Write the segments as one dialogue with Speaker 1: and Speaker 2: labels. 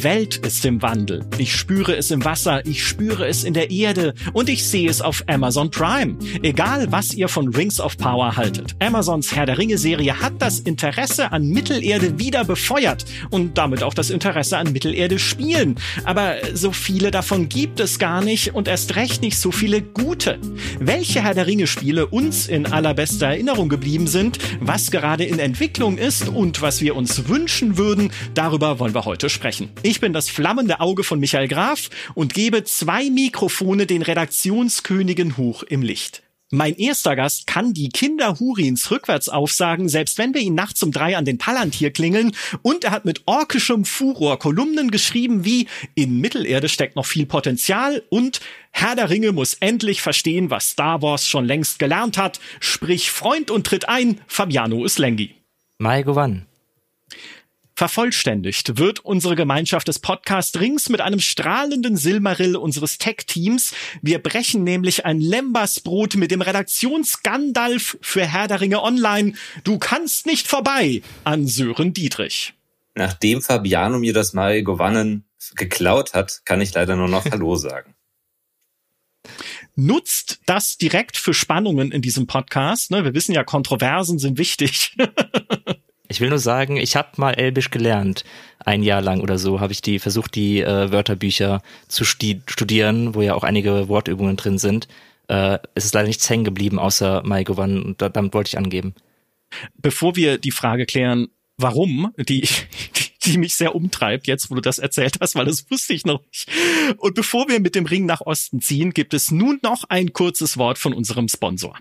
Speaker 1: Die Welt ist im Wandel. Ich spüre es im Wasser, ich spüre es in der Erde und ich sehe es auf Amazon Prime. Egal, was ihr von Rings of Power haltet. Amazons Herr der Ringe Serie hat das Interesse an Mittelerde wieder befeuert und damit auch das Interesse an Mittelerde spielen. Aber so viele davon gibt es gar nicht und erst recht nicht so viele gute. Welche Herr der Ringe Spiele uns in allerbester Erinnerung geblieben sind, was gerade in Entwicklung ist und was wir uns wünschen würden, darüber wollen wir heute sprechen. Ich bin das flammende Auge von Michael Graf und gebe zwei Mikrofone den Redaktionskönigen hoch im Licht. Mein erster Gast kann die Kinder Hurins rückwärts aufsagen, selbst wenn wir ihn nachts um drei an den Palantir klingeln. Und er hat mit orkischem Furor Kolumnen geschrieben wie In Mittelerde steckt noch viel Potenzial und Herr der Ringe muss endlich verstehen, was Star Wars schon längst gelernt hat. Sprich Freund und tritt ein, Fabiano Uslengi.
Speaker 2: Mai Govan.
Speaker 1: Vervollständigt wird unsere Gemeinschaft des Podcast Rings mit einem strahlenden Silmarill unseres Tech-Teams. Wir brechen nämlich ein Lembasbrot mit dem Redaktionsgandalf für Herr der Ringe Online. Du kannst nicht vorbei an Sören Dietrich.
Speaker 3: Nachdem Fabiano mir das mal gewonnen geklaut hat, kann ich leider nur noch Hallo sagen.
Speaker 1: Nutzt das direkt für Spannungen in diesem Podcast. Ne? Wir wissen ja, Kontroversen sind wichtig.
Speaker 2: Ich will nur sagen, ich habe mal Elbisch gelernt. Ein Jahr lang oder so habe ich die versucht, die äh, Wörterbücher zu studieren, wo ja auch einige Wortübungen drin sind. Äh, es ist leider nichts hängen geblieben, außer Maigowan. Und damit wollte ich angeben.
Speaker 1: Bevor wir die Frage klären, warum, die, die mich sehr umtreibt, jetzt wo du das erzählt hast, weil das wusste ich noch nicht. Und bevor wir mit dem Ring nach Osten ziehen, gibt es nun noch ein kurzes Wort von unserem Sponsor.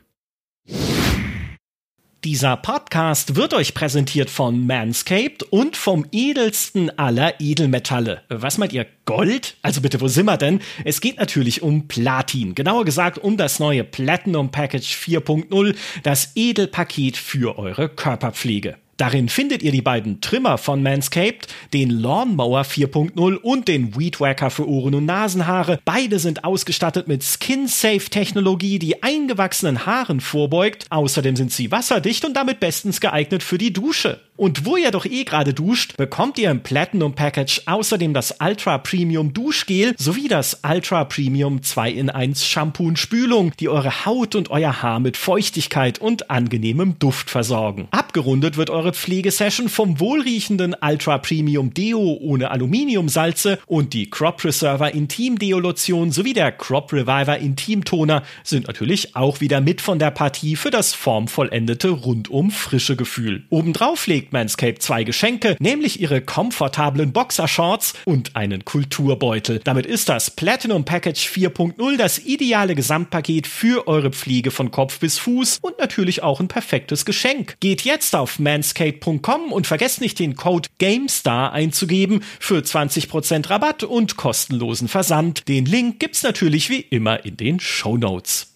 Speaker 1: Dieser Podcast wird euch präsentiert von Manscaped und vom edelsten aller Edelmetalle. Was meint ihr? Gold? Also bitte, wo sind wir denn? Es geht natürlich um Platin. Genauer gesagt um das neue Platinum Package 4.0, das Edelpaket für eure Körperpflege. Darin findet ihr die beiden Trimmer von Manscaped, den Lawnmower 4.0 und den Weedwacker für Ohren und Nasenhaare. Beide sind ausgestattet mit Skin-Safe-Technologie, die eingewachsenen Haaren vorbeugt. Außerdem sind sie wasserdicht und damit bestens geeignet für die Dusche. Und wo ihr doch eh gerade duscht, bekommt ihr im Platinum Package außerdem das Ultra Premium Duschgel sowie das Ultra Premium 2 in 1 Shampoo und Spülung, die eure Haut und euer Haar mit Feuchtigkeit und angenehmem Duft versorgen. Abgerundet wird eure Pflegesession vom wohlriechenden Ultra Premium Deo ohne Aluminiumsalze und die Crop Preserver Intim Deo Lotion sowie der Crop Reviver Intim Toner sind natürlich auch wieder mit von der Partie für das formvollendete rundum frische Gefühl. Obendrauf legt kriegt Manscaped zwei Geschenke, nämlich ihre komfortablen Boxershorts und einen Kulturbeutel. Damit ist das Platinum Package 4.0 das ideale Gesamtpaket für eure Pflege von Kopf bis Fuß und natürlich auch ein perfektes Geschenk. Geht jetzt auf manscaped.com und vergesst nicht den Code GameStar einzugeben für 20% Rabatt und kostenlosen Versand. Den Link gibt's natürlich wie immer in den Show Notes.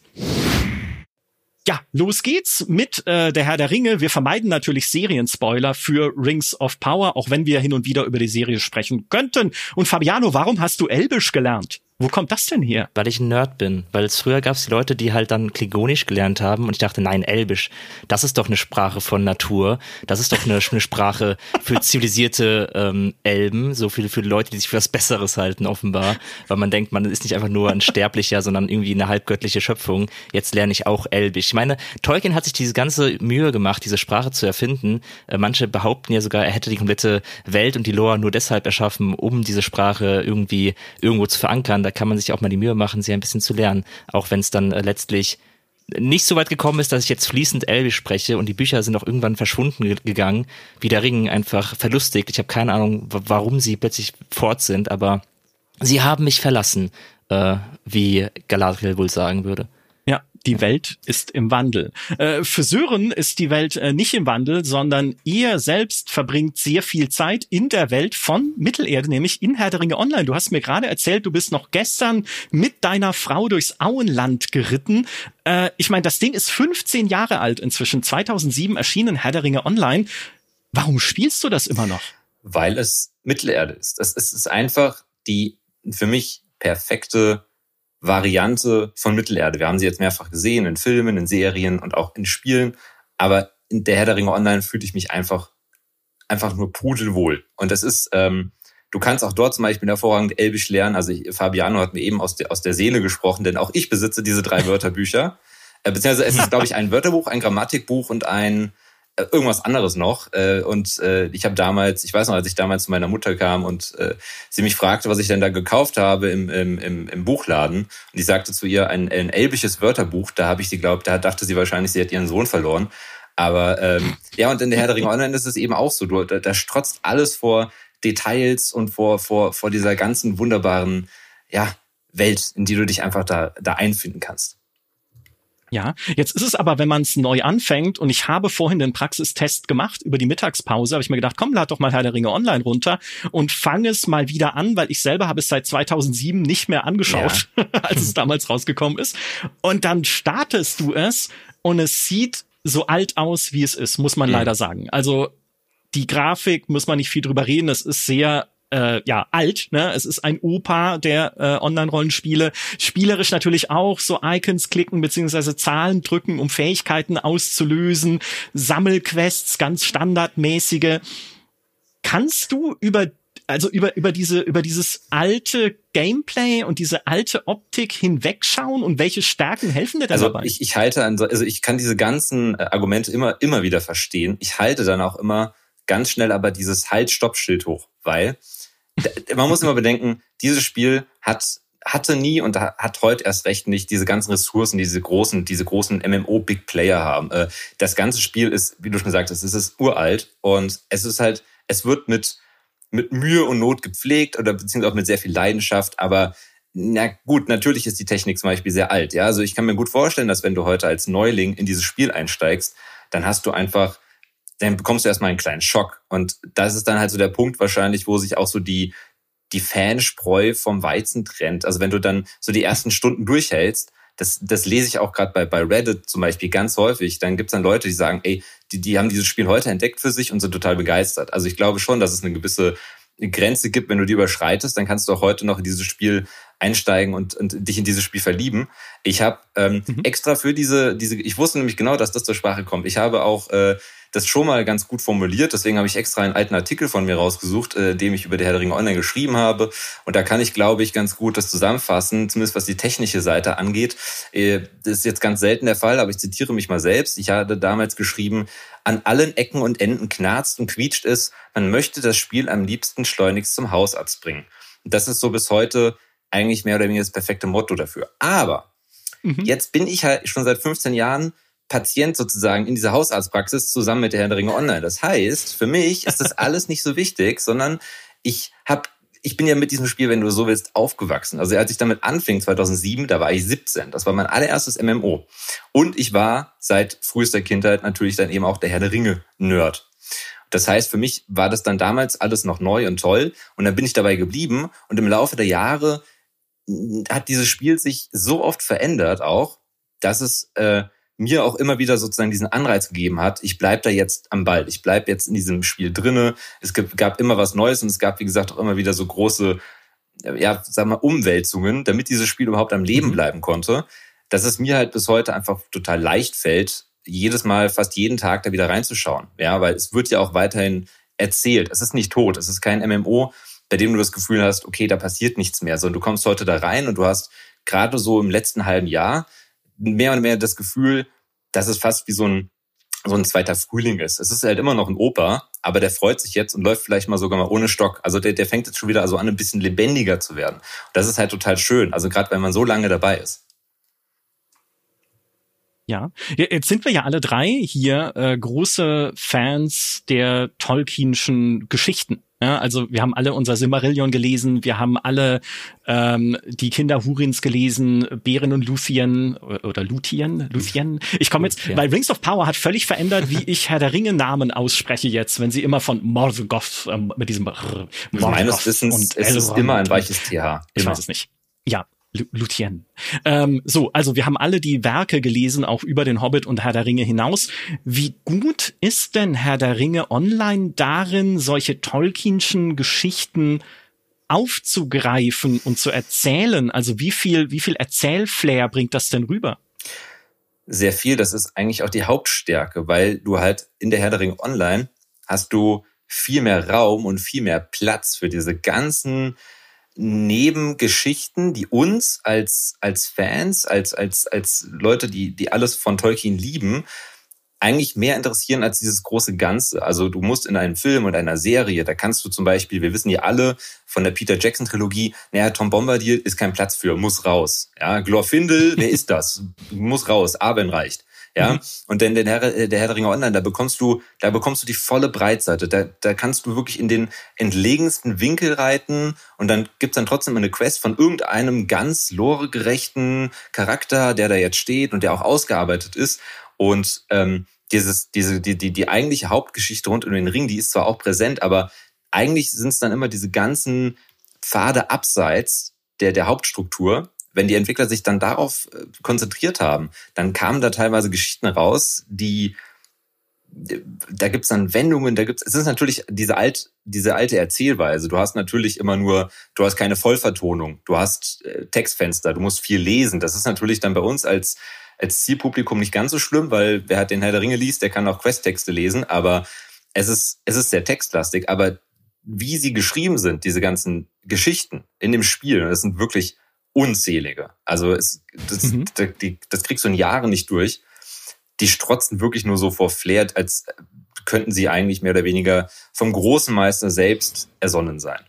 Speaker 1: Ja, los geht's mit äh, der Herr der Ringe. Wir vermeiden natürlich Serienspoiler für Rings of Power, auch wenn wir hin und wieder über die Serie sprechen könnten. Und Fabiano, warum hast du Elbisch gelernt? Wo kommt das denn her?
Speaker 2: Weil ich ein Nerd bin. Weil es früher gab es die Leute, die halt dann Klingonisch gelernt haben und ich dachte, nein, Elbisch, das ist doch eine Sprache von Natur. Das ist doch eine, eine Sprache für zivilisierte ähm, Elben, so viele für Leute, die sich für was Besseres halten, offenbar. Weil man denkt, man ist nicht einfach nur ein Sterblicher, sondern irgendwie eine halbgöttliche Schöpfung. Jetzt lerne ich auch Elbisch. Ich meine, Tolkien hat sich diese ganze Mühe gemacht, diese Sprache zu erfinden. Äh, manche behaupten ja sogar, er hätte die komplette Welt und die Lore nur deshalb erschaffen, um diese Sprache irgendwie irgendwo zu verankern da kann man sich auch mal die Mühe machen, sie ein bisschen zu lernen, auch wenn es dann äh, letztlich nicht so weit gekommen ist, dass ich jetzt fließend Elbisch spreche und die Bücher sind auch irgendwann verschwunden gegangen, wie der Ring einfach verlustigt. Ich habe keine Ahnung, warum sie plötzlich fort sind, aber sie haben mich verlassen, äh, wie Galadriel wohl sagen würde.
Speaker 1: Die Welt ist im Wandel. Äh, für Sören ist die Welt äh, nicht im Wandel, sondern ihr selbst verbringt sehr viel Zeit in der Welt von Mittelerde, nämlich in Herr der Ringe Online. Du hast mir gerade erzählt, du bist noch gestern mit deiner Frau durchs Auenland geritten. Äh, ich meine, das Ding ist 15 Jahre alt inzwischen, 2007 erschienen Herr der Ringe Online. Warum spielst du das immer noch?
Speaker 3: Weil es Mittelerde ist. Es ist einfach die für mich perfekte Variante von Mittelerde. Wir haben sie jetzt mehrfach gesehen in Filmen, in Serien und auch in Spielen. Aber in der Herr der Ringe Online fühle ich mich einfach, einfach nur pudelwohl. Und das ist, ähm, Du kannst auch dort zum Beispiel hervorragend Elbisch lernen. Also ich, Fabiano hat mir eben aus der, aus der Seele gesprochen, denn auch ich besitze diese drei Wörterbücher. Äh, beziehungsweise es ist, glaube ich, ein Wörterbuch, ein Grammatikbuch und ein irgendwas anderes noch. Äh, und äh, ich habe damals, ich weiß noch, als ich damals zu meiner Mutter kam und äh, sie mich fragte, was ich denn da gekauft habe im, im, im, Buchladen. Und ich sagte zu ihr, ein, ein elbisches Wörterbuch, da habe ich sie glaubt, da dachte sie wahrscheinlich, sie hat ihren Sohn verloren. Aber ähm, ja, und in der Herr der Ringe Online ist es eben auch so. Du, da, da strotzt alles vor Details und vor, vor, vor dieser ganzen wunderbaren ja, Welt, in die du dich einfach da, da einfinden kannst.
Speaker 1: Ja, jetzt ist es aber, wenn man es neu anfängt und ich habe vorhin den Praxistest gemacht über die Mittagspause, habe ich mir gedacht, komm, lad doch mal Herr der Ringe online runter und fange es mal wieder an, weil ich selber habe es seit 2007 nicht mehr angeschaut, ja. als es damals rausgekommen ist. Und dann startest du es und es sieht so alt aus, wie es ist, muss man mhm. leider sagen. Also die Grafik muss man nicht viel drüber reden. Es ist sehr äh, ja alt. Ne? Es ist ein Opa der äh, Online-Rollenspiele. Spielerisch natürlich auch so Icons klicken beziehungsweise Zahlen drücken, um Fähigkeiten auszulösen. Sammelquests, ganz standardmäßige. Kannst du über also über über diese über dieses alte Gameplay und diese alte Optik hinwegschauen und welche Stärken helfen dir
Speaker 3: also
Speaker 1: dabei?
Speaker 3: Ich, ich halte an, also ich kann diese ganzen äh, Argumente immer immer wieder verstehen. Ich halte dann auch immer ganz schnell aber dieses Halt-Stopp-Schild hoch, weil man muss immer bedenken, dieses Spiel hat hatte nie und hat heute erst recht nicht diese ganzen Ressourcen, diese großen, diese großen MMO-Big Player haben. Äh, das ganze Spiel ist, wie du schon sagtest, es ist uralt und es ist halt, es wird mit, mit Mühe und Not gepflegt oder beziehungsweise auch mit sehr viel Leidenschaft, aber na gut, natürlich ist die Technik zum Beispiel sehr alt. Ja, also ich kann mir gut vorstellen, dass wenn du heute als Neuling in dieses Spiel einsteigst, dann hast du einfach dann bekommst du erstmal einen kleinen Schock. Und das ist dann halt so der Punkt wahrscheinlich, wo sich auch so die, die Fanspreu vom Weizen trennt. Also wenn du dann so die ersten Stunden durchhältst, das, das lese ich auch gerade bei, bei Reddit zum Beispiel ganz häufig. Dann gibt's dann Leute, die sagen, ey, die, die haben dieses Spiel heute entdeckt für sich und sind total begeistert. Also ich glaube schon, dass es eine gewisse Grenze gibt, wenn du die überschreitest, dann kannst du auch heute noch in dieses Spiel einsteigen und, und dich in dieses Spiel verlieben. Ich habe ähm, mhm. extra für diese, diese, ich wusste nämlich genau, dass das zur Sprache kommt. Ich habe auch äh, das schon mal ganz gut formuliert. Deswegen habe ich extra einen alten Artikel von mir rausgesucht, äh, dem ich über die Herr der Ringe Online geschrieben habe. Und da kann ich, glaube ich, ganz gut das zusammenfassen, zumindest was die technische Seite angeht. Äh, das ist jetzt ganz selten der Fall, aber ich zitiere mich mal selbst. Ich hatte damals geschrieben, an allen Ecken und Enden knarzt und quietscht es. Man möchte das Spiel am liebsten schleunigst zum Hausarzt bringen. Und das ist so bis heute eigentlich mehr oder weniger das perfekte Motto dafür. Aber mhm. jetzt bin ich halt schon seit 15 Jahren Patient sozusagen in dieser Hausarztpraxis zusammen mit der Herr der Ringe Online. Das heißt, für mich ist das alles nicht so wichtig, sondern ich habe ich bin ja mit diesem Spiel, wenn du so willst, aufgewachsen. Also als ich damit anfing, 2007, da war ich 17. Das war mein allererstes MMO. Und ich war seit frühester Kindheit natürlich dann eben auch der Herr der Ringe-Nerd. Das heißt, für mich war das dann damals alles noch neu und toll. Und dann bin ich dabei geblieben. Und im Laufe der Jahre hat dieses Spiel sich so oft verändert auch, dass es äh, mir auch immer wieder sozusagen diesen Anreiz gegeben hat, ich bleib da jetzt am Ball, ich bleib jetzt in diesem Spiel drinne. Es gab immer was Neues und es gab, wie gesagt, auch immer wieder so große, ja, sag mal, Umwälzungen, damit dieses Spiel überhaupt am Leben mhm. bleiben konnte, dass es mir halt bis heute einfach total leicht fällt, jedes Mal, fast jeden Tag da wieder reinzuschauen. Ja, weil es wird ja auch weiterhin erzählt. Es ist nicht tot. Es ist kein MMO, bei dem du das Gefühl hast, okay, da passiert nichts mehr, sondern du kommst heute da rein und du hast gerade so im letzten halben Jahr mehr und mehr das Gefühl, dass es fast wie so ein, so ein zweiter Frühling ist. Es ist halt immer noch ein Oper, aber der freut sich jetzt und läuft vielleicht mal sogar mal ohne Stock. Also der, der fängt jetzt schon wieder also an, ein bisschen lebendiger zu werden. Und das ist halt total schön. Also gerade wenn man so lange dabei ist.
Speaker 1: Ja, jetzt sind wir ja alle drei hier äh, große Fans der Tolkienschen Geschichten. Ja, also wir haben alle unser Simmerillion gelesen, wir haben alle ähm, die Kinder Hurins gelesen, Bären und Luthien oder Luthien, Luthien. Ich komme jetzt, weil Rings of Power hat völlig verändert, wie ich Herr der Ringe Namen ausspreche jetzt, wenn sie immer von Morgoth ähm, mit diesem
Speaker 3: Morgoth Meines Wissens ist es immer ein weiches TH.
Speaker 1: Ich weiß es nicht. Ja, Luthien. Ähm, so, also wir haben alle die Werke gelesen, auch über den Hobbit und Herr der Ringe hinaus. Wie gut ist denn Herr der Ringe online darin, solche Tolkienschen Geschichten aufzugreifen und zu erzählen? Also wie viel, wie viel Erzählflair bringt das denn rüber?
Speaker 3: Sehr viel. Das ist eigentlich auch die Hauptstärke, weil du halt in der Herr der Ringe online hast du viel mehr Raum und viel mehr Platz für diese ganzen Nebengeschichten, die uns als, als Fans, als, als, als Leute, die, die alles von Tolkien lieben, eigentlich mehr interessieren als dieses große Ganze. Also du musst in einem Film oder einer Serie, da kannst du zum Beispiel, wir wissen ja alle von der Peter Jackson Trilogie, naja, Tom Bombadil ist kein Platz für, muss raus. Ja, Glorfindel, wer ist das? Muss raus, Arwen reicht. Ja, mhm. und denn der Herr, der Herr der Ringe Online, da bekommst du, da bekommst du die volle Breitseite. Da, da kannst du wirklich in den entlegensten Winkel reiten und dann gibt's dann trotzdem eine Quest von irgendeinem ganz loregerechten Charakter, der da jetzt steht und der auch ausgearbeitet ist. Und ähm, dieses, diese, die, die, die eigentliche Hauptgeschichte rund um den Ring, die ist zwar auch präsent, aber eigentlich sind es dann immer diese ganzen Pfade abseits der, der Hauptstruktur. Wenn die Entwickler sich dann darauf äh, konzentriert haben, dann kamen da teilweise Geschichten raus, die da gibt's dann Wendungen, da gibt's es ist natürlich diese alt diese alte Erzählweise. Du hast natürlich immer nur, du hast keine Vollvertonung, du hast äh, Textfenster, du musst viel lesen. Das ist natürlich dann bei uns als als Zielpublikum nicht ganz so schlimm, weil wer hat den Herr der Ringe liest, der kann auch Questtexte lesen, aber es ist, es ist sehr textlastig, aber wie sie geschrieben sind, diese ganzen Geschichten in dem Spiel, das sind wirklich unzählige. Also es, das, mhm. das, das kriegst du in Jahren nicht durch. Die strotzen wirklich nur so vor Flair, als könnten sie eigentlich mehr oder weniger vom großen Meister selbst ersonnen sein.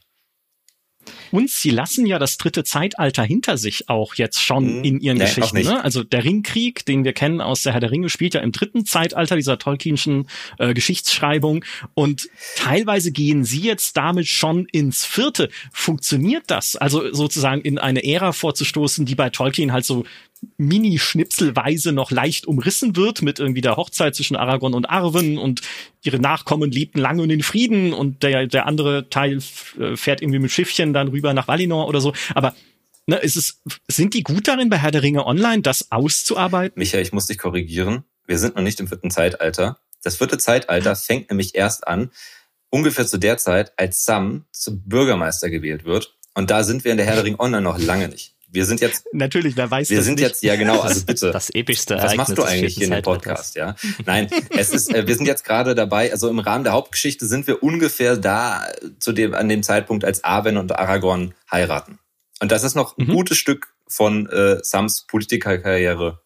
Speaker 1: Und sie lassen ja das dritte Zeitalter hinter sich auch jetzt schon mhm. in ihren nee, Geschichten. Ne? Also der Ringkrieg, den wir kennen aus der Herr der Ringe, spielt ja im dritten Zeitalter dieser Tolkienschen äh, Geschichtsschreibung. Und teilweise gehen sie jetzt damit schon ins vierte. Funktioniert das? Also sozusagen in eine Ära vorzustoßen, die bei Tolkien halt so mini-schnipselweise noch leicht umrissen wird mit irgendwie der Hochzeit zwischen Aragorn und Arwen und ihre Nachkommen lebten lange in den Frieden und der, der andere Teil äh, fährt irgendwie mit Schiffchen dann rüber nach Valinor oder so. Aber ne, ist es, sind die gut darin, bei Herr der Ringe Online das auszuarbeiten?
Speaker 3: Michael, ich muss dich korrigieren. Wir sind noch nicht im vierten Zeitalter. Das vierte Zeitalter fängt nämlich erst an, ungefähr zu der Zeit, als Sam zum Bürgermeister gewählt wird. Und da sind wir in der Herr der Ringe Online noch lange nicht. Wir sind jetzt.
Speaker 1: Natürlich, wer weiß
Speaker 3: Wir sind nicht. jetzt, ja genau, also bitte.
Speaker 2: Das epischste
Speaker 3: Was machst du eigentlich hier in dem Podcast, ja? Nein, es ist, äh, wir sind jetzt gerade dabei, also im Rahmen der Hauptgeschichte sind wir ungefähr da zu dem, an dem Zeitpunkt, als Arwen und Aragorn heiraten. Und das ist noch ein mhm. gutes Stück von äh, Sams Politikerkarriere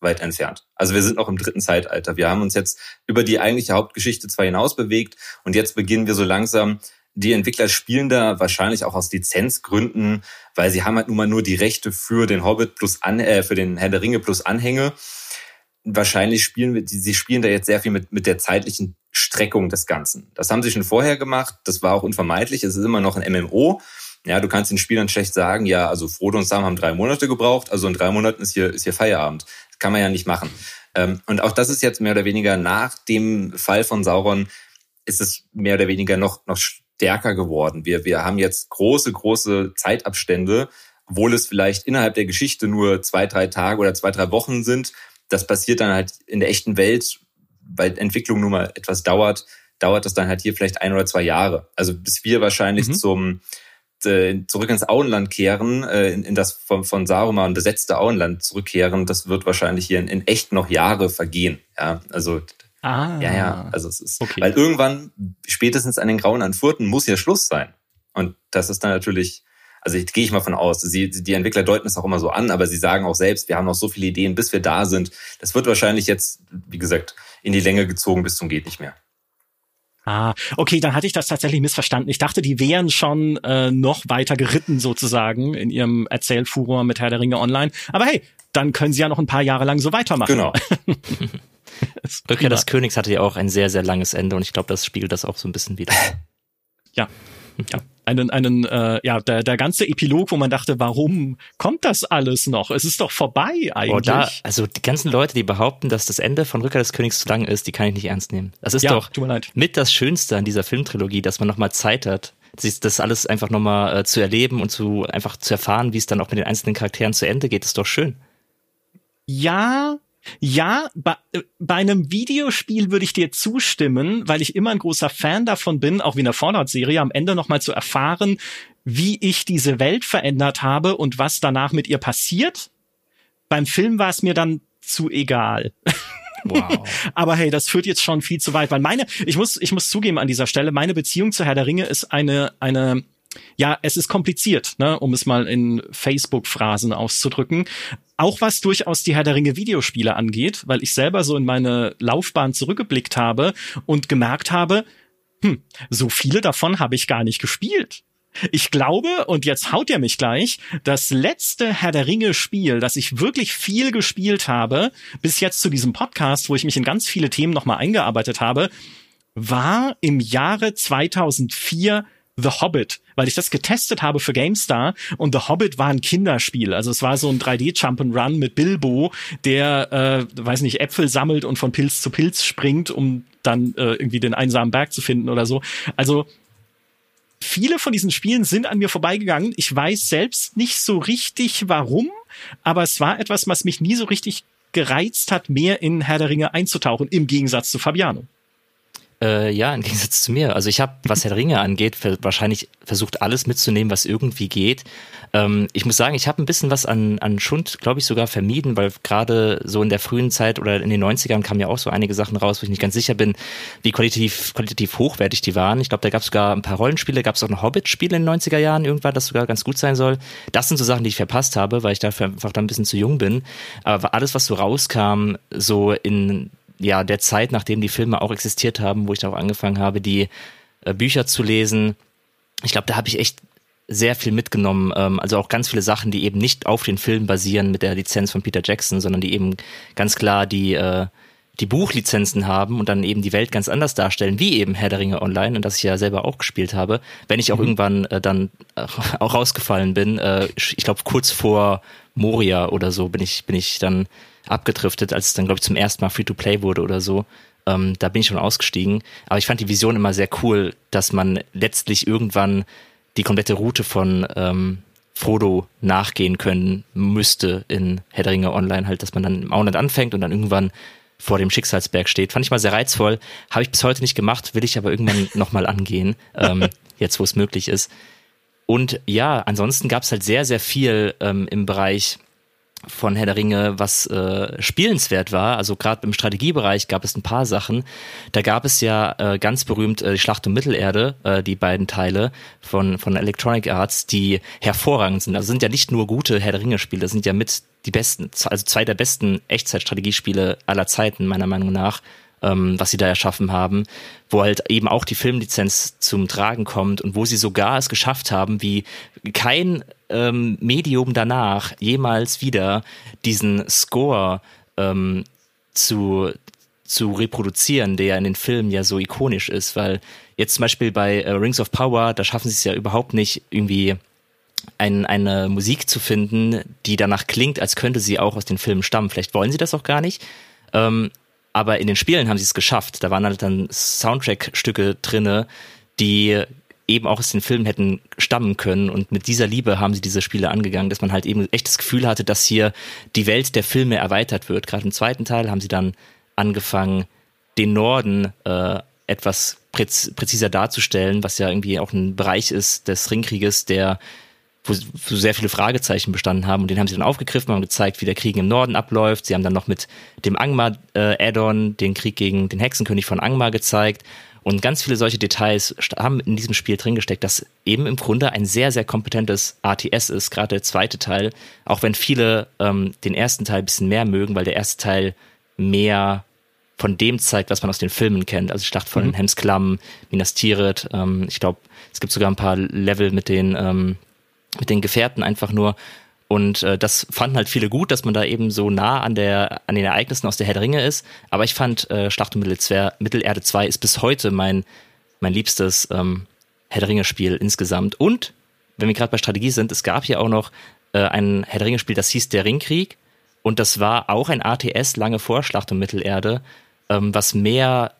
Speaker 3: weit entfernt. Also wir sind noch im dritten Zeitalter. Wir haben uns jetzt über die eigentliche Hauptgeschichte zwar hinaus bewegt und jetzt beginnen wir so langsam die Entwickler spielen da wahrscheinlich auch aus Lizenzgründen, weil sie haben halt nun mal nur die Rechte für den Hobbit plus an, äh, für den Herr der Ringe plus Anhänge. Wahrscheinlich spielen wir, sie spielen da jetzt sehr viel mit, mit der zeitlichen Streckung des Ganzen. Das haben sie schon vorher gemacht. Das war auch unvermeidlich. Es ist immer noch ein MMO. Ja, du kannst den Spielern schlecht sagen, ja, also Frodo und Sam haben drei Monate gebraucht, also in drei Monaten ist hier, ist hier Feierabend. Das kann man ja nicht machen. Ähm, und auch das ist jetzt mehr oder weniger nach dem Fall von Sauron ist es mehr oder weniger noch, noch stärker geworden. Wir, wir haben jetzt große, große Zeitabstände, obwohl es vielleicht innerhalb der Geschichte nur zwei, drei Tage oder zwei, drei Wochen sind. Das passiert dann halt in der echten Welt, weil Entwicklung nun mal etwas dauert, dauert das dann halt hier vielleicht ein oder zwei Jahre. Also bis wir wahrscheinlich mhm. zum äh, zurück ins Auenland kehren, äh, in, in das von, von Saruman besetzte Auenland zurückkehren, das wird wahrscheinlich hier in, in echt noch Jahre vergehen. Ja, also Ah. Ja, ja. Also es ist, okay. weil irgendwann, spätestens an den Grauen Anfurten, muss ja Schluss sein. Und das ist dann natürlich, also ich, gehe ich mal von aus. Sie, die Entwickler deuten es auch immer so an, aber sie sagen auch selbst, wir haben noch so viele Ideen, bis wir da sind. Das wird wahrscheinlich jetzt, wie gesagt, in die Länge gezogen bis zum geht nicht mehr.
Speaker 1: Ah, okay, dann hatte ich das tatsächlich missverstanden. Ich dachte, die wären schon äh, noch weiter geritten sozusagen in ihrem Erzählfuror mit Herr der Ringe Online. Aber hey, dann können sie ja noch ein paar Jahre lang so weitermachen.
Speaker 3: Genau.
Speaker 2: Rückkehr des Königs hatte ja auch ein sehr, sehr langes Ende und ich glaube, das spiegelt das auch so ein bisschen wieder.
Speaker 1: Ja, ja. Einen, einen, äh, ja, der, der ganze Epilog, wo man dachte, warum kommt das alles noch? Es ist doch vorbei eigentlich. Oh, da,
Speaker 2: also die ganzen Leute, die behaupten, dass das Ende von Rückkehr des Königs zu lang ist, die kann ich nicht ernst nehmen. Das ist ja, doch mit das Schönste an dieser Filmtrilogie, dass man nochmal Zeit hat, das alles einfach nochmal äh, zu erleben und zu einfach zu erfahren, wie es dann auch mit den einzelnen Charakteren zu Ende geht, ist doch schön.
Speaker 1: Ja, ja, bei, äh, bei einem Videospiel würde ich dir zustimmen, weil ich immer ein großer Fan davon bin, auch wie in der Fallout-Serie, am Ende nochmal zu erfahren, wie ich diese Welt verändert habe und was danach mit ihr passiert. Beim Film war es mir dann zu egal. Wow. Aber hey, das führt jetzt schon viel zu weit, weil meine, ich muss, ich muss zugeben an dieser Stelle, meine Beziehung zu Herr der Ringe ist eine, eine, ja, es ist kompliziert, ne, um es mal in Facebook-Phrasen auszudrücken. Auch was durchaus die Herr der Ringe Videospiele angeht, weil ich selber so in meine Laufbahn zurückgeblickt habe und gemerkt habe, hm, so viele davon habe ich gar nicht gespielt. Ich glaube, und jetzt haut er mich gleich, das letzte Herr der Ringe Spiel, das ich wirklich viel gespielt habe, bis jetzt zu diesem Podcast, wo ich mich in ganz viele Themen nochmal eingearbeitet habe, war im Jahre 2004 The Hobbit, weil ich das getestet habe für GameStar und The Hobbit war ein Kinderspiel. Also es war so ein 3D Jump'n'Run mit Bilbo, der, äh, weiß nicht, Äpfel sammelt und von Pilz zu Pilz springt, um dann äh, irgendwie den einsamen Berg zu finden oder so. Also viele von diesen Spielen sind an mir vorbeigegangen. Ich weiß selbst nicht so richtig warum, aber es war etwas, was mich nie so richtig gereizt hat, mehr in Herr der Ringe einzutauchen, im Gegensatz zu Fabiano.
Speaker 2: Äh, ja, im Gegensatz zu mir. Also ich habe, was Herr Ringe angeht, wahrscheinlich versucht alles mitzunehmen, was irgendwie geht. Ähm, ich muss sagen, ich habe ein bisschen was an, an Schund, glaube ich, sogar vermieden, weil gerade so in der frühen Zeit oder in den 90ern kamen ja auch so einige Sachen raus, wo ich nicht ganz sicher bin, wie qualitativ, qualitativ hochwertig die waren. Ich glaube, da gab es sogar ein paar Rollenspiele, gab es auch noch Hobbit-Spiele in den 90er Jahren, irgendwann, das sogar ganz gut sein soll. Das sind so Sachen, die ich verpasst habe, weil ich dafür einfach dann ein bisschen zu jung bin. Aber alles, was so rauskam, so in ja, der Zeit, nachdem die Filme auch existiert haben, wo ich auch angefangen habe, die äh, Bücher zu lesen. Ich glaube, da habe ich echt sehr viel mitgenommen. Ähm, also auch ganz viele Sachen, die eben nicht auf den Filmen basieren mit der Lizenz von Peter Jackson, sondern die eben ganz klar die, äh, die Buchlizenzen haben und dann eben die Welt ganz anders darstellen, wie eben Herr der Ringe Online und das ich ja selber auch gespielt habe, wenn ich auch mhm. irgendwann äh, dann äh, auch rausgefallen bin. Äh, ich glaube kurz vor Moria oder so bin ich bin ich dann abgedriftet, als es dann, glaube ich, zum ersten Mal Free-to-Play wurde oder so. Ähm, da bin ich schon ausgestiegen. Aber ich fand die Vision immer sehr cool, dass man letztlich irgendwann die komplette Route von ähm, Frodo nachgehen können müsste in Herr der Ringe Online, halt, dass man dann im Auenland anfängt und dann irgendwann vor dem Schicksalsberg steht. Fand ich mal sehr reizvoll. Habe ich bis heute nicht gemacht, will ich aber irgendwann nochmal angehen, ähm, jetzt wo es möglich ist. Und ja, ansonsten gab es halt sehr, sehr viel ähm, im Bereich von Herr der Ringe, was äh, spielenswert war. Also gerade im Strategiebereich gab es ein paar Sachen. Da gab es ja äh, ganz berühmt äh, Schlacht um Mittelerde, äh, die beiden Teile von, von Electronic Arts, die hervorragend sind. Also sind ja nicht nur gute Herr der Ringe-Spiele, sind ja mit die besten, also zwei der besten Echtzeitstrategiespiele aller Zeiten, meiner Meinung nach ähm, was sie da erschaffen haben, wo halt eben auch die Filmlizenz zum Tragen kommt und wo sie sogar es geschafft haben, wie kein ähm, Medium danach jemals wieder diesen Score ähm, zu zu reproduzieren, der in den Filmen ja so ikonisch ist, weil jetzt zum Beispiel bei äh, Rings of Power, da schaffen sie es ja überhaupt nicht irgendwie ein, eine Musik zu finden, die danach klingt, als könnte sie auch aus den Filmen stammen. Vielleicht wollen sie das auch gar nicht. Ähm, aber in den Spielen haben sie es geschafft. Da waren halt dann Soundtrack-Stücke drinne, die eben auch aus den Filmen hätten stammen können. Und mit dieser Liebe haben sie diese Spiele angegangen, dass man halt eben echt das Gefühl hatte, dass hier die Welt der Filme erweitert wird. Gerade im zweiten Teil haben sie dann angefangen, den Norden äh, etwas präz präziser darzustellen, was ja irgendwie auch ein Bereich ist des Ringkrieges, der wo, wo sehr viele Fragezeichen bestanden haben und den haben sie dann aufgegriffen, haben gezeigt, wie der Krieg im Norden abläuft. Sie haben dann noch mit dem Angmar-Add-on äh, den Krieg gegen den Hexenkönig von Angmar gezeigt und ganz viele solche Details haben in diesem Spiel drin gesteckt, das eben im Grunde ein sehr, sehr kompetentes ATS ist, gerade der zweite Teil, auch wenn viele ähm, den ersten Teil ein bisschen mehr mögen, weil der erste Teil mehr von dem zeigt, was man aus den Filmen kennt. Also Schlacht von mhm. Hemsklamm, Minas Tirith, ähm, ich glaube, es gibt sogar ein paar Level mit den ähm, mit den Gefährten einfach nur. Und äh, das fanden halt viele gut, dass man da eben so nah an der an den Ereignissen aus der Herr der Ringe ist. Aber ich fand äh, Schlacht um Mittelerde 2 ist bis heute mein mein liebstes ähm, Herr der Ringe Spiel insgesamt. Und wenn wir gerade bei Strategie sind, es gab hier auch noch äh, ein Herr der Ringe Spiel, das hieß Der Ringkrieg. Und das war auch ein ATS lange vor Schlacht um Mittelerde, ähm, was mehr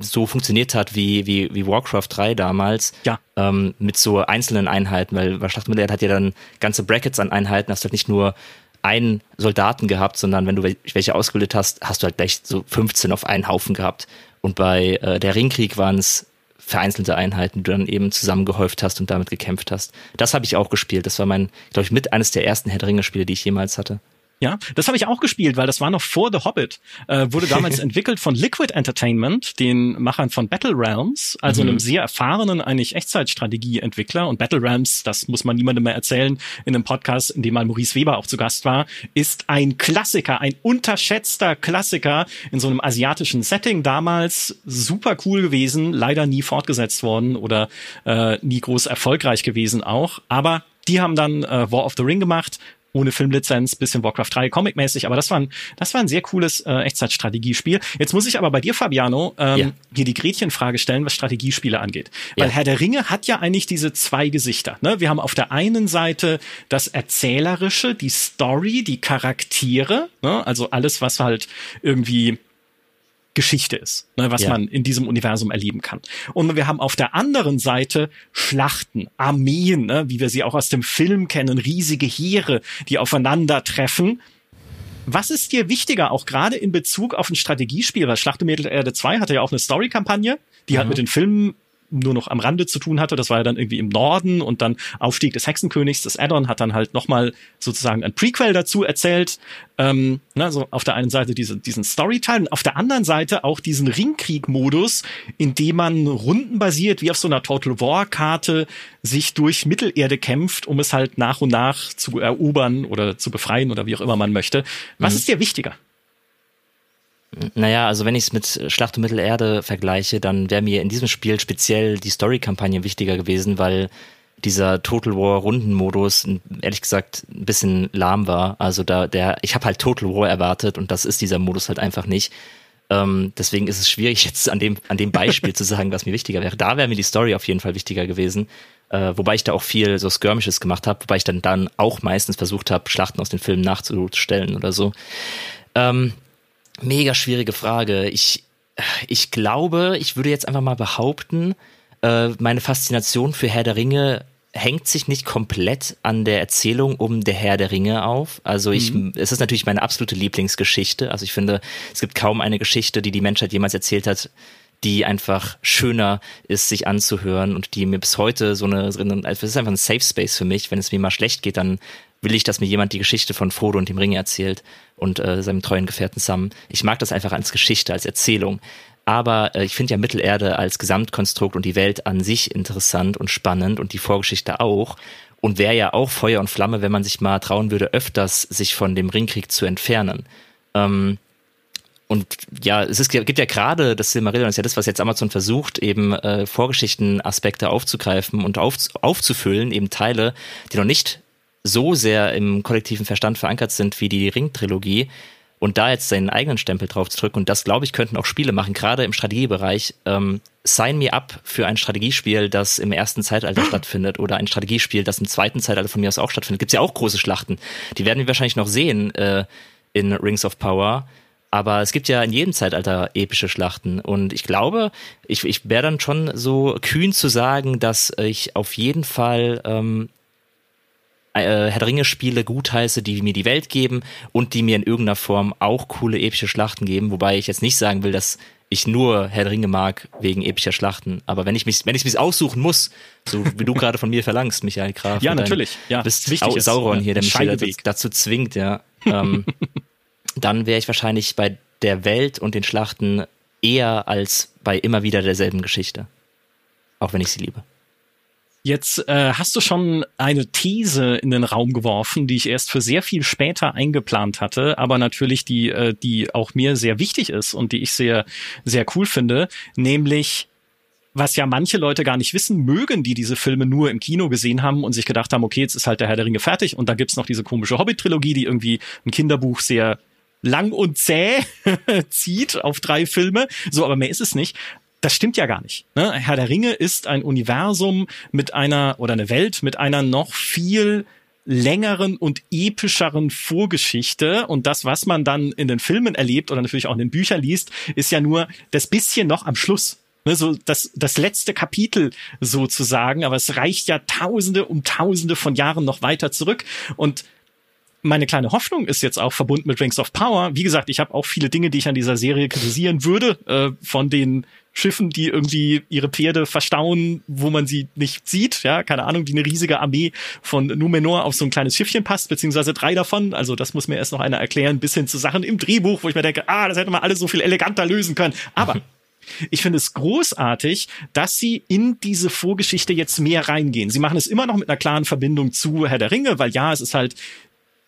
Speaker 2: so funktioniert hat wie, wie, wie Warcraft 3 damals.
Speaker 1: Ja.
Speaker 2: Ähm, mit so einzelnen Einheiten, weil bei Schlachtmittelerde hat ja dann ganze Brackets an Einheiten, hast du halt nicht nur einen Soldaten gehabt, sondern wenn du welche ausgebildet hast, hast du halt gleich so 15 auf einen Haufen gehabt. Und bei äh, der Ringkrieg waren es vereinzelte Einheiten, die du dann eben zusammengehäuft hast und damit gekämpft hast. Das habe ich auch gespielt. Das war mein, glaube ich, mit eines der ersten Herr der Ringe-Spiele, die ich jemals hatte.
Speaker 1: Ja, das habe ich auch gespielt, weil das war noch vor The Hobbit. Äh, wurde damals entwickelt von Liquid Entertainment, den Machern von Battle Realms, also mhm. einem sehr erfahrenen eigentlich Echtzeitstrategie-Entwickler. Und Battle Realms, das muss man niemandem mehr erzählen, in einem Podcast, in dem mal Maurice Weber auch zu Gast war, ist ein Klassiker, ein unterschätzter Klassiker in so einem asiatischen Setting damals. Super cool gewesen, leider nie fortgesetzt worden oder äh, nie groß erfolgreich gewesen auch. Aber die haben dann äh, War of the Ring gemacht, ohne Filmlizenz, bisschen Warcraft 3 Comic-mäßig, aber das war ein, das war ein sehr cooles äh, Echtzeitstrategiespiel. Jetzt muss ich aber bei dir, Fabiano, ähm, ja. hier die Gretchenfrage stellen, was Strategiespiele angeht. Weil ja. Herr der Ringe hat ja eigentlich diese zwei Gesichter. Ne? Wir haben auf der einen Seite das Erzählerische, die Story, die Charaktere, ne? also alles, was halt irgendwie Geschichte ist, ne, was ja. man in diesem Universum erleben kann. Und wir haben auf der anderen Seite Schlachten, Armeen, ne, wie wir sie auch aus dem Film kennen, riesige Heere, die aufeinandertreffen. Was ist dir wichtiger, auch gerade in Bezug auf ein Strategiespiel? Weil Schlacht um Mittelerde 2 hatte ja auch eine Story-Kampagne, die mhm. hat mit den Filmen nur noch am Rande zu tun hatte. Das war ja dann irgendwie im Norden und dann Aufstieg des Hexenkönigs. Das Addon hat dann halt nochmal sozusagen ein Prequel dazu erzählt. Ähm, ne, so auf der einen Seite diese, diesen Storyteil und auf der anderen Seite auch diesen Ringkrieg-Modus, in dem man rundenbasiert wie auf so einer Total War-Karte sich durch Mittelerde kämpft, um es halt nach und nach zu erobern oder zu befreien oder wie auch immer man möchte. Was mhm. ist dir wichtiger?
Speaker 2: Naja, also wenn ich es mit Schlacht um Mittelerde vergleiche, dann wäre mir in diesem Spiel speziell die Story-Kampagne wichtiger gewesen, weil dieser Total War Rundenmodus ehrlich gesagt ein bisschen lahm war. Also da der, ich habe halt Total War erwartet und das ist dieser Modus halt einfach nicht. Ähm, deswegen ist es schwierig jetzt an dem an dem Beispiel zu sagen, was mir wichtiger wäre. Da wäre mir die Story auf jeden Fall wichtiger gewesen. Äh, wobei ich da auch viel so Skirmishes gemacht habe, wobei ich dann dann auch meistens versucht habe, Schlachten aus den Filmen nachzustellen oder so. Ähm, Mega schwierige Frage. Ich, ich glaube, ich würde jetzt einfach mal behaupten, äh, meine Faszination für Herr der Ringe hängt sich nicht komplett an der Erzählung um der Herr der Ringe auf. Also ich, mhm. es ist natürlich meine absolute Lieblingsgeschichte. Also ich finde, es gibt kaum eine Geschichte, die die Menschheit jemals erzählt hat, die einfach schöner ist, sich anzuhören und die mir bis heute so eine, also es ist einfach ein Safe Space für mich. Wenn es mir mal schlecht geht, dann will ich, dass mir jemand die Geschichte von Frodo und dem Ring erzählt und äh, seinem treuen Gefährten Sam. Ich mag das einfach als Geschichte, als Erzählung. Aber äh, ich finde ja Mittelerde als Gesamtkonstrukt und die Welt an sich interessant und spannend und die Vorgeschichte auch. Und wäre ja auch Feuer und Flamme, wenn man sich mal trauen würde, öfters sich von dem Ringkrieg zu entfernen. Ähm, und ja, es ist, gibt ja gerade das Silmarillion, ist ja das, was jetzt Amazon versucht, eben äh, Vorgeschichtenaspekte aufzugreifen und auf, aufzufüllen, eben Teile, die noch nicht so sehr im kollektiven Verstand verankert sind wie die Ring-Trilogie und da jetzt seinen eigenen Stempel drauf zu drücken und das glaube ich könnten auch Spiele machen, gerade im Strategiebereich. Ähm, sign me up für ein Strategiespiel, das im ersten Zeitalter stattfindet oder ein Strategiespiel, das im zweiten Zeitalter von mir aus auch stattfindet. Gibt's ja auch große Schlachten. Die werden wir wahrscheinlich noch sehen äh, in Rings of Power. Aber es gibt ja in jedem Zeitalter epische Schlachten. Und ich glaube, ich, ich wäre dann schon so kühn zu sagen, dass ich auf jeden Fall ähm, äh, Herr Ringe Spiele gutheiße, die mir die Welt geben und die mir in irgendeiner Form auch coole epische Schlachten geben, wobei ich jetzt nicht sagen will, dass ich nur Herr Ringe mag wegen epischer Schlachten, aber wenn ich mich wenn ich mich aussuchen muss, so wie du gerade von mir verlangst, Michael Graf,
Speaker 1: ja natürlich, ja,
Speaker 2: bist wichtig Sauron hier, der mich dazu, dazu zwingt, ja, ähm, dann wäre ich wahrscheinlich bei der Welt und den Schlachten eher als bei immer wieder derselben Geschichte, auch wenn ich sie liebe.
Speaker 1: Jetzt äh, hast du schon eine These in den Raum geworfen, die ich erst für sehr viel später eingeplant hatte, aber natürlich die, äh, die auch mir sehr wichtig ist und die ich sehr, sehr cool finde, nämlich was ja manche Leute gar nicht wissen mögen, die diese Filme nur im Kino gesehen haben und sich gedacht haben, okay, jetzt ist halt der Herr der Ringe fertig und da gibt's noch diese komische Hobbit-Trilogie, die irgendwie ein Kinderbuch sehr lang und zäh zieht auf drei Filme. So, aber mehr ist es nicht das stimmt ja gar nicht. Ne? Herr der Ringe ist ein Universum mit einer oder eine Welt mit einer noch viel längeren und epischeren Vorgeschichte und das, was man dann in den Filmen erlebt oder natürlich auch in den Büchern liest, ist ja nur das bisschen noch am Schluss. Ne, so das, das letzte Kapitel sozusagen, aber es reicht ja Tausende um Tausende von Jahren noch weiter zurück und meine kleine Hoffnung ist jetzt auch verbunden mit Rings of Power. Wie gesagt, ich habe auch viele Dinge, die ich an dieser Serie kritisieren würde, äh, von den Schiffen, die irgendwie ihre Pferde verstauen, wo man sie nicht sieht, ja, keine Ahnung, die eine riesige Armee von Numenor auf so ein kleines Schiffchen passt, beziehungsweise drei davon, also das muss mir erst noch einer erklären, bis hin zu Sachen im Drehbuch, wo ich mir denke, ah, das hätte man alles so viel eleganter lösen können. Aber Ich finde es großartig, dass sie in diese Vorgeschichte jetzt mehr reingehen. Sie machen es immer noch mit einer klaren Verbindung zu Herr der Ringe, weil ja, es ist halt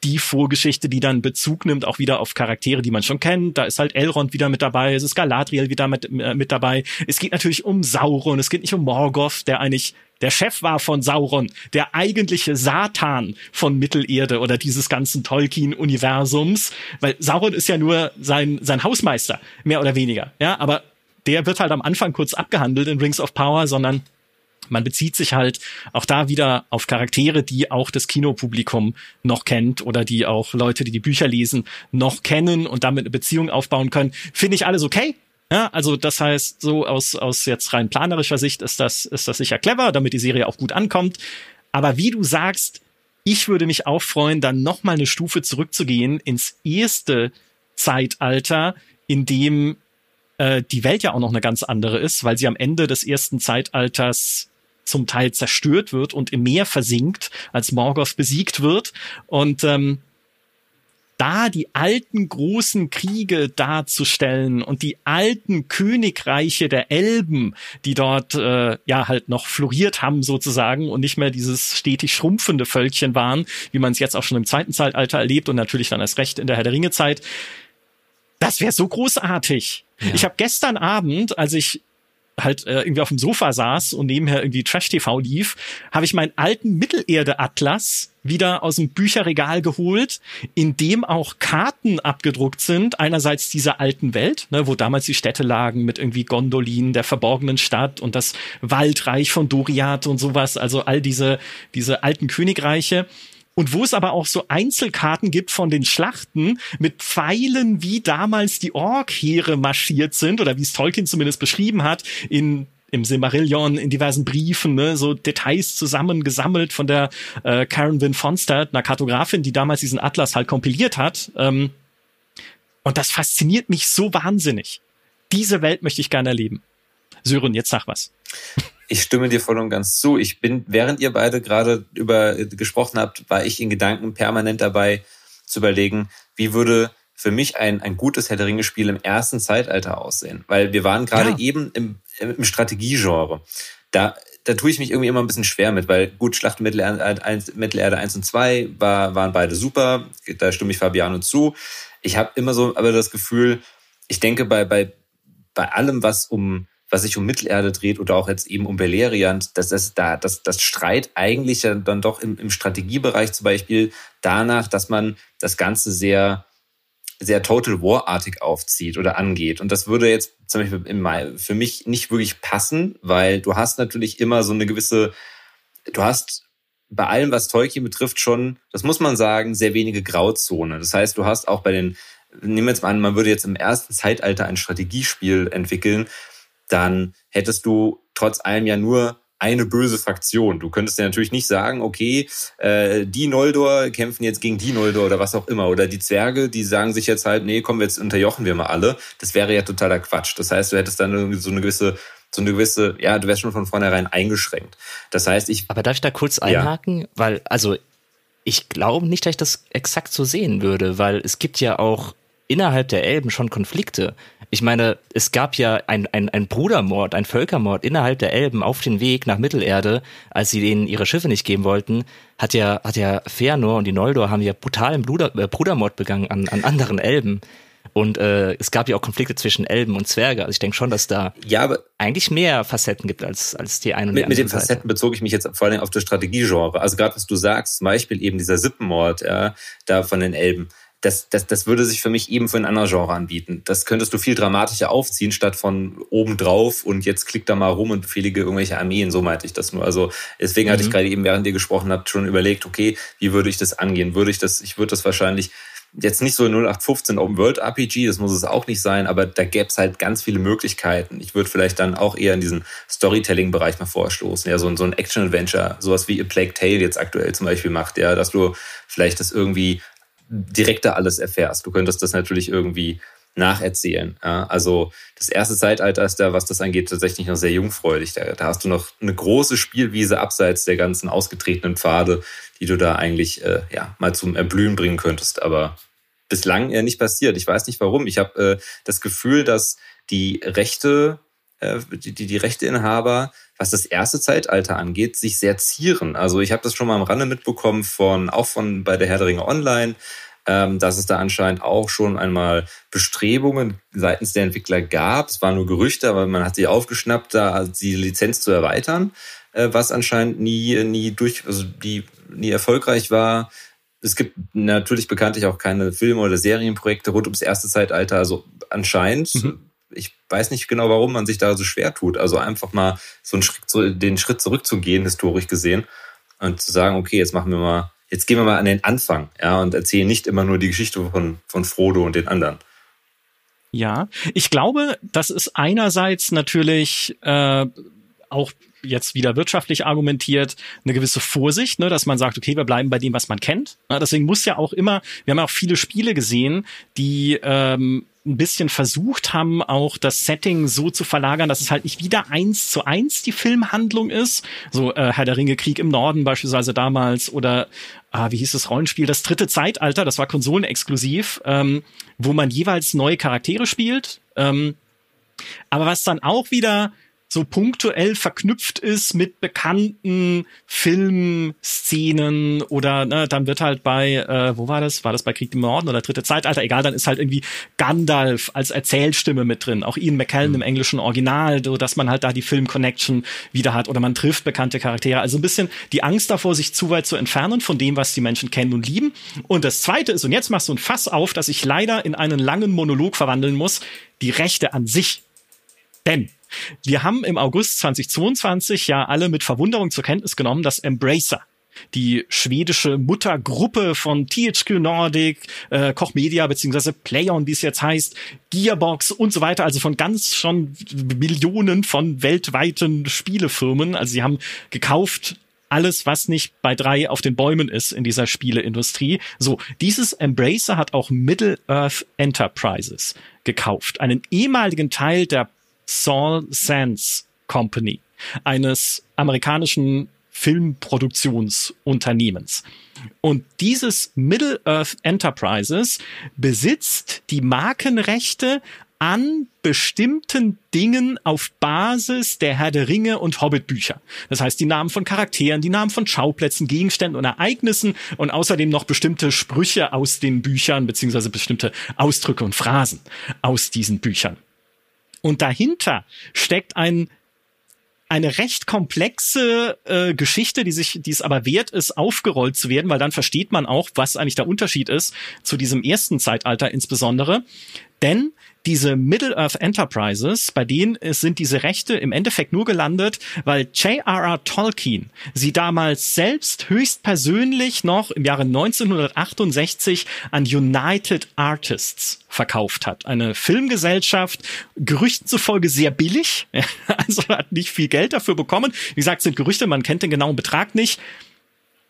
Speaker 1: die Vorgeschichte, die dann Bezug nimmt, auch wieder auf Charaktere, die man schon kennt. Da ist halt Elrond wieder mit dabei, es ist Galadriel wieder mit, äh, mit dabei. Es geht natürlich um Sauron, es geht nicht um Morgoth, der eigentlich der Chef war von Sauron, der eigentliche Satan von Mittelerde oder dieses ganzen Tolkien-Universums, weil Sauron ist ja nur sein, sein Hausmeister, mehr oder weniger. Ja, aber der wird halt am Anfang kurz abgehandelt in Rings of Power, sondern man bezieht sich halt auch da wieder auf Charaktere, die auch das Kinopublikum noch kennt oder die auch Leute, die die Bücher lesen, noch kennen und damit eine Beziehung aufbauen können. Finde ich alles okay. Ja, also das heißt, so aus, aus jetzt rein planerischer Sicht ist das, ist das sicher clever, damit die Serie auch gut ankommt. Aber wie du sagst, ich würde mich auch freuen, dann nochmal eine Stufe zurückzugehen ins erste Zeitalter, in dem äh, die Welt ja auch noch eine ganz andere ist, weil sie am Ende des ersten Zeitalters zum Teil zerstört wird und im Meer versinkt, als Morgoth besiegt wird. Und ähm, da die alten großen Kriege darzustellen und die alten Königreiche der Elben, die dort äh, ja halt noch floriert haben sozusagen und nicht mehr dieses stetig schrumpfende Völkchen waren, wie man es jetzt auch schon im zweiten Zeitalter erlebt und natürlich dann erst recht in der Herr der Ringe Zeit. Das wäre so großartig. Ja. Ich habe gestern Abend, als ich halt äh, irgendwie auf dem Sofa saß und nebenher irgendwie Trash-TV lief, habe ich meinen alten Mittelerde-Atlas wieder aus dem Bücherregal geholt, in dem auch Karten abgedruckt sind. Einerseits dieser alten Welt, ne, wo damals die Städte lagen mit irgendwie Gondolin, der verborgenen Stadt und das Waldreich von Doriath und sowas. Also all diese, diese alten Königreiche und wo es aber auch so Einzelkarten gibt von den Schlachten mit Pfeilen, wie damals die Ork-Heere marschiert sind oder wie es Tolkien zumindest beschrieben hat in im Silmarillion, in diversen Briefen, ne, so Details zusammengesammelt von der äh, Karen Wynne Fonstad, einer Kartografin, die damals diesen Atlas halt kompiliert hat. Ähm, und das fasziniert mich so wahnsinnig. Diese Welt möchte ich gerne erleben. Sören, jetzt sag was.
Speaker 3: Ich stimme dir voll und ganz zu. Ich bin, während ihr beide gerade über äh, gesprochen habt, war ich in Gedanken permanent dabei zu überlegen, wie würde für mich ein, ein gutes Herr der Ringe-Spiel im ersten Zeitalter aussehen. Weil wir waren gerade ja. eben im, im Strategiegenre. Da, da tue ich mich irgendwie immer ein bisschen schwer mit, weil gut, Schlacht Mittelerde 1, Mittelerde 1 und 2 war, waren beide super. Da stimme ich Fabiano zu. Ich habe immer so aber das Gefühl, ich denke bei, bei, bei allem, was um was sich um Mittelerde dreht oder auch jetzt eben um Beleriand, dass das da, das, das Streit eigentlich dann doch im, im Strategiebereich zum Beispiel danach, dass man das Ganze sehr, sehr Total War-artig aufzieht oder angeht. Und das würde jetzt zum Beispiel im für mich nicht wirklich passen, weil du hast natürlich immer so eine gewisse, du hast bei allem, was Tolkien betrifft, schon, das muss man sagen, sehr wenige Grauzone. Das heißt, du hast auch bei den, nehmen wir jetzt mal an, man würde jetzt im ersten Zeitalter ein Strategiespiel entwickeln, dann hättest du trotz allem ja nur eine böse Fraktion. Du könntest ja natürlich nicht sagen, okay, äh, die Noldor kämpfen jetzt gegen die Noldor oder was auch immer. Oder die Zwerge, die sagen sich jetzt halt, nee, wir jetzt unterjochen wir mal alle. Das wäre ja totaler Quatsch. Das heißt, du hättest dann irgendwie so eine gewisse so eine gewisse, ja, du wärst schon von vornherein eingeschränkt. Das heißt, ich.
Speaker 2: Aber darf ich da kurz einhaken? Ja. Weil, also, ich glaube nicht, dass ich das exakt so sehen würde, weil es gibt ja auch innerhalb der Elben schon Konflikte. Ich meine, es gab ja ein, ein, ein Brudermord, ein Völkermord innerhalb der Elben auf den Weg nach Mittelerde, als sie denen ihre Schiffe nicht geben wollten, hat ja, hat ja Fëanor und die Noldor haben ja brutalen Bruder, äh, Brudermord begangen an, an anderen Elben. Und äh, es gab ja auch Konflikte zwischen Elben und Zwerge. Also ich denke schon, dass da
Speaker 3: ja, aber
Speaker 2: eigentlich mehr Facetten gibt als, als die eine und
Speaker 3: mit,
Speaker 2: die andere
Speaker 3: Mit den Facetten Seite. bezog ich mich jetzt vor allem auf das Strategiegenre. Also gerade was du sagst, zum Beispiel eben dieser Sippenmord ja, da von den Elben das, das, das würde sich für mich eben für ein anderes Genre anbieten. Das könntest du viel dramatischer aufziehen, statt von oben drauf und jetzt klick da mal rum und befehlige irgendwelche Armeen. So meinte ich das nur. Also deswegen mhm. hatte ich mhm. gerade eben, während ihr gesprochen habt, schon überlegt, okay, wie würde ich das angehen? Würde ich das, ich würde das wahrscheinlich jetzt nicht so 0815 Open World RPG, das muss es auch nicht sein, aber da gäbe es halt ganz viele Möglichkeiten. Ich würde vielleicht dann auch eher in diesen Storytelling-Bereich mal vorstoßen. Ja, so, so ein Action-Adventure, sowas wie A Plague Tale jetzt aktuell zum Beispiel macht, ja, dass du vielleicht das irgendwie direkter alles erfährst. Du könntest das natürlich irgendwie nacherzählen. Ja, also das erste Zeitalter ist da, was das angeht, tatsächlich noch sehr jungfräulig. Da, da, hast du noch eine große Spielwiese abseits der ganzen ausgetretenen Pfade, die du da eigentlich äh, ja mal zum Erblühen bringen könntest. Aber bislang äh, nicht passiert. Ich weiß nicht warum. Ich habe äh, das Gefühl, dass die Rechte, die, die, die Rechteinhaber, was das erste Zeitalter angeht, sich sehr zieren. Also ich habe das schon mal am Rande mitbekommen von auch von bei der Herr der Ringe Online ähm, dass es da anscheinend auch schon einmal Bestrebungen seitens der Entwickler gab. Es waren nur Gerüchte, aber man hat sie aufgeschnappt, da die Lizenz zu erweitern, äh, was anscheinend nie, nie durch, also die nie erfolgreich war. Es gibt natürlich bekanntlich auch keine Filme oder Serienprojekte rund ums erste Zeitalter. Also anscheinend, mhm. Ich weiß nicht genau, warum man sich da so schwer tut. Also einfach mal so einen Schritt, den Schritt zurückzugehen, historisch gesehen, und zu sagen, okay, jetzt machen wir mal jetzt gehen wir mal an den Anfang, ja, und erzählen nicht immer nur die Geschichte von, von Frodo und den anderen.
Speaker 1: Ja, ich glaube, das ist einerseits natürlich äh, auch jetzt wieder wirtschaftlich argumentiert, eine gewisse Vorsicht, ne, dass man sagt, okay, wir bleiben bei dem, was man kennt. Ja, deswegen muss ja auch immer, wir haben auch viele Spiele gesehen, die ähm, ein bisschen versucht haben, auch das Setting so zu verlagern, dass es halt nicht wieder eins zu eins die Filmhandlung ist. So äh, Herr der Ringe Krieg im Norden beispielsweise damals oder ah, wie hieß das Rollenspiel? Das dritte Zeitalter, das war konsolenexklusiv, ähm, wo man jeweils neue Charaktere spielt. Ähm, aber was dann auch wieder so punktuell verknüpft ist mit bekannten Filmszenen oder ne, dann wird halt bei, äh, wo war das? War das bei Krieg im Norden oder Dritte Zeitalter? Egal, dann ist halt irgendwie Gandalf als Erzählstimme mit drin. Auch Ian McKellen mhm. im englischen Original, so dass man halt da die Film-Connection wieder hat oder man trifft bekannte Charaktere. Also ein bisschen die Angst davor, sich zu weit zu entfernen von dem, was die Menschen kennen und lieben. Und das zweite ist, und jetzt machst du ein Fass auf, dass ich leider in einen langen Monolog verwandeln muss, die Rechte an sich. Denn wir haben im August 2022 ja alle mit Verwunderung zur Kenntnis genommen, dass Embracer die schwedische Muttergruppe von THQ Nordic, äh, Koch Media beziehungsweise Playon, wie es jetzt heißt, Gearbox und so weiter, also von ganz schon Millionen von weltweiten Spielefirmen. Also sie haben gekauft alles, was nicht bei drei auf den Bäumen ist in dieser Spieleindustrie. So, dieses Embracer hat auch Middle Earth Enterprises gekauft, einen ehemaligen Teil der Saul Sands Company, eines amerikanischen Filmproduktionsunternehmens. Und dieses Middle Earth Enterprises besitzt die Markenrechte an bestimmten Dingen auf Basis der Herr der Ringe und Hobbit-Bücher. Das heißt, die Namen von Charakteren, die Namen von Schauplätzen, Gegenständen und Ereignissen und außerdem noch bestimmte Sprüche aus den Büchern beziehungsweise bestimmte Ausdrücke und Phrasen aus diesen Büchern. Und dahinter steckt ein eine recht komplexe äh, Geschichte, die sich, die es aber wert ist, aufgerollt zu werden, weil dann versteht man auch, was eigentlich der Unterschied ist zu diesem ersten Zeitalter insbesondere. Denn diese Middle-earth Enterprises, bei denen sind diese Rechte im Endeffekt nur gelandet, weil J.R.R. Tolkien sie damals selbst höchstpersönlich noch im Jahre 1968 an United Artists verkauft hat. Eine Filmgesellschaft, Gerüchten zufolge sehr billig, also hat nicht viel Geld dafür bekommen. Wie gesagt, sind Gerüchte, man kennt den genauen Betrag nicht.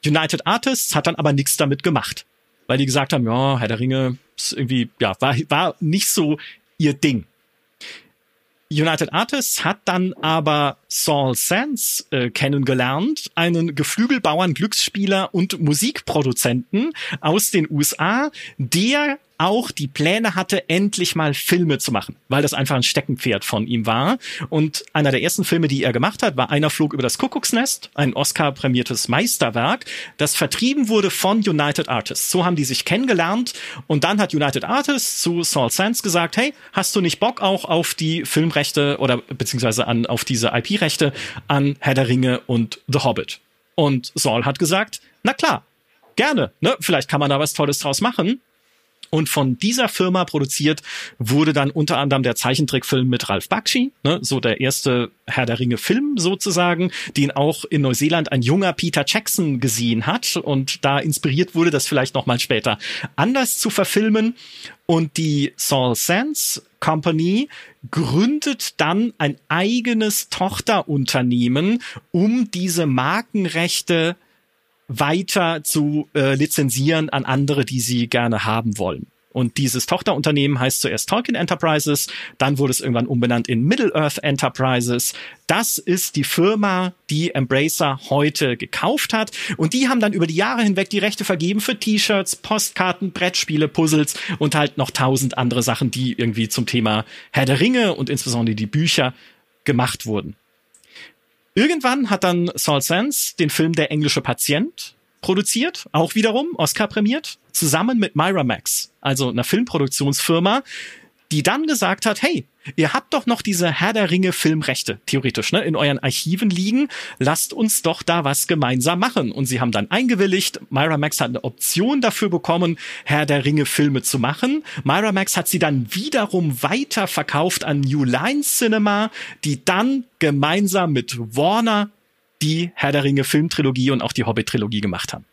Speaker 1: United Artists hat dann aber nichts damit gemacht, weil die gesagt haben, ja, Herr der Ringe irgendwie, ja, war, war nicht so ihr Ding. United Artists hat dann aber Saul Sands äh, kennengelernt, einen Geflügelbauern, Glücksspieler und Musikproduzenten aus den USA, der auch die Pläne hatte, endlich mal Filme zu machen, weil das einfach ein Steckenpferd von ihm war. Und einer der ersten Filme, die er gemacht hat, war Einer flog über das Kuckucksnest, ein Oscar-prämiertes Meisterwerk, das vertrieben wurde von United Artists. So haben die sich kennengelernt und dann hat United Artists zu Saul Sands gesagt, hey, hast du nicht Bock auch auf die Filmrechte oder beziehungsweise an auf diese IP-Rechte an Herr der Ringe und The Hobbit? Und Saul hat gesagt, na klar, gerne, ne? Vielleicht kann man da was Tolles draus machen. Und von dieser Firma produziert wurde dann unter anderem der Zeichentrickfilm mit Ralph Bakshi, ne, so der erste Herr der Ringe Film sozusagen, den auch in Neuseeland ein junger Peter Jackson gesehen hat und da inspiriert wurde, das vielleicht nochmal später anders zu verfilmen. Und die Saul Sands Company gründet dann ein eigenes Tochterunternehmen, um diese Markenrechte weiter zu äh, lizenzieren an andere, die sie gerne haben wollen. Und dieses Tochterunternehmen heißt zuerst Tolkien Enterprises, dann wurde es irgendwann umbenannt in Middle-earth Enterprises. Das ist die Firma, die Embracer heute gekauft hat. Und die haben dann über die Jahre hinweg die Rechte vergeben für T-Shirts, Postkarten, Brettspiele, Puzzles und halt noch tausend andere Sachen, die irgendwie zum Thema Herr der Ringe und insbesondere die Bücher gemacht wurden. Irgendwann hat dann Saul Sands den Film Der englische Patient produziert, auch wiederum Oscar prämiert, zusammen mit Miramax, also einer Filmproduktionsfirma, die dann gesagt hat, hey, ihr habt doch noch diese Herr der Ringe Filmrechte, theoretisch, ne, in euren Archiven liegen, lasst uns doch da was gemeinsam machen. Und sie haben dann eingewilligt, Miramax hat eine Option dafür bekommen, Herr der Ringe Filme zu machen. Miramax hat sie dann wiederum weiter verkauft an New Line Cinema, die dann gemeinsam mit Warner die Herr der Ringe Filmtrilogie und auch die Hobbit-Trilogie gemacht haben.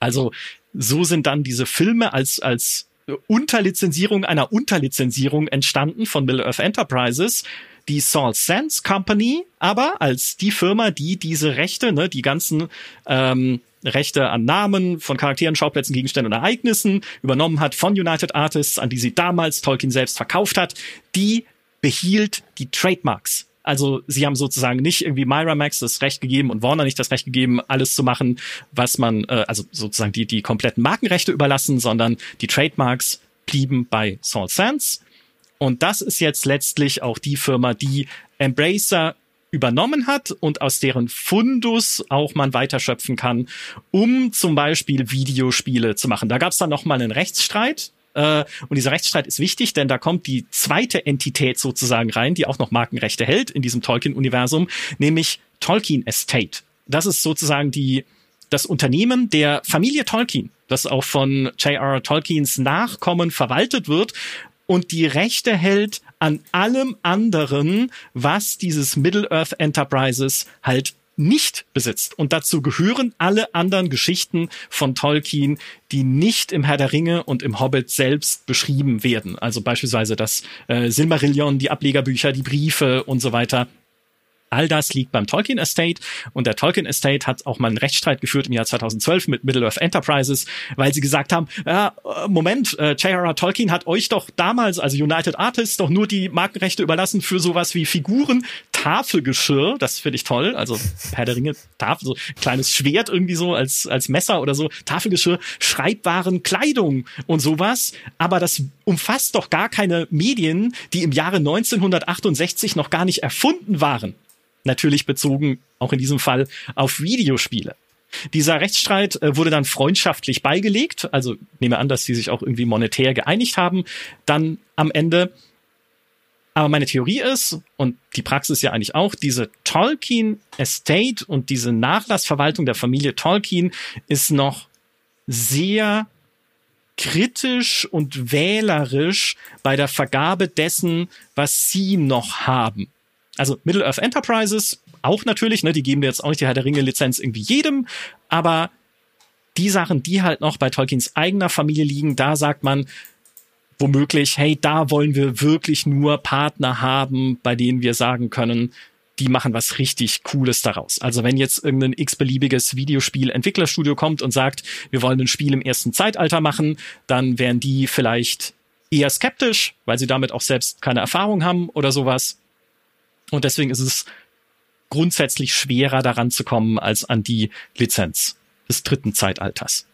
Speaker 1: Also so sind dann diese Filme als, als Unterlizenzierung einer Unterlizenzierung entstanden von Middle-earth Enterprises, die Salt Sands Company, aber als die Firma, die diese Rechte, ne, die ganzen ähm, Rechte an Namen von Charakteren, Schauplätzen, Gegenständen und Ereignissen übernommen hat von United Artists, an die sie damals Tolkien selbst verkauft hat, die behielt die Trademarks also sie haben sozusagen nicht irgendwie Miramax das Recht gegeben und Warner nicht das Recht gegeben, alles zu machen, was man, äh, also sozusagen die, die kompletten Markenrechte überlassen, sondern die Trademarks blieben bei Salt Sands. Und das ist jetzt letztlich auch die Firma, die Embracer übernommen hat und aus deren Fundus auch man weiterschöpfen kann, um zum Beispiel Videospiele zu machen. Da gab es dann noch mal einen Rechtsstreit und dieser Rechtsstreit ist wichtig, denn da kommt die zweite Entität sozusagen rein, die auch noch Markenrechte hält in diesem Tolkien-Universum, nämlich Tolkien Estate. Das ist sozusagen die, das Unternehmen der Familie Tolkien, das auch von J.R. Tolkiens Nachkommen verwaltet wird und die Rechte hält an allem anderen, was dieses Middle-earth Enterprises halt nicht besitzt. Und dazu gehören alle anderen Geschichten von Tolkien, die nicht im Herr der Ringe und im Hobbit selbst beschrieben werden. Also beispielsweise das äh, Silmarillion, die Ablegerbücher, die Briefe und so weiter. All das liegt beim Tolkien Estate und der Tolkien Estate hat auch mal einen Rechtsstreit geführt im Jahr 2012 mit Middle-earth Enterprises, weil sie gesagt haben, ja, äh, Moment, äh, J.R.R. Tolkien hat euch doch damals, also United Artists, doch nur die Markenrechte überlassen für sowas wie Figuren, Tafelgeschirr, das finde ich toll, also Herr der Ringe, Tafel, so kleines Schwert irgendwie so als, als Messer oder so, Tafelgeschirr, Schreibwaren, Kleidung und sowas, aber das umfasst doch gar keine Medien, die im Jahre 1968 noch gar nicht erfunden waren. Natürlich bezogen auch in diesem Fall auf Videospiele. Dieser Rechtsstreit äh, wurde dann freundschaftlich beigelegt, also nehme an, dass sie sich auch irgendwie monetär geeinigt haben, dann am Ende. Aber meine Theorie ist, und die Praxis ja eigentlich auch, diese Tolkien Estate und diese Nachlassverwaltung der Familie Tolkien ist noch sehr kritisch und wählerisch bei der Vergabe dessen, was sie noch haben. Also Middle-earth Enterprises auch natürlich, ne, die geben jetzt auch nicht die Herr der Ringe-Lizenz irgendwie jedem, aber die Sachen, die halt noch bei Tolkiens eigener Familie liegen, da sagt man womöglich, hey, da wollen wir wirklich nur Partner haben, bei denen wir sagen können, die machen was richtig Cooles daraus. Also wenn jetzt irgendein x-beliebiges Videospiel-Entwicklerstudio kommt und sagt, wir wollen ein Spiel im ersten Zeitalter machen, dann wären die vielleicht eher skeptisch, weil sie damit auch selbst keine Erfahrung haben oder sowas. Und deswegen ist es grundsätzlich schwerer daran zu kommen als an die Lizenz des dritten Zeitalters.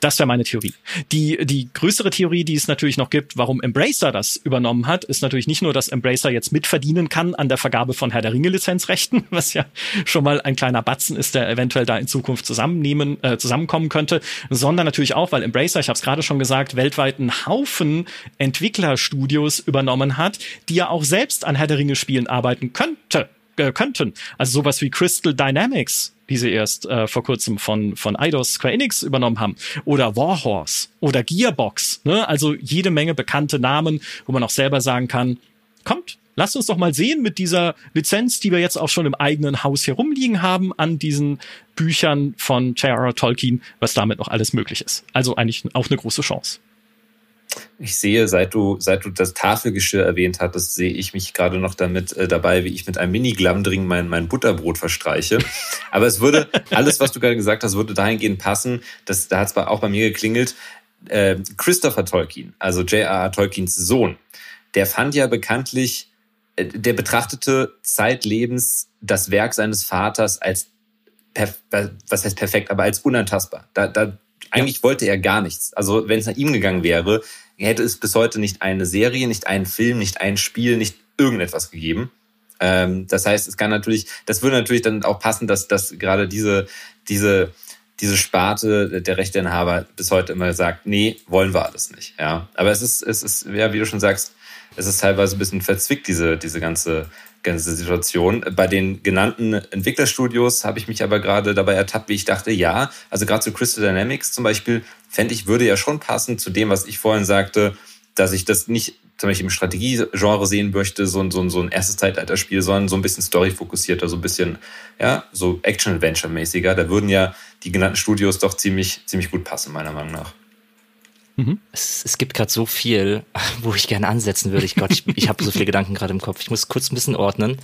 Speaker 1: Das wäre meine Theorie. Die, die größere Theorie, die es natürlich noch gibt, warum Embracer das übernommen hat, ist natürlich nicht nur, dass Embracer jetzt mitverdienen kann an der Vergabe von Herr der Ringe Lizenzrechten, was ja schon mal ein kleiner Batzen ist, der eventuell da in Zukunft zusammennehmen, äh, zusammenkommen könnte, sondern natürlich auch, weil Embracer, ich habe es gerade schon gesagt, weltweit einen Haufen Entwicklerstudios übernommen hat, die ja auch selbst an Herr der Ringe Spielen arbeiten könnte, äh, könnten. Also sowas wie Crystal Dynamics die sie erst äh, vor kurzem von, von Eidos Square Enix übernommen haben. Oder Warhorse oder Gearbox. Ne? Also jede Menge bekannte Namen, wo man auch selber sagen kann, kommt, lasst uns doch mal sehen mit dieser Lizenz, die wir jetzt auch schon im eigenen Haus hier rumliegen haben, an diesen Büchern von J.R.R. Tolkien, was damit noch alles möglich ist. Also eigentlich auch eine große Chance.
Speaker 3: Ich sehe, seit du, seit du das Tafelgeschirr erwähnt hattest, sehe ich mich gerade noch damit äh, dabei, wie ich mit einem Mini-Glamdring mein, mein Butterbrot verstreiche. Aber es würde, alles, was du gerade gesagt hast, würde dahingehend passen. Das, da hat es auch bei mir geklingelt. Äh, Christopher Tolkien, also J.R.R. Tolkiens Sohn, der fand ja bekanntlich, äh, der betrachtete zeitlebens das Werk seines Vaters als, was heißt perfekt, aber als unantastbar. Da, da, eigentlich ja. wollte er gar nichts. Also wenn es nach ihm gegangen wäre, hätte es bis heute nicht eine Serie, nicht einen Film, nicht ein Spiel, nicht irgendetwas gegeben. Ähm, das heißt, es kann natürlich, das würde natürlich dann auch passen, dass, dass gerade diese, diese, diese Sparte der Rechteinhaber bis heute immer sagt, nee, wollen wir alles nicht. Ja, aber es ist, es ist, ja, wie du schon sagst, es ist teilweise ein bisschen verzwickt, diese, diese ganze, ganze Situation. Bei den genannten Entwicklerstudios habe ich mich aber gerade dabei ertappt, wie ich dachte, ja, also gerade zu Crystal Dynamics zum Beispiel, fände ich, würde ja schon passen zu dem, was ich vorhin sagte, dass ich das nicht zum Beispiel im Strategiegenre sehen möchte, so ein, so ein, so ein erstes Zeitalterspiel, sondern so ein bisschen storyfokussierter, so ein bisschen, ja, so Action-Adventure-mäßiger. Da würden ja die genannten Studios doch ziemlich, ziemlich gut passen, meiner Meinung nach.
Speaker 2: Mhm. Es, es, gibt gerade so viel, wo ich gerne ansetzen würde. Ich Gott, ich, ich habe so viele Gedanken gerade im Kopf. Ich muss kurz ein bisschen ordnen.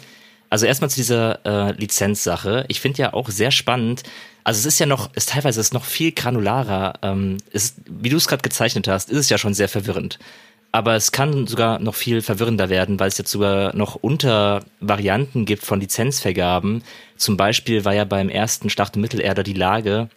Speaker 2: Also erstmal zu dieser äh, Lizenzsache. Ich finde ja auch sehr spannend. Also es ist ja noch, ist teilweise ist noch viel granularer. Ähm, ist, wie du es gerade gezeichnet hast, ist es ja schon sehr verwirrend. Aber es kann sogar noch viel verwirrender werden, weil es jetzt sogar noch Untervarianten gibt von Lizenzvergaben. Zum Beispiel war ja beim ersten Schlacht um Mittelerde die Lage,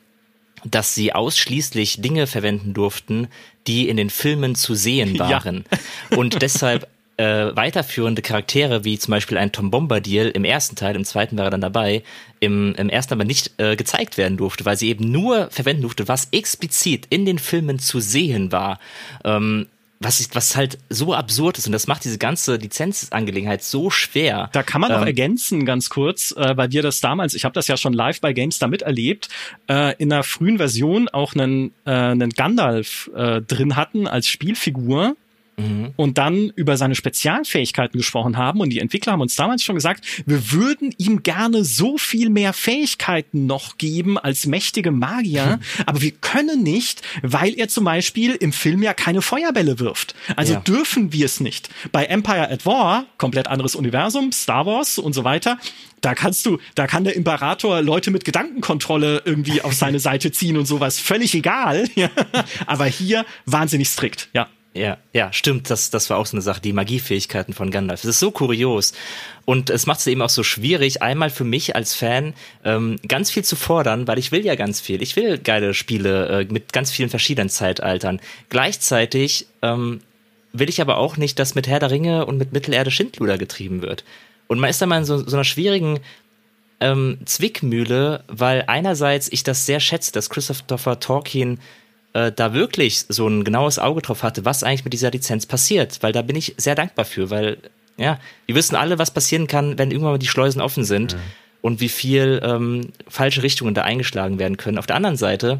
Speaker 2: dass sie ausschließlich Dinge verwenden durften, die in den Filmen zu sehen waren. Ja. Und deshalb äh, weiterführende Charaktere, wie zum Beispiel ein Tom Bombadil im ersten Teil, im zweiten war er dann dabei, im, im ersten aber nicht äh, gezeigt werden durfte, weil sie eben nur verwenden durfte, was explizit in den Filmen zu sehen war. Ähm, was, ist, was halt so absurd ist und das macht diese ganze Lizenzangelegenheit so schwer.
Speaker 1: Da kann man ähm, noch ergänzen, ganz kurz, äh, weil wir das damals, ich habe das ja schon live bei GameStar miterlebt, äh, in der frühen Version auch einen, äh, einen Gandalf äh, drin hatten als Spielfigur Mhm. und dann über seine Spezialfähigkeiten gesprochen haben. Und die Entwickler haben uns damals schon gesagt, wir würden ihm gerne so viel mehr Fähigkeiten noch geben als mächtige Magier, mhm. aber wir können nicht, weil er zum Beispiel im Film ja keine Feuerbälle wirft. Also ja. dürfen wir es nicht. Bei Empire at War, komplett anderes Universum, Star Wars und so weiter, da kannst du, da kann der Imperator Leute mit Gedankenkontrolle irgendwie auf seine Seite ziehen und sowas, völlig egal. Aber hier wahnsinnig strikt, ja.
Speaker 2: Ja, ja, stimmt. Das, das war auch so eine Sache, die Magiefähigkeiten von Gandalf. Es ist so kurios. Und es macht es eben auch so schwierig, einmal für mich als Fan ähm, ganz viel zu fordern, weil ich will ja ganz viel. Ich will geile Spiele äh, mit ganz vielen verschiedenen Zeitaltern. Gleichzeitig ähm, will ich aber auch nicht, dass mit Herr der Ringe und mit Mittelerde Schindluder getrieben wird. Und man ist da mal in so, so einer schwierigen ähm, Zwickmühle, weil einerseits ich das sehr schätze, dass Christopher Tolkien äh, da wirklich so ein genaues Auge drauf hatte, was eigentlich mit dieser Lizenz passiert, weil da bin ich sehr dankbar für, weil ja, wir wissen alle, was passieren kann, wenn irgendwann mal die Schleusen offen sind mhm. und wie viel ähm, falsche Richtungen da eingeschlagen werden können. Auf der anderen Seite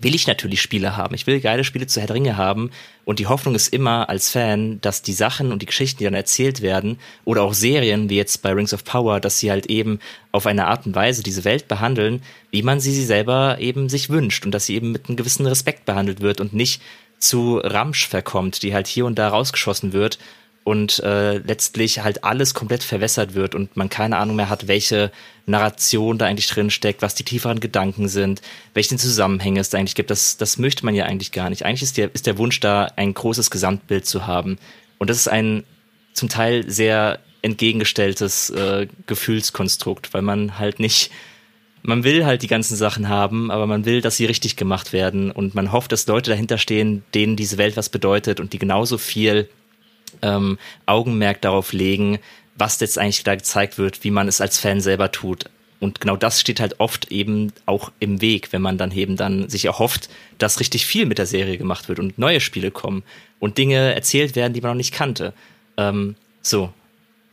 Speaker 2: will ich natürlich Spiele haben. Ich will geile Spiele zu Herr der Ringe haben. Und die Hoffnung ist immer als Fan, dass die Sachen und die Geschichten, die dann erzählt werden, oder auch Serien, wie jetzt bei Rings of Power, dass sie halt eben auf eine Art und Weise diese Welt behandeln, wie man sie, sie selber eben sich wünscht und dass sie eben mit einem gewissen Respekt behandelt wird und nicht zu Ramsch verkommt, die halt hier und da rausgeschossen wird und äh, letztlich halt alles komplett verwässert wird und man keine Ahnung mehr hat, welche Narration da eigentlich drin steckt, was die tieferen Gedanken sind, welche Zusammenhänge es da eigentlich gibt. Das, das möchte man ja eigentlich gar nicht. Eigentlich ist der, ist der Wunsch da, ein großes Gesamtbild zu haben. Und das ist ein zum Teil sehr entgegengestelltes äh, Gefühlskonstrukt, weil man halt nicht, man will halt die ganzen Sachen haben, aber man will, dass sie richtig gemacht werden und man hofft, dass Leute dahinter stehen, denen diese Welt was bedeutet und die genauso viel ähm, Augenmerk darauf legen, was jetzt eigentlich da gezeigt wird, wie man es als Fan selber tut. Und genau das steht halt oft eben auch im Weg, wenn man dann eben dann sich erhofft, dass richtig viel mit der Serie gemacht wird und neue Spiele kommen und Dinge erzählt werden, die man noch nicht kannte. Ähm, so.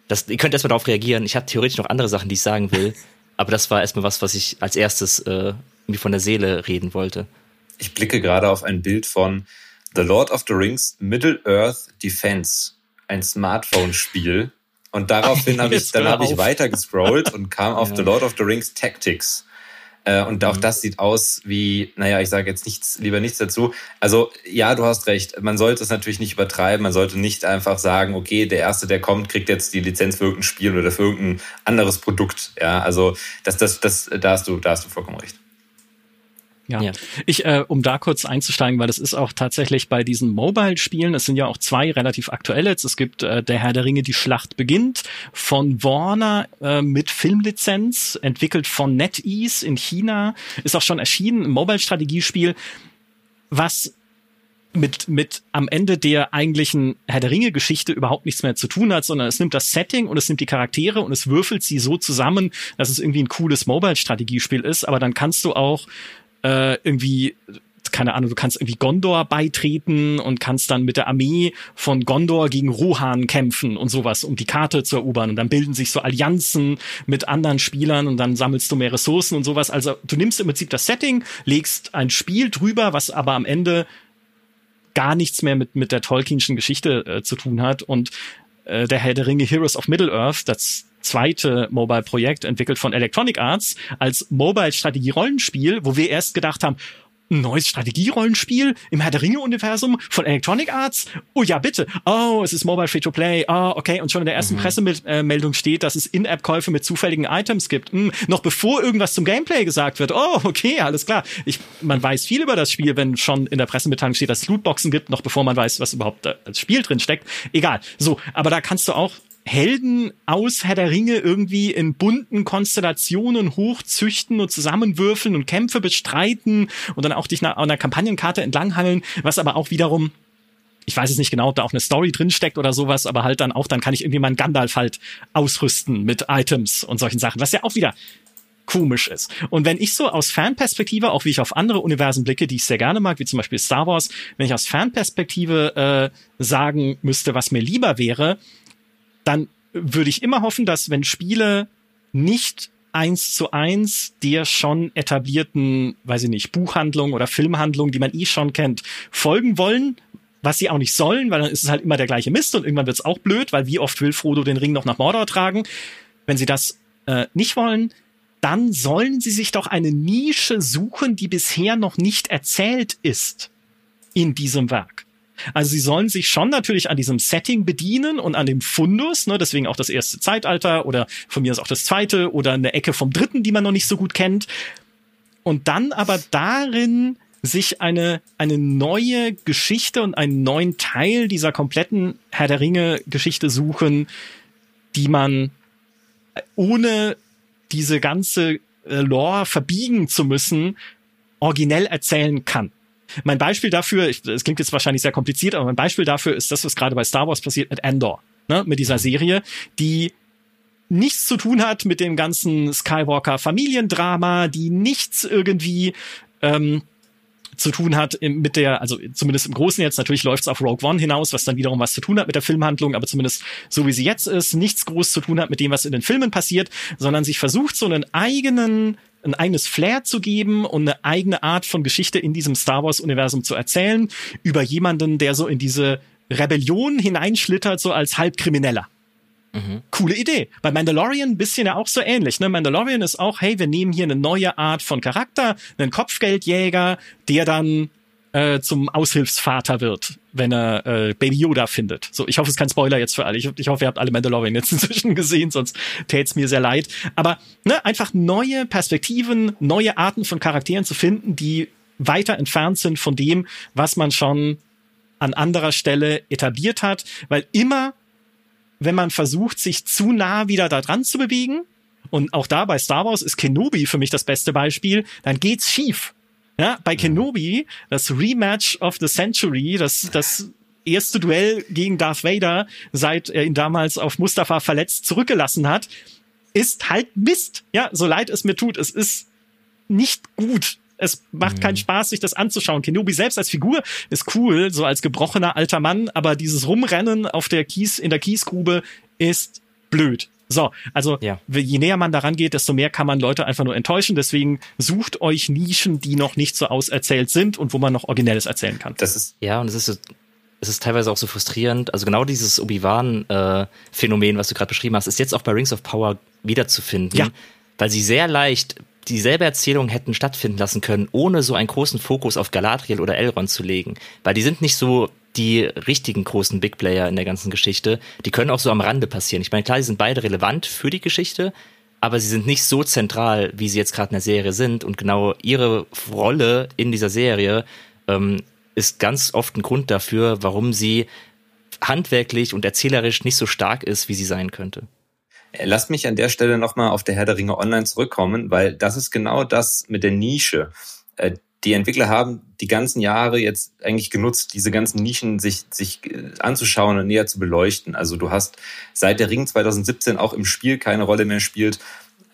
Speaker 2: Das, ihr könnt erstmal darauf reagieren. Ich habe theoretisch noch andere Sachen, die ich sagen will, aber das war erstmal was, was ich als erstes äh, mir von der Seele reden wollte.
Speaker 3: Ich blicke gerade auf ein Bild von The Lord of the Rings Middle Earth Defense, ein Smartphone-Spiel. Und daraufhin habe ich, dann habe ich weiter gescrollt und kam auf ja. The Lord of the Rings Tactics. Äh, und auch mhm. das sieht aus wie, naja, ich sage jetzt nichts, lieber nichts dazu. Also ja, du hast recht. Man sollte es natürlich nicht übertreiben. Man sollte nicht einfach sagen, okay, der Erste, der kommt, kriegt jetzt die Lizenz für irgendein Spiel oder für irgendein anderes Produkt. Ja, also das, das, das, da hast du, da hast du vollkommen recht.
Speaker 1: Ja, ja. ich, äh, um da kurz einzusteigen, weil das ist auch tatsächlich bei diesen Mobile-Spielen, es sind ja auch zwei relativ aktuelle. Jetzt. Es gibt äh, Der Herr der Ringe, die Schlacht beginnt von Warner äh, mit Filmlizenz, entwickelt von NetEase in China, ist auch schon erschienen, ein Mobile-Strategiespiel, was mit, mit am Ende der eigentlichen Herr der Ringe Geschichte überhaupt nichts mehr zu tun hat, sondern es nimmt das Setting und es nimmt die Charaktere und es würfelt sie so zusammen, dass es irgendwie ein cooles Mobile Strategiespiel ist, aber dann kannst du auch äh, irgendwie keine Ahnung, du kannst irgendwie Gondor beitreten und kannst dann mit der Armee von Gondor gegen Rohan kämpfen und sowas, um die Karte zu erobern. Und dann bilden sich so Allianzen mit anderen Spielern und dann sammelst du mehr Ressourcen und sowas. Also du nimmst im Prinzip das Setting, legst ein Spiel drüber, was aber am Ende gar nichts mehr mit, mit der Tolkienschen Geschichte äh, zu tun hat. Und äh, der Herr der Ringe Heroes of Middle-earth, das zweite Mobile-Projekt, entwickelt von Electronic Arts, als Mobile-Strategie-Rollenspiel, wo wir erst gedacht haben, ein neues Strategierollenspiel im Herr der Ringe-Universum von Electronic Arts? Oh ja, bitte. Oh, es ist Mobile Free-to-Play. Oh, okay. Und schon in der ersten mhm. Pressemeldung steht, dass es In-App-Käufe mit zufälligen Items gibt. Hm, noch bevor irgendwas zum Gameplay gesagt wird. Oh, okay, alles klar. Ich, man weiß viel über das Spiel, wenn schon in der Pressemitteilung steht, dass es Lootboxen gibt, noch bevor man weiß, was überhaupt als Spiel drin steckt. Egal. So, aber da kannst du auch Helden aus Herr der Ringe irgendwie in bunten Konstellationen hochzüchten und zusammenwürfeln und Kämpfe bestreiten und dann auch dich nach einer Kampagnenkarte entlanghangeln, was aber auch wiederum ich weiß es nicht genau, ob da auch eine Story drinsteckt oder sowas, aber halt dann auch, dann kann ich irgendwie meinen Gandalf halt ausrüsten mit Items und solchen Sachen, was ja auch wieder komisch ist. Und wenn ich so aus Fanperspektive, auch wie ich auf andere Universen blicke, die ich sehr gerne mag, wie zum Beispiel Star Wars, wenn ich aus Fanperspektive äh, sagen müsste, was mir lieber wäre, dann würde ich immer hoffen, dass wenn Spiele nicht eins zu eins der schon etablierten, weiß ich nicht, Buchhandlung oder Filmhandlung, die man eh schon kennt, folgen wollen, was sie auch nicht sollen, weil dann ist es halt immer der gleiche Mist und irgendwann wird es auch blöd, weil wie oft will Frodo den Ring noch nach Mordor tragen? Wenn sie das äh, nicht wollen, dann sollen sie sich doch eine Nische suchen, die bisher noch nicht erzählt ist in diesem Werk. Also sie sollen sich schon natürlich an diesem Setting bedienen und an dem Fundus, ne, deswegen auch das erste Zeitalter oder von mir ist auch das zweite oder eine Ecke vom dritten, die man noch nicht so gut kennt. Und dann aber darin sich eine, eine neue Geschichte und einen neuen Teil dieser kompletten Herr der Ringe Geschichte suchen, die man ohne diese ganze äh, Lore verbiegen zu müssen, originell erzählen kann. Mein Beispiel dafür, es klingt jetzt wahrscheinlich sehr kompliziert, aber mein Beispiel dafür ist das, was gerade bei Star Wars passiert mit Andor, ne, mit dieser Serie, die nichts zu tun hat mit dem ganzen Skywalker-Familiendrama, die nichts irgendwie ähm, zu tun hat mit der, also zumindest im Großen jetzt, natürlich läuft es auf Rogue One hinaus, was dann wiederum was zu tun hat mit der Filmhandlung, aber zumindest so wie sie jetzt ist, nichts groß zu tun hat mit dem, was in den Filmen passiert, sondern sich versucht, so einen eigenen ein eigenes Flair zu geben und eine eigene Art von Geschichte in diesem Star Wars-Universum zu erzählen, über jemanden, der so in diese Rebellion hineinschlittert, so als Halbkrimineller. Mhm. Coole Idee. Bei Mandalorian ein bisschen ja auch so ähnlich. Ne? Mandalorian ist auch, hey, wir nehmen hier eine neue Art von Charakter, einen Kopfgeldjäger, der dann äh, zum Aushilfsvater wird, wenn er äh, Baby Yoda findet. So, ich hoffe, es ist kein Spoiler jetzt für alle. Ich, ich hoffe, ihr habt alle Mandalorian jetzt inzwischen gesehen, sonst tät's mir sehr leid. Aber ne, einfach neue Perspektiven, neue Arten von Charakteren zu finden, die weiter entfernt sind von dem, was man schon an anderer Stelle etabliert hat, weil immer, wenn man versucht, sich zu nah wieder da dran zu bewegen, und auch da bei Star Wars ist Kenobi für mich das beste Beispiel, dann geht's schief. Ja, bei Kenobi, das Rematch of the Century, das, das erste Duell gegen Darth Vader, seit er ihn damals auf Mustafa verletzt zurückgelassen hat, ist halt Mist. Ja, so leid es mir tut, es ist nicht gut. Es macht mhm. keinen Spaß, sich das anzuschauen. Kenobi selbst als Figur ist cool, so als gebrochener alter Mann, aber dieses Rumrennen auf der Kies, in der Kiesgrube ist blöd. So, also ja. je näher man daran geht, desto mehr kann man Leute einfach nur enttäuschen. Deswegen sucht euch Nischen, die noch nicht so auserzählt sind und wo man noch Originelles erzählen kann.
Speaker 2: Das ist ja und es ist es ist teilweise auch so frustrierend. Also genau dieses Obi-Wan-Phänomen, äh, was du gerade beschrieben hast, ist jetzt auch bei Rings of Power wiederzufinden, ja. weil sie sehr leicht dieselbe Erzählung hätten stattfinden lassen können, ohne so einen großen Fokus auf Galadriel oder Elrond zu legen. Weil die sind nicht so die richtigen großen Big Player in der ganzen Geschichte. Die können auch so am Rande passieren. Ich meine, klar, die sind beide relevant für die Geschichte, aber sie sind nicht so zentral, wie sie jetzt gerade in der Serie sind. Und genau ihre Rolle in dieser Serie ähm, ist ganz oft ein Grund dafür, warum sie handwerklich und erzählerisch nicht so stark ist, wie sie sein könnte.
Speaker 3: Äh, lasst mich an der Stelle nochmal auf der Herr der Ringe Online zurückkommen, weil das ist genau das mit der Nische. Äh, die Entwickler haben die ganzen Jahre jetzt eigentlich genutzt, diese ganzen Nischen sich, sich äh, anzuschauen und näher zu beleuchten. Also du hast seit der Ring 2017 auch im Spiel keine Rolle mehr spielt,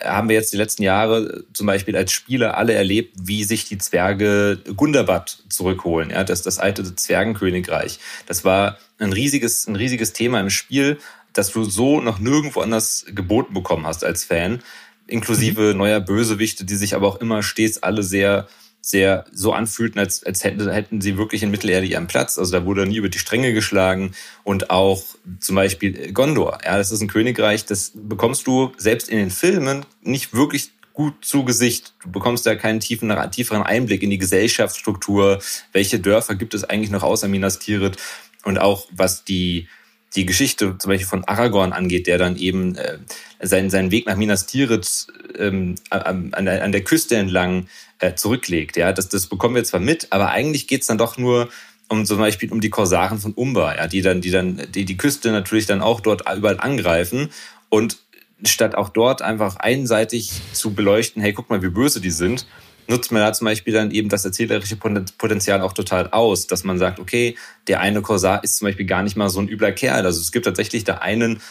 Speaker 3: haben wir jetzt die letzten Jahre zum Beispiel als Spieler alle erlebt, wie sich die Zwerge Gundabad zurückholen, ja, das, das alte Zwergenkönigreich. Das war ein riesiges, ein riesiges Thema im Spiel dass du so noch nirgendwo anders geboten bekommen hast als Fan, inklusive mhm. neuer Bösewichte, die sich aber auch immer stets alle sehr sehr so anfühlten, als, als hätten, hätten sie wirklich in Mittelerde ihren Platz. Also da wurde nie über die Stränge geschlagen. Und auch zum Beispiel Gondor. Ja, das ist ein Königreich, das bekommst du selbst in den Filmen nicht wirklich gut zu Gesicht. Du bekommst da keinen tiefen, tieferen Einblick in die Gesellschaftsstruktur. Welche Dörfer gibt es eigentlich noch außer Minas Tirith? Und auch was die, die Geschichte zum Beispiel von Aragorn angeht, der dann eben äh, seinen, seinen Weg nach Minas Tirith ähm, an, der, an der Küste entlang äh, zurücklegt. Ja, das, das bekommen wir zwar mit, aber eigentlich geht's dann doch nur um zum Beispiel um die Korsaren von Umba, ja, die dann, die dann, die die Küste natürlich dann auch dort überall angreifen und statt auch dort einfach einseitig zu beleuchten, hey, guck mal, wie böse die sind, nutzt man da zum Beispiel dann eben das erzählerische Potenzial auch total aus, dass man sagt, okay, der eine Korsar ist zum Beispiel gar nicht mal so ein übler Kerl. Also es gibt tatsächlich da einen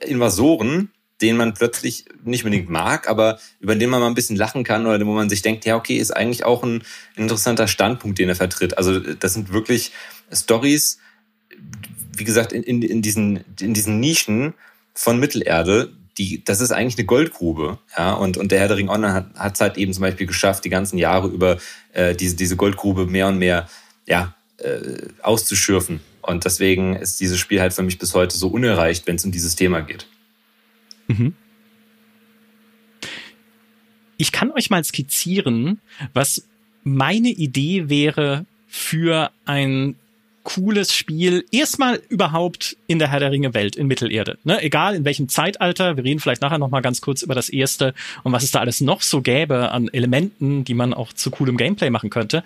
Speaker 3: Invasoren, den man plötzlich nicht unbedingt mag, aber über den man mal ein bisschen lachen kann oder wo man sich denkt, ja, okay, ist eigentlich auch ein interessanter Standpunkt, den er vertritt. Also das sind wirklich Stories, wie gesagt, in, in, in, diesen, in diesen Nischen von Mittelerde, die, das ist eigentlich eine Goldgrube. Ja? Und, und der Herr der Ring Online hat es halt eben zum Beispiel geschafft, die ganzen Jahre über äh, diese, diese Goldgrube mehr und mehr ja, äh, auszuschürfen. Und deswegen ist dieses Spiel halt für mich bis heute so unerreicht, wenn es um dieses Thema geht. Mhm.
Speaker 1: Ich kann euch mal skizzieren, was meine Idee wäre für ein cooles Spiel. Erstmal überhaupt in der Herr der Ringe Welt in Mittelerde. Ne? Egal in welchem Zeitalter. Wir reden vielleicht nachher noch mal ganz kurz über das erste und was es da alles noch so gäbe an Elementen, die man auch zu coolem Gameplay machen könnte.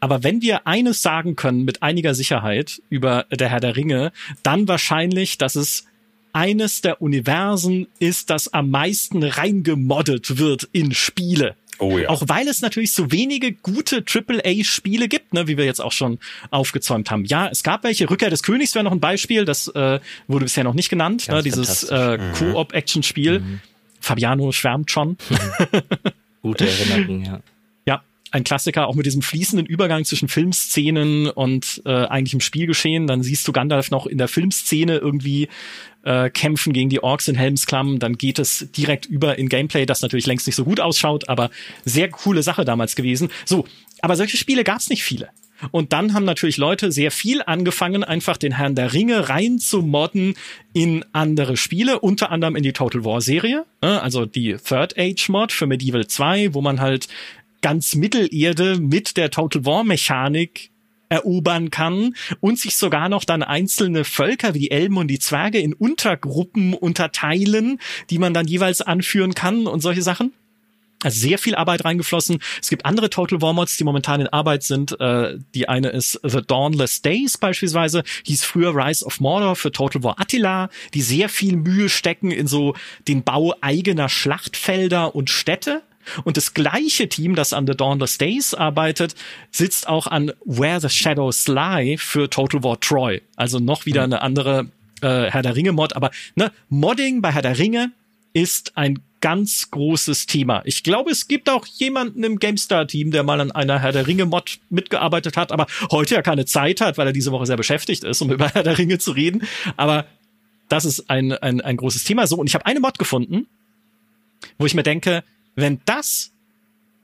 Speaker 1: Aber wenn wir eines sagen können mit einiger Sicherheit über der Herr der Ringe, dann wahrscheinlich, dass es eines der Universen ist, das am meisten reingemoddet wird in Spiele. Oh ja. Auch weil es natürlich so wenige gute AAA-Spiele gibt, ne, wie wir jetzt auch schon aufgezäumt haben. Ja, es gab welche. Rückkehr des Königs wäre noch ein Beispiel, das äh, wurde bisher noch nicht genannt. ne, dieses äh, mhm. Co-op-Action-Spiel. Mhm. Fabiano schwärmt schon.
Speaker 2: Mhm. Gute Erinnerung, ja.
Speaker 1: Ja, ein Klassiker, auch mit diesem fließenden Übergang zwischen Filmszenen und äh, eigentlichem Spielgeschehen. Dann siehst du Gandalf noch in der Filmszene irgendwie äh, kämpfen gegen die Orks in Helmsklamm, dann geht es direkt über in Gameplay, das natürlich längst nicht so gut ausschaut, aber sehr coole Sache damals gewesen. So, aber solche Spiele gab es nicht viele. Und dann haben natürlich Leute sehr viel angefangen, einfach den Herrn der Ringe rein zu modden in andere Spiele, unter anderem in die Total War Serie, ne? also die Third Age Mod für Medieval 2, wo man halt ganz Mittelerde mit der Total War Mechanik erobern kann und sich sogar noch dann einzelne Völker wie die Elben und die Zwerge in Untergruppen unterteilen, die man dann jeweils anführen kann und solche Sachen. Also sehr viel Arbeit reingeflossen. Es gibt andere Total War Mods, die momentan in Arbeit sind. Äh, die eine ist The Dawnless Days beispielsweise, hieß früher Rise of Mordor für Total War Attila, die sehr viel Mühe stecken in so den Bau eigener Schlachtfelder und Städte. Und das gleiche Team, das an The Dawnless Days arbeitet, sitzt auch an Where the Shadows Lie für Total War Troy. Also noch wieder mhm. eine andere äh, Herr der Ringe Mod. Aber ne, Modding bei Herr der Ringe ist ein ganz großes Thema. Ich glaube, es gibt auch jemanden im GameStar-Team, der mal an einer Herr der Ringe-Mod mitgearbeitet hat, aber heute ja keine Zeit hat, weil er diese Woche sehr beschäftigt ist, um über Herr der Ringe zu reden. Aber das ist ein, ein, ein großes Thema. So, und ich habe eine Mod gefunden, wo ich mir denke, wenn das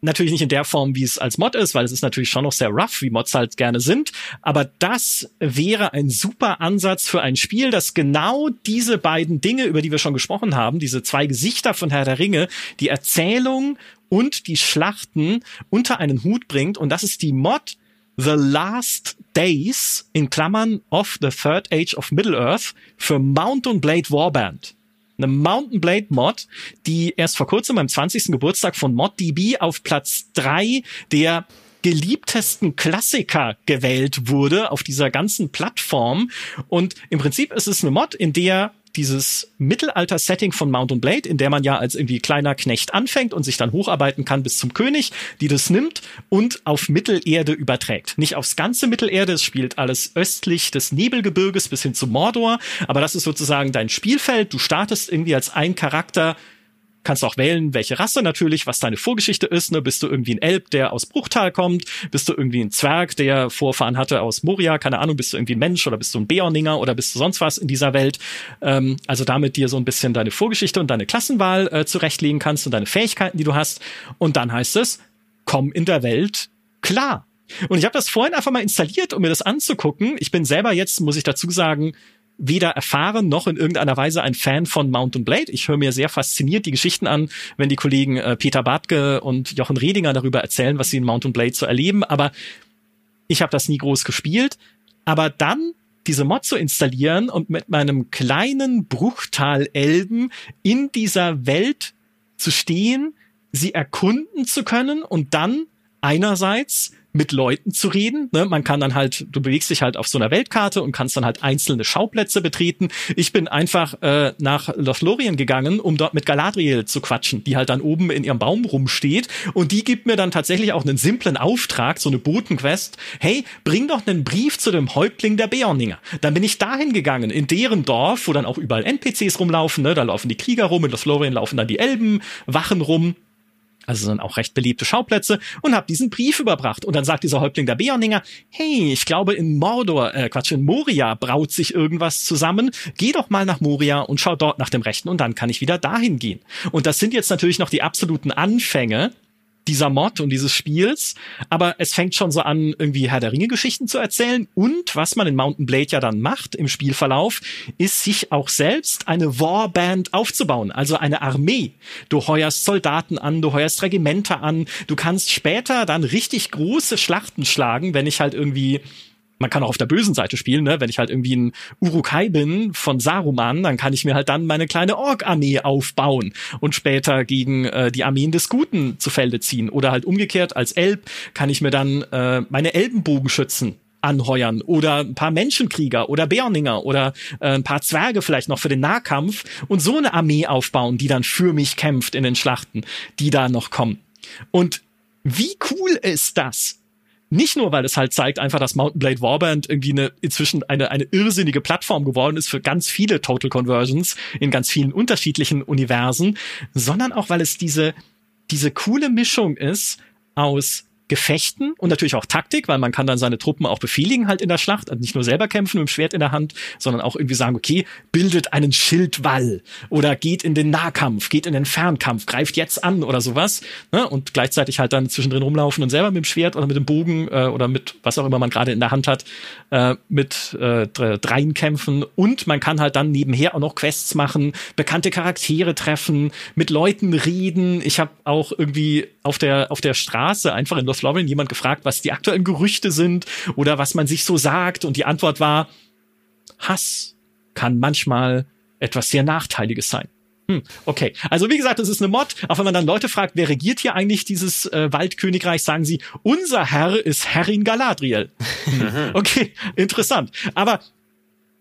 Speaker 1: Natürlich nicht in der Form, wie es als Mod ist, weil es ist natürlich schon noch sehr rough, wie Mods halt gerne sind. Aber das wäre ein super Ansatz für ein Spiel, das genau diese beiden Dinge, über die wir schon gesprochen haben, diese zwei Gesichter von Herr der Ringe, die Erzählung und die Schlachten unter einen Hut bringt. Und das ist die Mod The Last Days in Klammern of the Third Age of Middle-earth für Mount and Blade Warband eine Mountain Blade Mod, die erst vor kurzem beim 20. Geburtstag von ModDB auf Platz drei der geliebtesten Klassiker gewählt wurde auf dieser ganzen Plattform. Und im Prinzip ist es eine Mod, in der dieses Mittelalter-Setting von Mount and Blade, in der man ja als irgendwie kleiner Knecht anfängt und sich dann hocharbeiten kann bis zum König, die das nimmt und auf Mittelerde überträgt. Nicht aufs ganze Mittelerde, es spielt alles östlich des Nebelgebirges bis hin zu Mordor, aber das ist sozusagen dein Spielfeld. Du startest irgendwie als ein Charakter kannst auch wählen, welche Rasse natürlich, was deine Vorgeschichte ist. Ne? Bist du irgendwie ein Elb, der aus Bruchtal kommt? Bist du irgendwie ein Zwerg, der Vorfahren hatte aus Moria? Keine Ahnung, bist du irgendwie ein Mensch oder bist du ein Beorninger oder bist du sonst was in dieser Welt? Ähm, also damit dir so ein bisschen deine Vorgeschichte und deine Klassenwahl äh, zurechtlegen kannst und deine Fähigkeiten, die du hast. Und dann heißt es, komm in der Welt klar. Und ich habe das vorhin einfach mal installiert, um mir das anzugucken. Ich bin selber jetzt, muss ich dazu sagen, weder erfahren noch in irgendeiner Weise ein Fan von Mountain Blade. Ich höre mir sehr fasziniert die Geschichten an, wenn die Kollegen äh, Peter Bartke und Jochen Redinger darüber erzählen, was sie in Mountain Blade so erleben. Aber ich habe das nie groß gespielt. Aber dann diese Mod zu installieren und mit meinem kleinen Bruchtal-Elben in dieser Welt zu stehen, sie erkunden zu können und dann einerseits mit Leuten zu reden. Ne? Man kann dann halt, du bewegst dich halt auf so einer Weltkarte und kannst dann halt einzelne Schauplätze betreten. Ich bin einfach äh, nach Lothlorien gegangen, um dort mit Galadriel zu quatschen, die halt dann oben in ihrem Baum rumsteht. Und die gibt mir dann tatsächlich auch einen simplen Auftrag, so eine Botenquest. Hey, bring doch einen Brief zu dem Häuptling der Beorninger. Dann bin ich dahin gegangen, in deren Dorf, wo dann auch überall NPCs rumlaufen. Ne? Da laufen die Krieger rum, in Lothlorien laufen dann die Elben, Wachen rum also sind auch recht beliebte Schauplätze, und habe diesen Brief überbracht. Und dann sagt dieser Häuptling der Beorninger, hey, ich glaube in Mordor, äh, Quatsch, in Moria braut sich irgendwas zusammen. Geh doch mal nach Moria und schau dort nach dem Rechten und dann kann ich wieder dahin gehen. Und das sind jetzt natürlich noch die absoluten Anfänge dieser Mod und dieses Spiels, aber es fängt schon so an, irgendwie Herr der Ringe Geschichten zu erzählen. Und was man in Mountain Blade ja dann macht im Spielverlauf, ist sich auch selbst eine Warband aufzubauen, also eine Armee. Du heuerst Soldaten an, du heuerst Regimenter an, du kannst später dann richtig große Schlachten schlagen, wenn ich halt irgendwie man kann auch auf der bösen Seite spielen, ne? Wenn ich halt irgendwie ein Urukai bin von Saruman, dann kann ich mir halt dann meine kleine Ork-Armee aufbauen und später gegen äh, die Armeen des Guten zu Felde ziehen. Oder halt umgekehrt, als Elb kann ich mir dann äh, meine Elbenbogenschützen anheuern oder ein paar Menschenkrieger oder Bärninger oder äh, ein paar Zwerge vielleicht noch für den Nahkampf und so eine Armee aufbauen, die dann für mich kämpft in den Schlachten, die da noch kommen. Und wie cool ist das? Nicht nur, weil es halt zeigt einfach, dass Mountain Blade Warband irgendwie eine, inzwischen eine, eine irrsinnige Plattform geworden ist für ganz viele Total Conversions in ganz vielen unterschiedlichen Universen, sondern auch, weil es diese, diese coole Mischung ist aus Gefechten und natürlich auch Taktik, weil man kann dann seine Truppen auch befehligen halt in der Schlacht, also nicht nur selber kämpfen mit dem Schwert in der Hand, sondern auch irgendwie sagen, okay, bildet einen Schildwall oder geht in den Nahkampf, geht in den Fernkampf, greift jetzt an oder sowas ne? und gleichzeitig halt dann zwischendrin rumlaufen und selber mit dem Schwert oder mit dem Bogen äh, oder mit was auch immer man gerade in der Hand hat, äh, mit äh, dreien kämpfen und man kann halt dann nebenher auch noch Quests machen, bekannte Charaktere treffen, mit Leuten reden. Ich habe auch irgendwie auf der auf der Straße einfach in Los Florian jemand gefragt, was die aktuellen Gerüchte sind oder was man sich so sagt. Und die Antwort war, Hass kann manchmal etwas sehr Nachteiliges sein. Hm, okay, also wie gesagt, es ist eine Mod. Auch wenn man dann Leute fragt, wer regiert hier eigentlich dieses äh, Waldkönigreich, sagen sie, unser Herr ist Herrin Galadriel. Hm, okay, interessant. Aber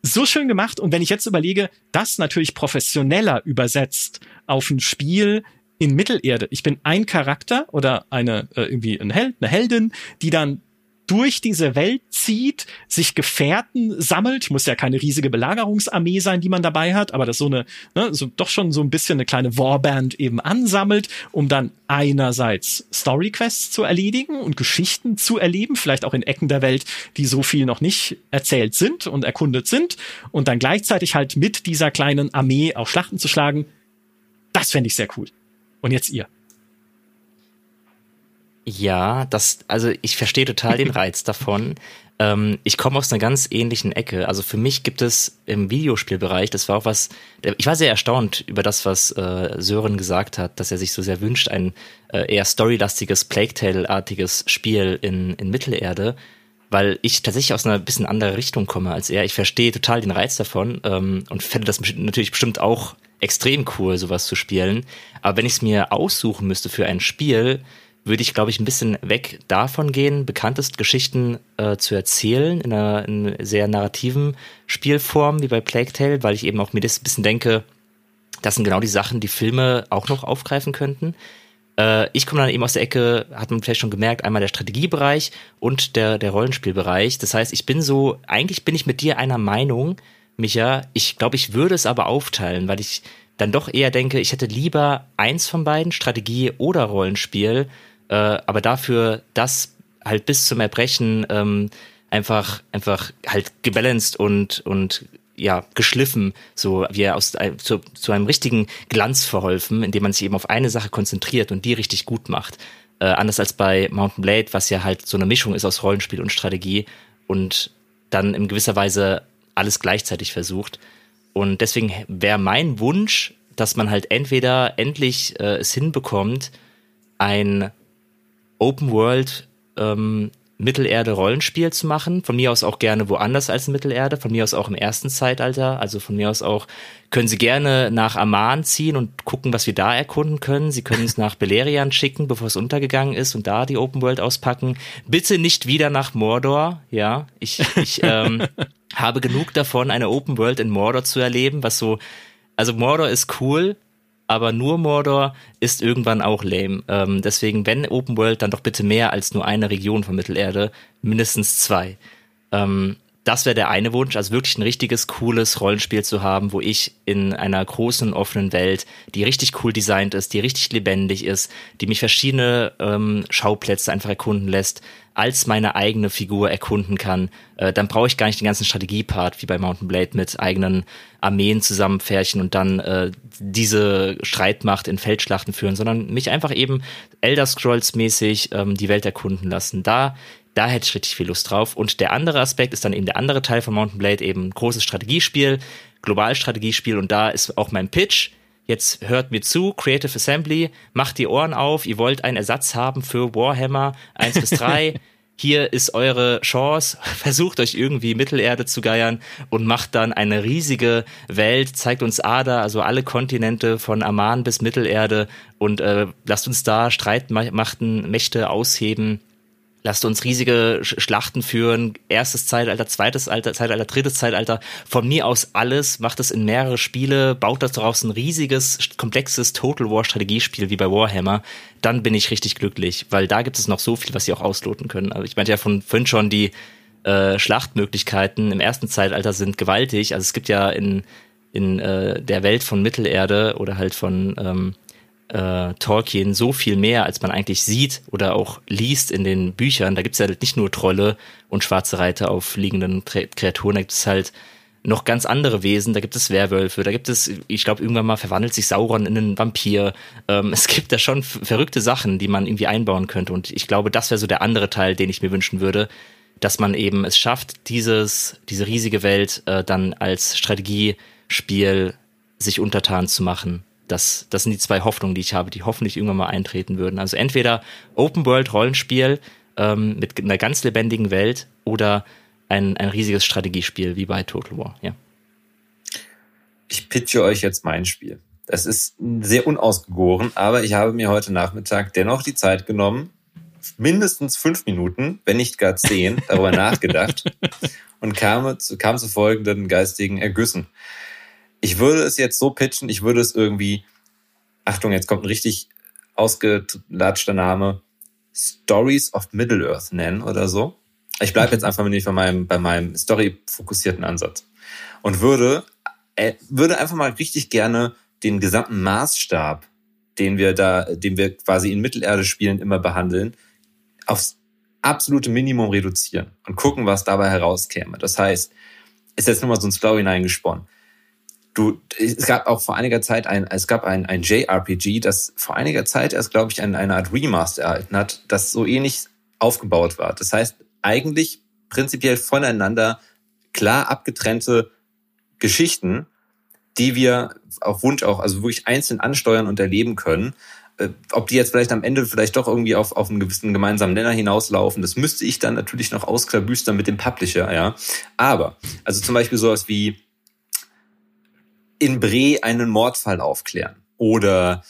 Speaker 1: so schön gemacht. Und wenn ich jetzt überlege, das natürlich professioneller übersetzt auf ein Spiel, in Mittelerde. Ich bin ein Charakter oder eine äh, irgendwie ein Held, eine Heldin, die dann durch diese Welt zieht, sich Gefährten sammelt, muss ja keine riesige Belagerungsarmee sein, die man dabei hat, aber das so eine, ne, so doch schon so ein bisschen eine kleine Warband eben ansammelt, um dann einerseits Storyquests zu erledigen und Geschichten zu erleben, vielleicht auch in Ecken der Welt, die so viel noch nicht erzählt sind und erkundet sind, und dann gleichzeitig halt mit dieser kleinen Armee auch Schlachten zu schlagen. Das fände ich sehr cool. Und jetzt ihr.
Speaker 2: Ja, das, also ich verstehe total den Reiz davon. Ähm, ich komme aus einer ganz ähnlichen Ecke. Also für mich gibt es im Videospielbereich, das war auch was, ich war sehr erstaunt über das, was äh, Sören gesagt hat, dass er sich so sehr wünscht, ein äh, eher storylastiges, Plague Tale-artiges Spiel in, in Mittelerde, weil ich tatsächlich aus einer bisschen anderen Richtung komme als er. Ich verstehe total den Reiz davon ähm, und fände das natürlich bestimmt auch extrem cool, sowas zu spielen. Aber wenn ich es mir aussuchen müsste für ein Spiel, würde ich, glaube ich, ein bisschen weg davon gehen, bekanntest Geschichten äh, zu erzählen in einer, in einer sehr narrativen Spielform wie bei Plague Tale, weil ich eben auch mir das ein bisschen denke, das sind genau die Sachen, die Filme auch noch aufgreifen könnten. Äh, ich komme dann eben aus der Ecke, hat man vielleicht schon gemerkt, einmal der Strategiebereich und der, der Rollenspielbereich. Das heißt, ich bin so, eigentlich bin ich mit dir einer Meinung, Micha. Ich glaube, ich würde es aber aufteilen, weil ich dann doch eher denke, ich hätte lieber eins von beiden, Strategie oder Rollenspiel, äh, aber dafür das halt bis zum Erbrechen ähm, einfach einfach halt gebalanced und und ja geschliffen, so wie aus zu, zu einem richtigen Glanz verholfen, indem man sich eben auf eine Sache konzentriert und die richtig gut macht. Äh, anders als bei Mountain Blade, was ja halt so eine Mischung ist aus Rollenspiel und Strategie und dann in gewisser Weise alles gleichzeitig versucht. Und deswegen wäre mein Wunsch, dass man halt entweder endlich äh, es hinbekommt, ein Open World ähm, Mittelerde-Rollenspiel zu machen. Von mir aus auch gerne woanders als Mittelerde, von mir aus auch im ersten Zeitalter. Also von mir aus auch können Sie gerne nach Amman ziehen und gucken, was wir da erkunden können. Sie können es nach Beleriand schicken, bevor es untergegangen ist und da die Open World auspacken. Bitte nicht wieder nach Mordor. Ja, ich, ich ähm, habe genug davon, eine Open World in Mordor zu erleben, was so, also Mordor ist cool, aber nur Mordor ist irgendwann auch lame. Ähm, deswegen, wenn Open World, dann doch bitte mehr als nur eine Region von Mittelerde, mindestens zwei. Ähm, das wäre der eine Wunsch, also wirklich ein richtiges, cooles Rollenspiel zu haben, wo ich in einer großen, offenen Welt, die richtig cool designt ist, die richtig lebendig ist, die mich verschiedene ähm, Schauplätze einfach erkunden lässt, als meine eigene Figur erkunden kann, äh, dann brauche ich gar nicht den ganzen Strategiepart wie bei Mountain Blade mit eigenen Armeen zusammenfärchen und dann äh, diese Streitmacht in Feldschlachten führen, sondern mich einfach eben Elder Scrolls mäßig ähm, die Welt erkunden lassen. Da da hätte ich richtig viel Lust drauf. Und der andere Aspekt ist dann eben der andere Teil von Mountain Blade, eben ein großes Strategiespiel, Globalstrategiespiel. Und da ist auch mein Pitch. Jetzt hört mir zu, Creative Assembly, macht die Ohren auf, ihr wollt einen Ersatz haben für Warhammer 1 bis 3. Hier ist eure Chance, versucht euch irgendwie Mittelerde zu geiern und macht dann eine riesige Welt, zeigt uns Ada, also alle Kontinente von Aman bis Mittelerde und äh, lasst uns da Streitmachten, Mächte ausheben Lasst uns riesige Schlachten führen, erstes Zeitalter, zweites Alter, Zeitalter, drittes Zeitalter. Von mir aus alles, macht es in mehrere Spiele, baut das daraus ein riesiges, komplexes Total War Strategiespiel wie bei Warhammer. Dann bin ich richtig glücklich, weil da gibt es noch so viel, was sie auch ausloten können. Aber ich meinte ja von vorhin schon, die äh, Schlachtmöglichkeiten im ersten Zeitalter sind gewaltig. Also es gibt ja in, in äh, der Welt von Mittelerde oder halt von ähm, äh, Tolkien so viel mehr, als man eigentlich sieht oder auch liest in den Büchern. Da gibt es ja halt nicht nur Trolle und schwarze Reiter auf liegenden Kreaturen, da gibt es halt noch ganz andere Wesen, da gibt es Werwölfe, da gibt es, ich glaube, irgendwann mal verwandelt sich Sauron in einen Vampir. Ähm, es gibt da schon verrückte Sachen, die man irgendwie einbauen könnte. Und ich glaube, das wäre so der andere Teil, den ich mir wünschen würde, dass man eben es schafft, dieses, diese riesige Welt äh, dann als Strategiespiel sich untertan zu machen das, das sind die zwei Hoffnungen, die ich habe, die hoffentlich irgendwann mal eintreten würden. Also entweder Open World Rollenspiel ähm, mit einer ganz lebendigen Welt oder ein, ein riesiges Strategiespiel wie bei Total War, ja.
Speaker 3: Ich pitche euch jetzt mein Spiel. Das ist sehr unausgegoren, aber ich habe mir heute Nachmittag dennoch die Zeit genommen, mindestens fünf Minuten, wenn nicht gar zehn, darüber nachgedacht und kam zu, kam zu folgenden geistigen Ergüssen ich würde es jetzt so pitchen, ich würde es irgendwie, Achtung, jetzt kommt ein richtig ausgelatschter Name, Stories of Middle-earth nennen oder so. Ich bleibe jetzt einfach nicht bei meinem, bei meinem story-fokussierten Ansatz. Und würde, äh, würde einfach mal richtig gerne den gesamten Maßstab, den wir da, den wir quasi in Mittelerde spielen, immer behandeln, aufs absolute Minimum reduzieren und gucken, was dabei herauskäme. Das heißt, ist jetzt nur mal so ein Story hineingesponnen du, es gab auch vor einiger Zeit ein, es gab ein, ein JRPG, das vor einiger Zeit erst, glaube ich, eine, eine Art Remaster erhalten hat, das so ähnlich aufgebaut war. Das heißt, eigentlich prinzipiell voneinander klar abgetrennte Geschichten, die wir auf Wunsch auch, also wirklich einzeln ansteuern und erleben können. Äh, ob die jetzt vielleicht am Ende vielleicht doch irgendwie auf, auf einen gewissen gemeinsamen Nenner hinauslaufen, das müsste ich dann natürlich noch ausklabüstern mit dem Publisher, ja. Aber, also zum Beispiel sowas wie in Bre einen Mordfall aufklären oder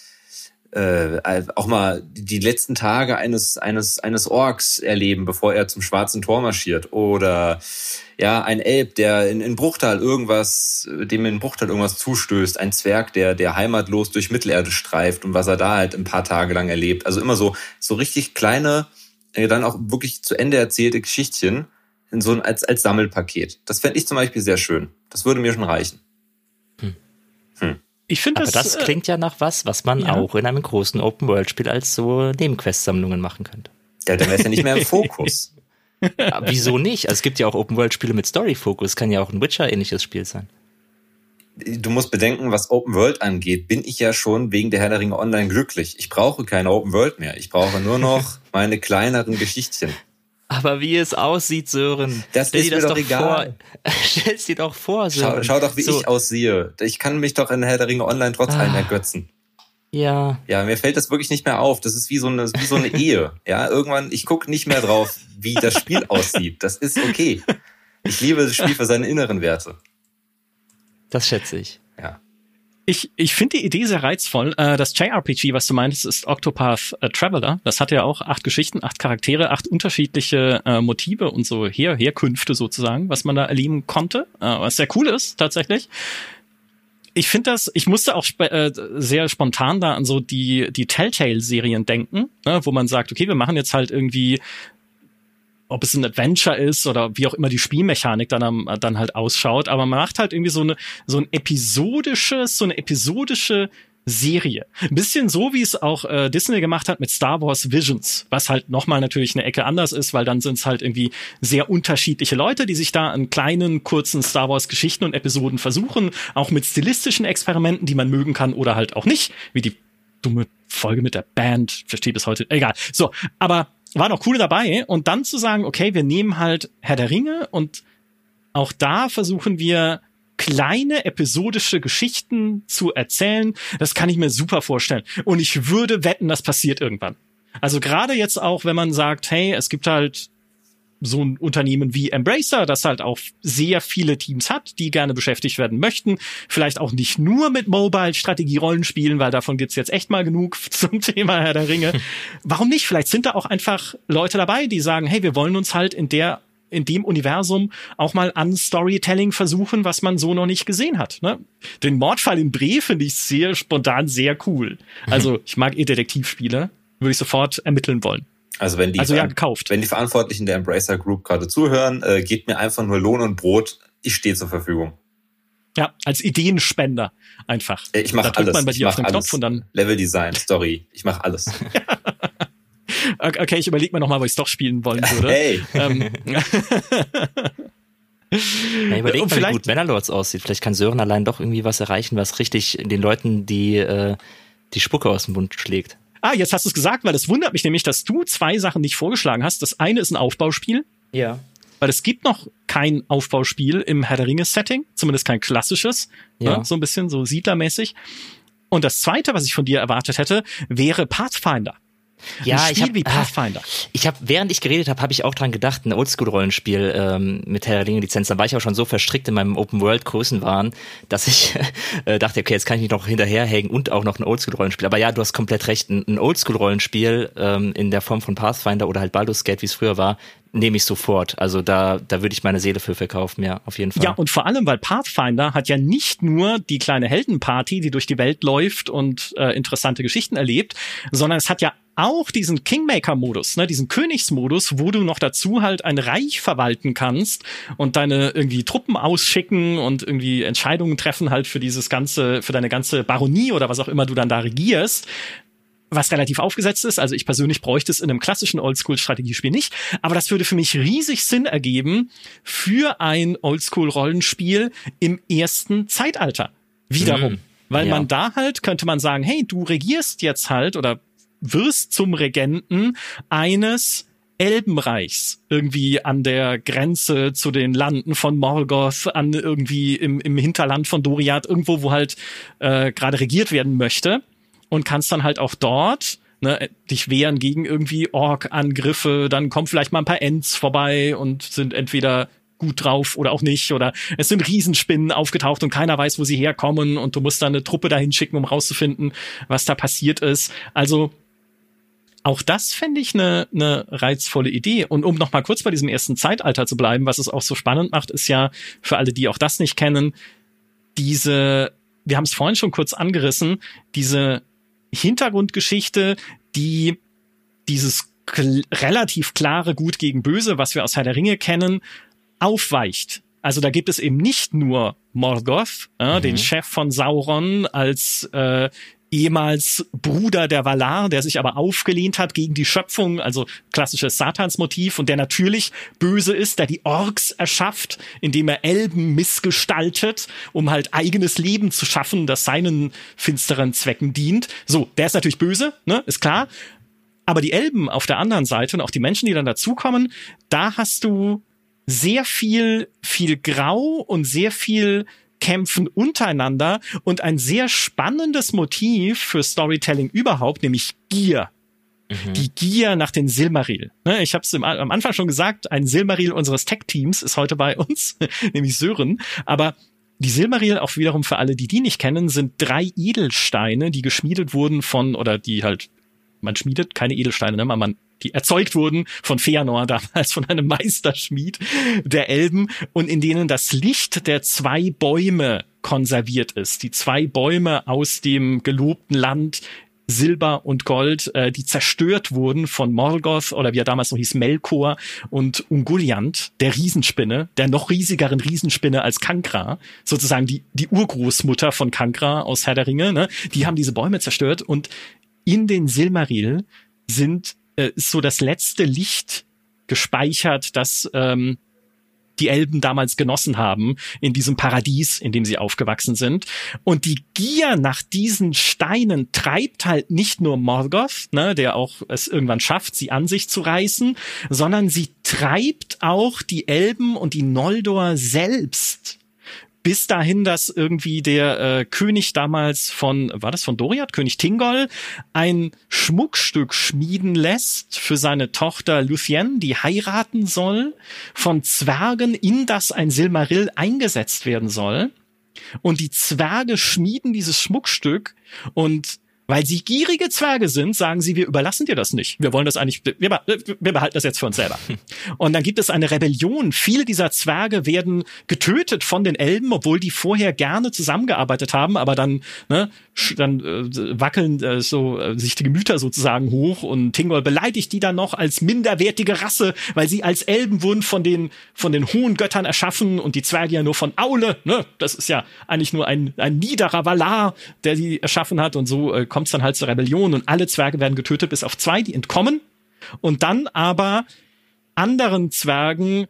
Speaker 3: äh, auch mal die letzten Tage eines eines eines Orks erleben, bevor er zum Schwarzen Tor marschiert oder ja ein Elb, der in, in Bruchtal irgendwas, dem in Bruchtal irgendwas zustößt, ein Zwerg, der der heimatlos durch Mittelerde streift und was er da halt ein paar Tage lang erlebt. Also immer so so richtig kleine, äh, dann auch wirklich zu Ende erzählte Geschichtchen in so ein als als Sammelpaket. Das fände ich zum Beispiel sehr schön. Das würde mir schon reichen.
Speaker 2: Hm. Ich finde das. Aber das äh, klingt ja nach was, was man ja. auch in einem großen Open-World-Spiel als so Nebenquest-Sammlungen machen könnte.
Speaker 3: Ja, dann wäre es ja nicht mehr im Fokus.
Speaker 2: ja, wieso nicht? Also es gibt ja auch Open-World-Spiele mit Story-Fokus, kann ja auch ein Witcher-ähnliches Spiel sein.
Speaker 3: Du musst bedenken, was Open World angeht, bin ich ja schon wegen der Herr der Ringe Online glücklich. Ich brauche keine Open World mehr. Ich brauche nur noch meine kleineren Geschichtchen.
Speaker 2: Aber wie es aussieht, Sören.
Speaker 3: Das stell ist mir das doch egal.
Speaker 2: Vor. Stell's dir doch vor,
Speaker 3: Sören. Schau, schau doch, wie so. ich aussehe. Ich kann mich doch in Herr der Ringe online trotz allem ah. ergötzen.
Speaker 2: Ja.
Speaker 3: Ja, mir fällt das wirklich nicht mehr auf. Das ist wie so eine, wie so eine Ehe. Ja, irgendwann, ich gucke nicht mehr drauf, wie das Spiel aussieht. Das ist okay. Ich liebe das Spiel für seine inneren Werte.
Speaker 2: Das schätze ich.
Speaker 3: Ja.
Speaker 1: Ich, ich finde die Idee sehr reizvoll. Äh, das JRPG, was du meintest, ist Octopath äh, Traveler. Das hat ja auch acht Geschichten, acht Charaktere, acht unterschiedliche äh, Motive und so Her Herkünfte sozusagen, was man da erleben konnte. Was sehr cool ist, tatsächlich ich finde das, ich musste auch äh, sehr spontan da an so die, die Telltale-Serien denken, ne, wo man sagt, okay, wir machen jetzt halt irgendwie ob es ein Adventure ist oder wie auch immer die Spielmechanik dann, dann halt ausschaut, aber man macht halt irgendwie so eine so ein episodisches, so eine episodische Serie. Ein bisschen so, wie es auch äh, Disney gemacht hat mit Star Wars Visions, was halt nochmal natürlich eine Ecke anders ist, weil dann sind es halt irgendwie sehr unterschiedliche Leute, die sich da an kleinen, kurzen Star Wars Geschichten und Episoden versuchen, auch mit stilistischen Experimenten, die man mögen kann oder halt auch nicht, wie die dumme Folge mit der Band, verstehe bis heute, egal. So, aber war noch cool dabei. Und dann zu sagen, okay, wir nehmen halt Herr der Ringe und auch da versuchen wir kleine episodische Geschichten zu erzählen. Das kann ich mir super vorstellen. Und ich würde wetten, das passiert irgendwann. Also gerade jetzt auch, wenn man sagt, hey, es gibt halt so ein Unternehmen wie Embracer, das halt auch sehr viele Teams hat, die gerne beschäftigt werden möchten. Vielleicht auch nicht nur mit Mobile-Strategie-Rollenspielen, weil davon gibt's jetzt echt mal genug zum Thema Herr der Ringe. Warum nicht? Vielleicht sind da auch einfach Leute dabei, die sagen, hey, wir wollen uns halt in der in dem Universum auch mal an Storytelling versuchen, was man so noch nicht gesehen hat. Ne? Den Mordfall in Bre finde ich sehr spontan sehr cool. Also ich mag eh Detektivspiele, würde ich sofort ermitteln wollen.
Speaker 3: Also wenn die,
Speaker 1: also ja, gekauft.
Speaker 3: wenn die Verantwortlichen der Embracer Group gerade zuhören, äh, gebt mir einfach nur Lohn und Brot. Ich stehe zur Verfügung.
Speaker 1: Ja, als Ideenspender einfach.
Speaker 3: Äh, ich mache alles. Man bei dir ich auf den. Knopf und dann Level Design, Story. Ich mache alles.
Speaker 1: okay, ich überlege mir noch mal, wo ich es doch spielen wollen würde.
Speaker 3: Hey. Ähm,
Speaker 2: ja, überleg mal, wie gut Mannerlords aussieht. Vielleicht kann Sören allein doch irgendwie was erreichen, was richtig den Leuten die, äh, die Spucke aus dem Mund schlägt.
Speaker 1: Ah, jetzt hast du es gesagt, weil es wundert mich nämlich, dass du zwei Sachen nicht vorgeschlagen hast. Das eine ist ein Aufbauspiel.
Speaker 2: Ja.
Speaker 1: Weil es gibt noch kein Aufbauspiel im Herr der Ringe-Setting, zumindest kein klassisches, ja. Ne, so ein bisschen so siedlermäßig. Und das zweite, was ich von dir erwartet hätte, wäre Pathfinder.
Speaker 2: Ja,
Speaker 1: ein
Speaker 2: ich habe
Speaker 1: wie Pathfinder.
Speaker 2: Ich habe, während ich geredet habe, habe ich auch dran gedacht, ein Oldschool-Rollenspiel ähm, mit Herr der Ringe-Lizenz. Dann war ich auch schon so verstrickt in meinem Open-World-Größenwahn, dass ich äh, dachte, okay, jetzt kann ich mich noch hinterherhängen und auch noch ein Oldschool-Rollenspiel. Aber ja, du hast komplett recht. Ein, ein Oldschool-Rollenspiel ähm, in der Form von Pathfinder oder halt Baldur's Gate, wie es früher war, nehme ich sofort. Also da, da würde ich meine Seele für verkaufen, ja, auf jeden Fall.
Speaker 1: Ja, und vor allem, weil Pathfinder hat ja nicht nur die kleine Heldenparty, die durch die Welt läuft und äh, interessante Geschichten erlebt, sondern es hat ja auch diesen Kingmaker-Modus, ne, diesen Königsmodus, wo du noch dazu halt ein Reich verwalten kannst und deine irgendwie Truppen ausschicken und irgendwie Entscheidungen treffen halt für dieses ganze, für deine ganze Baronie oder was auch immer du dann da regierst was relativ aufgesetzt ist. Also ich persönlich bräuchte es in einem klassischen Oldschool-Strategiespiel nicht. Aber das würde für mich riesig Sinn ergeben für ein Oldschool-Rollenspiel im ersten Zeitalter. Wiederum.
Speaker 2: Mhm.
Speaker 1: Weil
Speaker 2: Ja.
Speaker 1: man da halt, könnte man sagen, hey, du regierst jetzt halt oder wirst zum Regenten eines Elbenreichs irgendwie an der Grenze zu den Landen von Morgoth, an irgendwie im, im Hinterland von Doriath, irgendwo, wo halt äh, gerade regiert werden möchte und kannst dann halt auch dort ne, dich wehren gegen irgendwie Ork-Angriffe, dann kommen vielleicht mal ein paar Ents vorbei und sind entweder gut drauf oder auch nicht oder es sind Riesenspinnen aufgetaucht und keiner weiß, wo sie herkommen und du musst dann eine Truppe dahin schicken, um rauszufinden, was da passiert ist. Also auch das fände ich eine ne reizvolle Idee. Und um noch mal kurz bei diesem ersten Zeitalter zu bleiben, was es auch so spannend macht, ist ja für alle, die auch das nicht kennen, diese, wir haben es vorhin schon kurz angerissen, diese Hintergrundgeschichte, die dieses kl relativ klare Gut gegen Böse, was wir aus Herr der Ringe kennen, aufweicht. Also da gibt es eben nicht nur Morgoth, äh, den Chef von Sauron als äh, ehemals Bruder der Valar, der sich aber aufgelehnt hat gegen die Schöpfung, also klassisches Satansmotiv und der natürlich böse ist, der die Orks erschafft, indem er Elben missgestaltet, um halt eigenes Leben zu schaffen, das seinen finsteren Zwecken dient. So, der ist natürlich böse, ne, ist klar. Aber die Elben auf der anderen Seite und auch die Menschen, die dann dazukommen, da hast du sehr viel, viel Grau und sehr viel Kämpfen untereinander und ein sehr spannendes Motiv für Storytelling überhaupt, nämlich Gier. Die Gier nach den Silmaril. Ne, Ich habe es am Anfang schon gesagt, ein Silmaril unseres Tech-Teams ist heute bei uns, nämlich Sören. Aber die Silmaril, auch wiederum für alle, die die nicht kennen, sind drei Edelsteine, die geschmiedet wurden von, oder die halt, man schmiedet keine Edelsteine, ne? man die erzeugt wurden von Feanor damals, von einem Meisterschmied der Elben und in denen das Licht der zwei Bäume konserviert ist. Die zwei Bäume aus dem gelobten Land Silber und Gold, äh, die zerstört wurden von Morgoth oder wie er damals noch hieß, Melkor und Ungoliant, der Riesenspinne, der noch riesigeren Riesenspinne als Kankra, sozusagen die, die Urgroßmutter von Kankra aus Herr der Ringe, ne? die haben diese Bäume zerstört und in den Silmaril sind äh, ist so das letzte Licht gespeichert, das ähm, die Elben damals genossen haben in diesem Paradies, in dem sie aufgewachsen sind. Und die Gier nach diesen Steinen treibt halt nicht nur Morgoth, ne, der auch es irgendwann schafft, sie an sich zu reißen, sondern sie treibt auch die Elben und die Noldor selbst bis dahin, dass irgendwie der äh, König damals von, war das von Doriath, König Tingol, ein Schmuckstück schmieden lässt für seine Tochter Luthien, die heiraten soll, von Zwergen, in das ein Silmaril eingesetzt werden soll. Und die Zwerge schmieden dieses Schmuckstück und weil sie gierige Zwerge sind, sagen sie, wir überlassen dir das nicht. Wir wollen das eigentlich, wir, wir behalten das jetzt für uns selber. Und dann gibt es eine Rebellion. Viele dieser Zwerge werden getötet von den Elben, obwohl die vorher gerne zusammengearbeitet haben, aber dann, ne, dann äh, wackeln äh, so äh, sich die Gemüter sozusagen hoch und Tingol beleidigt die dann noch als minderwertige Rasse, weil sie als Elben wurden von den von den hohen Göttern erschaffen und die Zwerge ja nur von Aule, ne? Das ist ja eigentlich nur ein ein niederer Valar, der die erschaffen hat und so äh, kommt es dann halt zur Rebellion und alle Zwerge werden getötet bis auf zwei, die entkommen und dann aber anderen Zwergen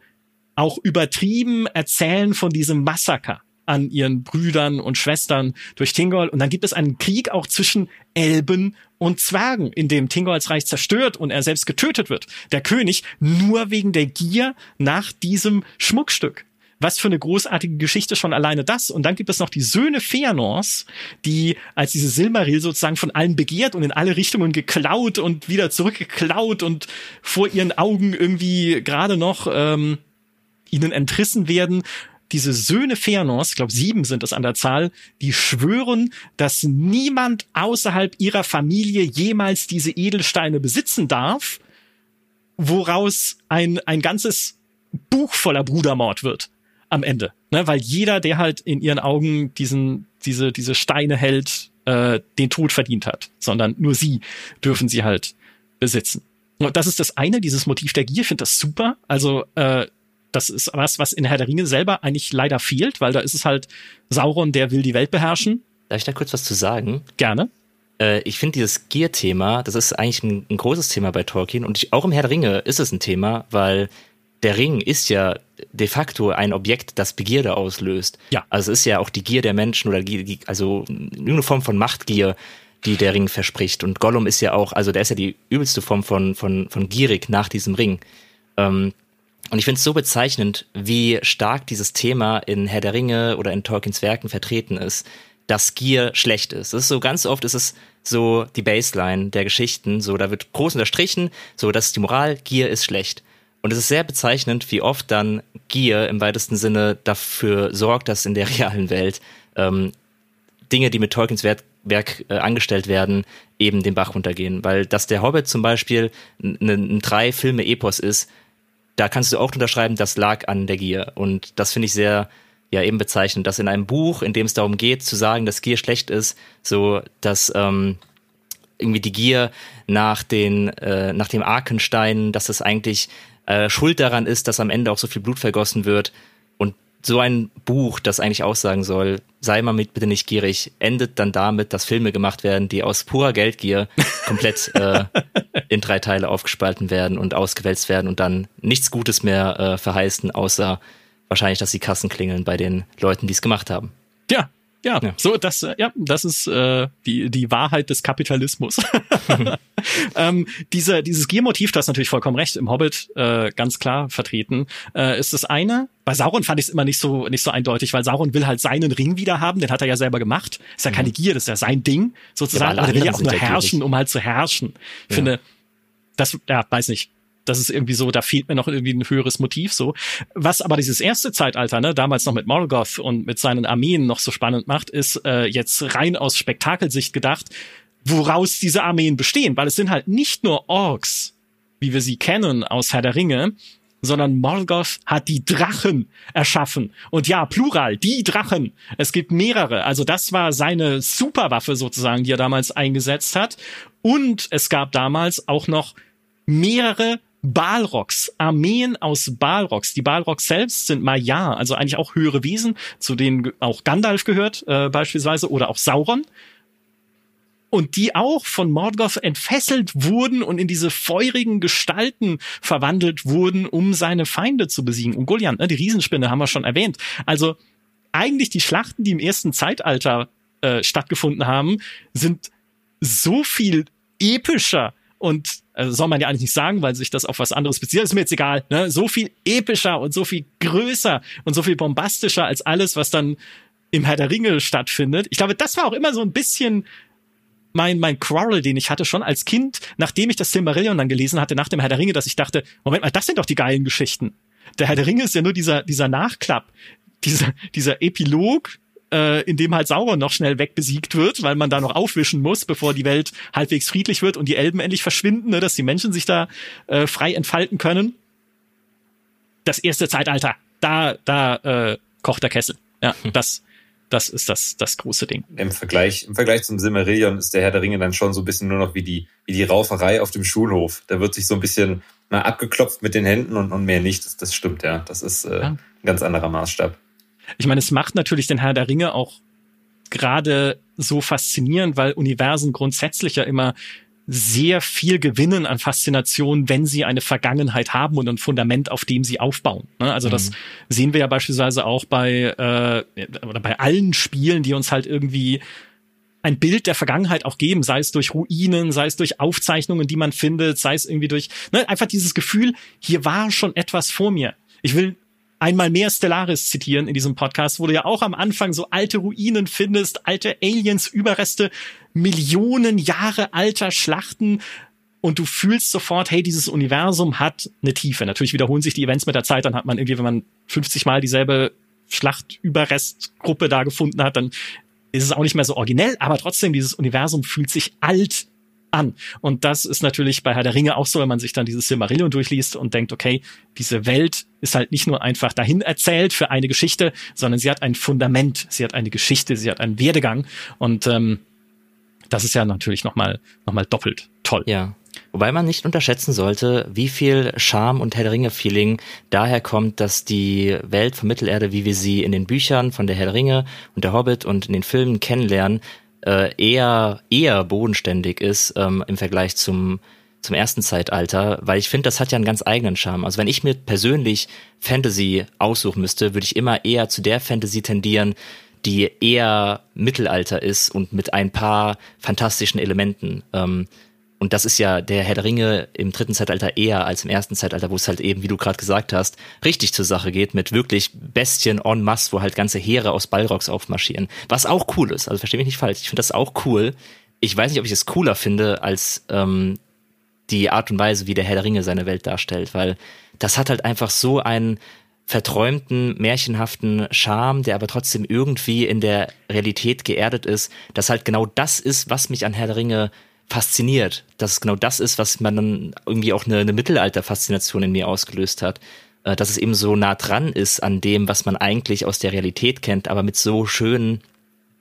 Speaker 1: auch übertrieben erzählen von diesem Massaker an ihren Brüdern und Schwestern durch Tingol. Und dann gibt es einen Krieg auch zwischen Elben und Zwergen, in dem Tingols Reich zerstört und er selbst getötet wird. Der König nur wegen der Gier nach diesem Schmuckstück. Was für eine großartige Geschichte schon alleine das. Und dann gibt es noch die Söhne Feanors, die als diese Silmaril sozusagen von allen begehrt und in alle Richtungen geklaut und wieder zurückgeklaut und vor ihren Augen irgendwie gerade noch ähm, ihnen entrissen werden. Diese Söhne Feanors, ich glaube sieben sind es an der Zahl, die schwören, dass niemand außerhalb ihrer Familie jemals diese Edelsteine besitzen darf, woraus ein, ein ganzes Buch voller Brudermord wird am Ende. Ne? Weil jeder, der halt in ihren Augen diesen, diese, diese Steine hält, äh, den Tod verdient hat, sondern nur sie dürfen sie halt besitzen. Und das ist das eine, dieses Motiv der Gier, ich finde das super. Also äh, das ist was, was in Herr der Ringe selber eigentlich leider fehlt, weil da ist es halt Sauron, der will die Welt beherrschen.
Speaker 2: Darf ich da kurz was zu sagen?
Speaker 1: Gerne.
Speaker 2: Äh, ich finde dieses Gier-Thema, das ist eigentlich ein, ein großes Thema bei Tolkien und ich, auch im Herr der Ringe ist es ein Thema, weil der Ring ist ja de facto ein Objekt, das Begierde auslöst.
Speaker 1: Ja.
Speaker 2: Also es ist ja auch die Gier der Menschen oder die, also irgendeine Form von Machtgier, die der Ring verspricht. Und Gollum ist ja auch, also der ist ja die übelste Form von, von, von gierig nach diesem Ring. Ähm, und ich finde es so bezeichnend, wie stark dieses Thema in Herr der Ringe oder in Tolkiens Werken vertreten ist, dass Gier schlecht ist. Das ist so ganz oft ist es so die Baseline der Geschichten, so da wird groß unterstrichen, so das ist die Moral, Gier ist schlecht. Und es ist sehr bezeichnend, wie oft dann Gier im weitesten Sinne dafür sorgt, dass in der realen Welt ähm, Dinge, die mit Tolkiens Werk, Werk äh, angestellt werden, eben den Bach runtergehen. Weil dass der Hobbit zum Beispiel ein drei Filme Epos ist, da kannst du auch unterschreiben, das lag an der Gier. Und das finde ich sehr, ja, eben bezeichnend, dass in einem Buch, in dem es darum geht, zu sagen, dass Gier schlecht ist, so, dass, ähm, irgendwie die Gier nach den, äh, nach dem Arkenstein, dass es eigentlich äh, schuld daran ist, dass am Ende auch so viel Blut vergossen wird. Und so ein Buch, das eigentlich aussagen soll, sei mal mit bitte nicht gierig, endet dann damit, dass Filme gemacht werden, die aus purer Geldgier komplett äh, in drei Teile aufgespalten werden und ausgewälzt werden und dann nichts Gutes mehr äh, verheißen, außer wahrscheinlich, dass die Kassen klingeln bei den Leuten, die es gemacht haben.
Speaker 1: Ja, ja, ja, so das, äh, ja, das ist äh, die die Wahrheit des Kapitalismus. ähm, diese, dieses Giermotiv, das ist natürlich vollkommen recht, im Hobbit äh, ganz klar vertreten, äh, ist das eine. Bei Sauron fand ich es immer nicht so nicht so eindeutig, weil Sauron will halt seinen Ring wieder haben, den hat er ja selber gemacht. Ist ja keine mhm. Gier, das ist ja sein Ding sozusagen. Ja, aber er will ja auch nur herrschen, um halt zu herrschen. Ich ja. finde, das, ja, weiß nicht das ist irgendwie so, da fehlt mir noch irgendwie ein höheres Motiv so. Was aber dieses erste Zeitalter, ne, damals noch mit Morgoth und mit seinen Armeen noch so spannend macht, ist äh, jetzt rein aus Spektakelsicht gedacht, woraus diese Armeen bestehen, weil es sind halt nicht nur Orks, wie wir sie kennen aus Herr der Ringe, sondern Morgoth hat die Drachen erschaffen. Und ja, Plural, die Drachen. Es gibt mehrere. Also das war seine Superwaffe sozusagen, die er damals eingesetzt hat. Und es gab damals auch noch mehrere Balrogs, Armeen aus Balrogs. Die Balrogs selbst sind Maya, also eigentlich auch höhere Wesen, zu denen auch Gandalf gehört äh, beispielsweise oder auch Sauron. Und die auch von Mordgoth entfesselt wurden und in diese feurigen Gestalten verwandelt wurden, um seine Feinde zu besiegen. Und Goliath, ne, die Riesenspinne haben wir schon erwähnt. Also eigentlich die Schlachten, die im ersten Zeitalter äh, stattgefunden haben, sind so viel epischer und also soll man ja eigentlich nicht sagen, weil sich das auf was anderes bezieht. Ist mir jetzt egal. Ne? So viel epischer und so viel größer und so viel bombastischer als alles, was dann im Herr der Ringe stattfindet. Ich glaube, das war auch immer so ein bisschen mein, mein Quarrel, den ich hatte schon als Kind, nachdem ich das Silmarillion dann gelesen hatte, nach dem Herr der Ringe, dass ich dachte, Moment mal, das sind doch die geilen Geschichten. Der Herr der Ringe ist ja nur dieser, dieser Nachklapp, dieser, dieser Epilog, äh, in dem halt Sauron noch schnell wegbesiegt wird, weil man da noch aufwischen muss, bevor die Welt halbwegs friedlich wird und die Elben endlich verschwinden, ne, dass die Menschen sich da äh, frei entfalten können. Das erste Zeitalter, da, da äh, kocht der Kessel. Ja, hm. das, das ist das, das große Ding.
Speaker 3: Im Vergleich, im Vergleich zum Silmarillion ist der Herr der Ringe dann schon so ein bisschen nur noch wie die, wie die Rauferei auf dem Schulhof. Da wird sich so ein bisschen mal abgeklopft mit den Händen und, und mehr nicht. Das, das stimmt, ja. Das ist äh, ja. ein ganz anderer Maßstab.
Speaker 1: Ich meine, es macht natürlich den Herr der Ringe auch gerade so faszinierend, weil Universen grundsätzlich ja immer sehr viel gewinnen an Faszination, wenn sie eine Vergangenheit haben und ein Fundament, auf dem sie aufbauen. Ne? Also das mhm. sehen wir ja beispielsweise auch bei äh, oder bei allen Spielen, die uns halt irgendwie ein Bild der Vergangenheit auch geben, sei es durch Ruinen, sei es durch Aufzeichnungen, die man findet, sei es irgendwie durch ne, einfach dieses Gefühl, hier war schon etwas vor mir. Ich will einmal mehr Stellaris zitieren in diesem Podcast, wo du ja auch am Anfang so alte Ruinen findest, alte Aliens, Überreste, Millionen Jahre alter Schlachten. Und du fühlst sofort, hey, dieses Universum hat eine Tiefe. Natürlich wiederholen sich die Events mit der Zeit, dann hat man irgendwie, wenn man 50 Mal dieselbe Schlachtüberrestgruppe da gefunden hat, dann ist es auch nicht mehr so originell, aber trotzdem, dieses Universum fühlt sich alt an. Und das ist natürlich bei Herr der Ringe auch so, wenn man sich dann dieses Silmarillion durchliest und denkt, okay, diese Welt ist halt nicht nur einfach dahin erzählt für eine Geschichte, sondern sie hat ein Fundament, sie hat eine Geschichte, sie hat einen Werdegang und ähm, das ist ja natürlich nochmal noch mal doppelt toll.
Speaker 2: Ja. Wobei man nicht unterschätzen sollte, wie viel Charme und Herr der Ringe-Feeling daher kommt, dass die Welt von Mittelerde, wie wir sie in den Büchern von der Herr der Ringe und der Hobbit und in den Filmen kennenlernen, äh, eher eher bodenständig ist ähm, im Vergleich zum zum ersten Zeitalter, weil ich finde, das hat ja einen ganz eigenen Charme. Also wenn ich mir persönlich Fantasy aussuchen müsste, würde ich immer eher zu der Fantasy tendieren, die eher Mittelalter ist und mit ein paar fantastischen Elementen. Ähm, und das ist ja der Herr der Ringe im dritten Zeitalter eher als im ersten Zeitalter, wo es halt eben, wie du gerade gesagt hast, richtig zur Sache geht mit wirklich Bestien en masse, wo halt ganze Heere aus Balrogs aufmarschieren. Was auch cool ist, also verstehe mich nicht falsch, ich finde das auch cool. Ich weiß nicht, ob ich es cooler finde als ähm, die Art und Weise, wie der Herr der Ringe seine Welt darstellt, weil das hat halt einfach so einen verträumten, märchenhaften Charme, der aber trotzdem irgendwie in der Realität geerdet ist, dass halt genau das ist, was mich an Herr der Ringe fasziniert. Dass es genau das ist, was man dann irgendwie auch eine, eine Mittelalter-Faszination in mir ausgelöst hat. Äh, dass es eben so nah dran ist an dem, was man eigentlich aus der Realität kennt, aber mit so schönen,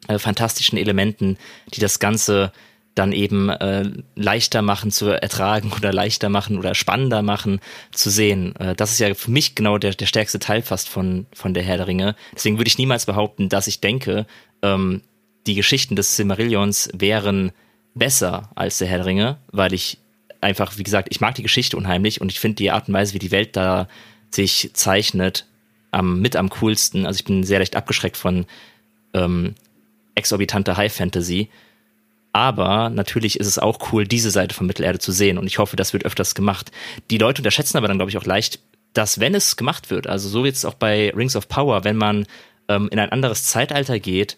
Speaker 2: äh, fantastischen Elementen, die das Ganze dann eben äh, leichter machen zu ertragen oder leichter machen oder spannender machen zu sehen. Äh, das ist ja für mich genau der, der stärkste Teil fast von, von der Herr der Ringe. Deswegen würde ich niemals behaupten, dass ich denke, ähm, die Geschichten des Silmarillions wären besser als der Herr der Ringe, weil ich einfach, wie gesagt, ich mag die Geschichte unheimlich und ich finde die Art und Weise, wie die Welt da sich zeichnet, am, mit am coolsten. Also ich bin sehr leicht abgeschreckt von ähm, exorbitanter High Fantasy aber natürlich ist es auch cool, diese Seite von Mittelerde zu sehen. Und ich hoffe, das wird öfters gemacht. Die Leute unterschätzen aber dann, glaube ich, auch leicht, dass wenn es gemacht wird, also so jetzt auch bei Rings of Power, wenn man ähm, in ein anderes Zeitalter geht,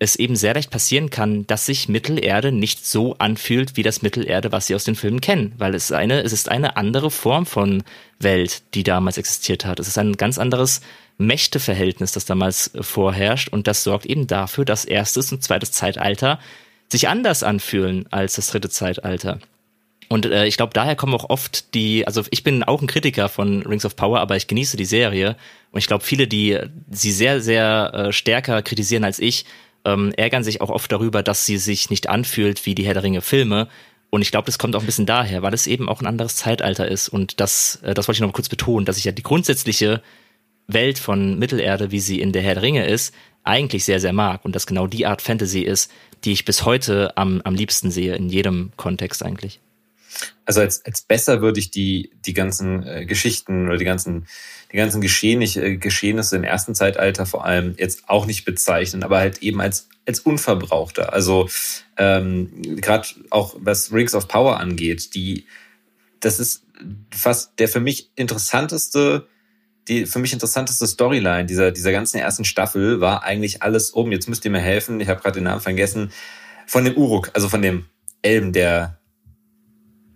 Speaker 2: es eben sehr leicht passieren kann, dass sich Mittelerde nicht so anfühlt wie das Mittelerde, was sie aus den Filmen kennen, weil es eine, es ist eine andere Form von Welt, die damals existiert hat. Es ist ein ganz anderes Mächteverhältnis, das damals vorherrscht und das sorgt eben dafür, dass erstes und zweites Zeitalter sich anders anfühlen als das dritte Zeitalter. Und äh, ich glaube, daher kommen auch oft die, also ich bin auch ein Kritiker von Rings of Power, aber ich genieße die Serie. Und ich glaube, viele, die sie sehr, sehr äh, stärker kritisieren als ich, ähm, ärgern sich auch oft darüber, dass sie sich nicht anfühlt wie die Herr der Ringe Filme. Und ich glaube, das kommt auch ein bisschen daher, weil es eben auch ein anderes Zeitalter ist. Und das, äh, das wollte ich noch mal kurz betonen, dass ich ja die grundsätzliche Welt von Mittelerde, wie sie in der Herr der Ringe ist, eigentlich sehr, sehr mag. Und das genau die Art Fantasy ist, die ich bis heute am, am liebsten sehe, in jedem Kontext eigentlich.
Speaker 3: Also als, als besser würde ich die, die ganzen äh, Geschichten oder die ganzen, die ganzen Geschehnisse, äh, Geschehnisse im ersten Zeitalter vor allem jetzt auch nicht bezeichnen, aber halt eben als, als unverbrauchter. Also ähm, gerade auch was Rings of Power angeht, die das ist fast der für mich interessanteste die für mich interessanteste Storyline dieser, dieser ganzen ersten Staffel war eigentlich alles oben. Jetzt müsst ihr mir helfen. Ich habe gerade den Namen vergessen. Von dem Uruk, also von dem Elben, der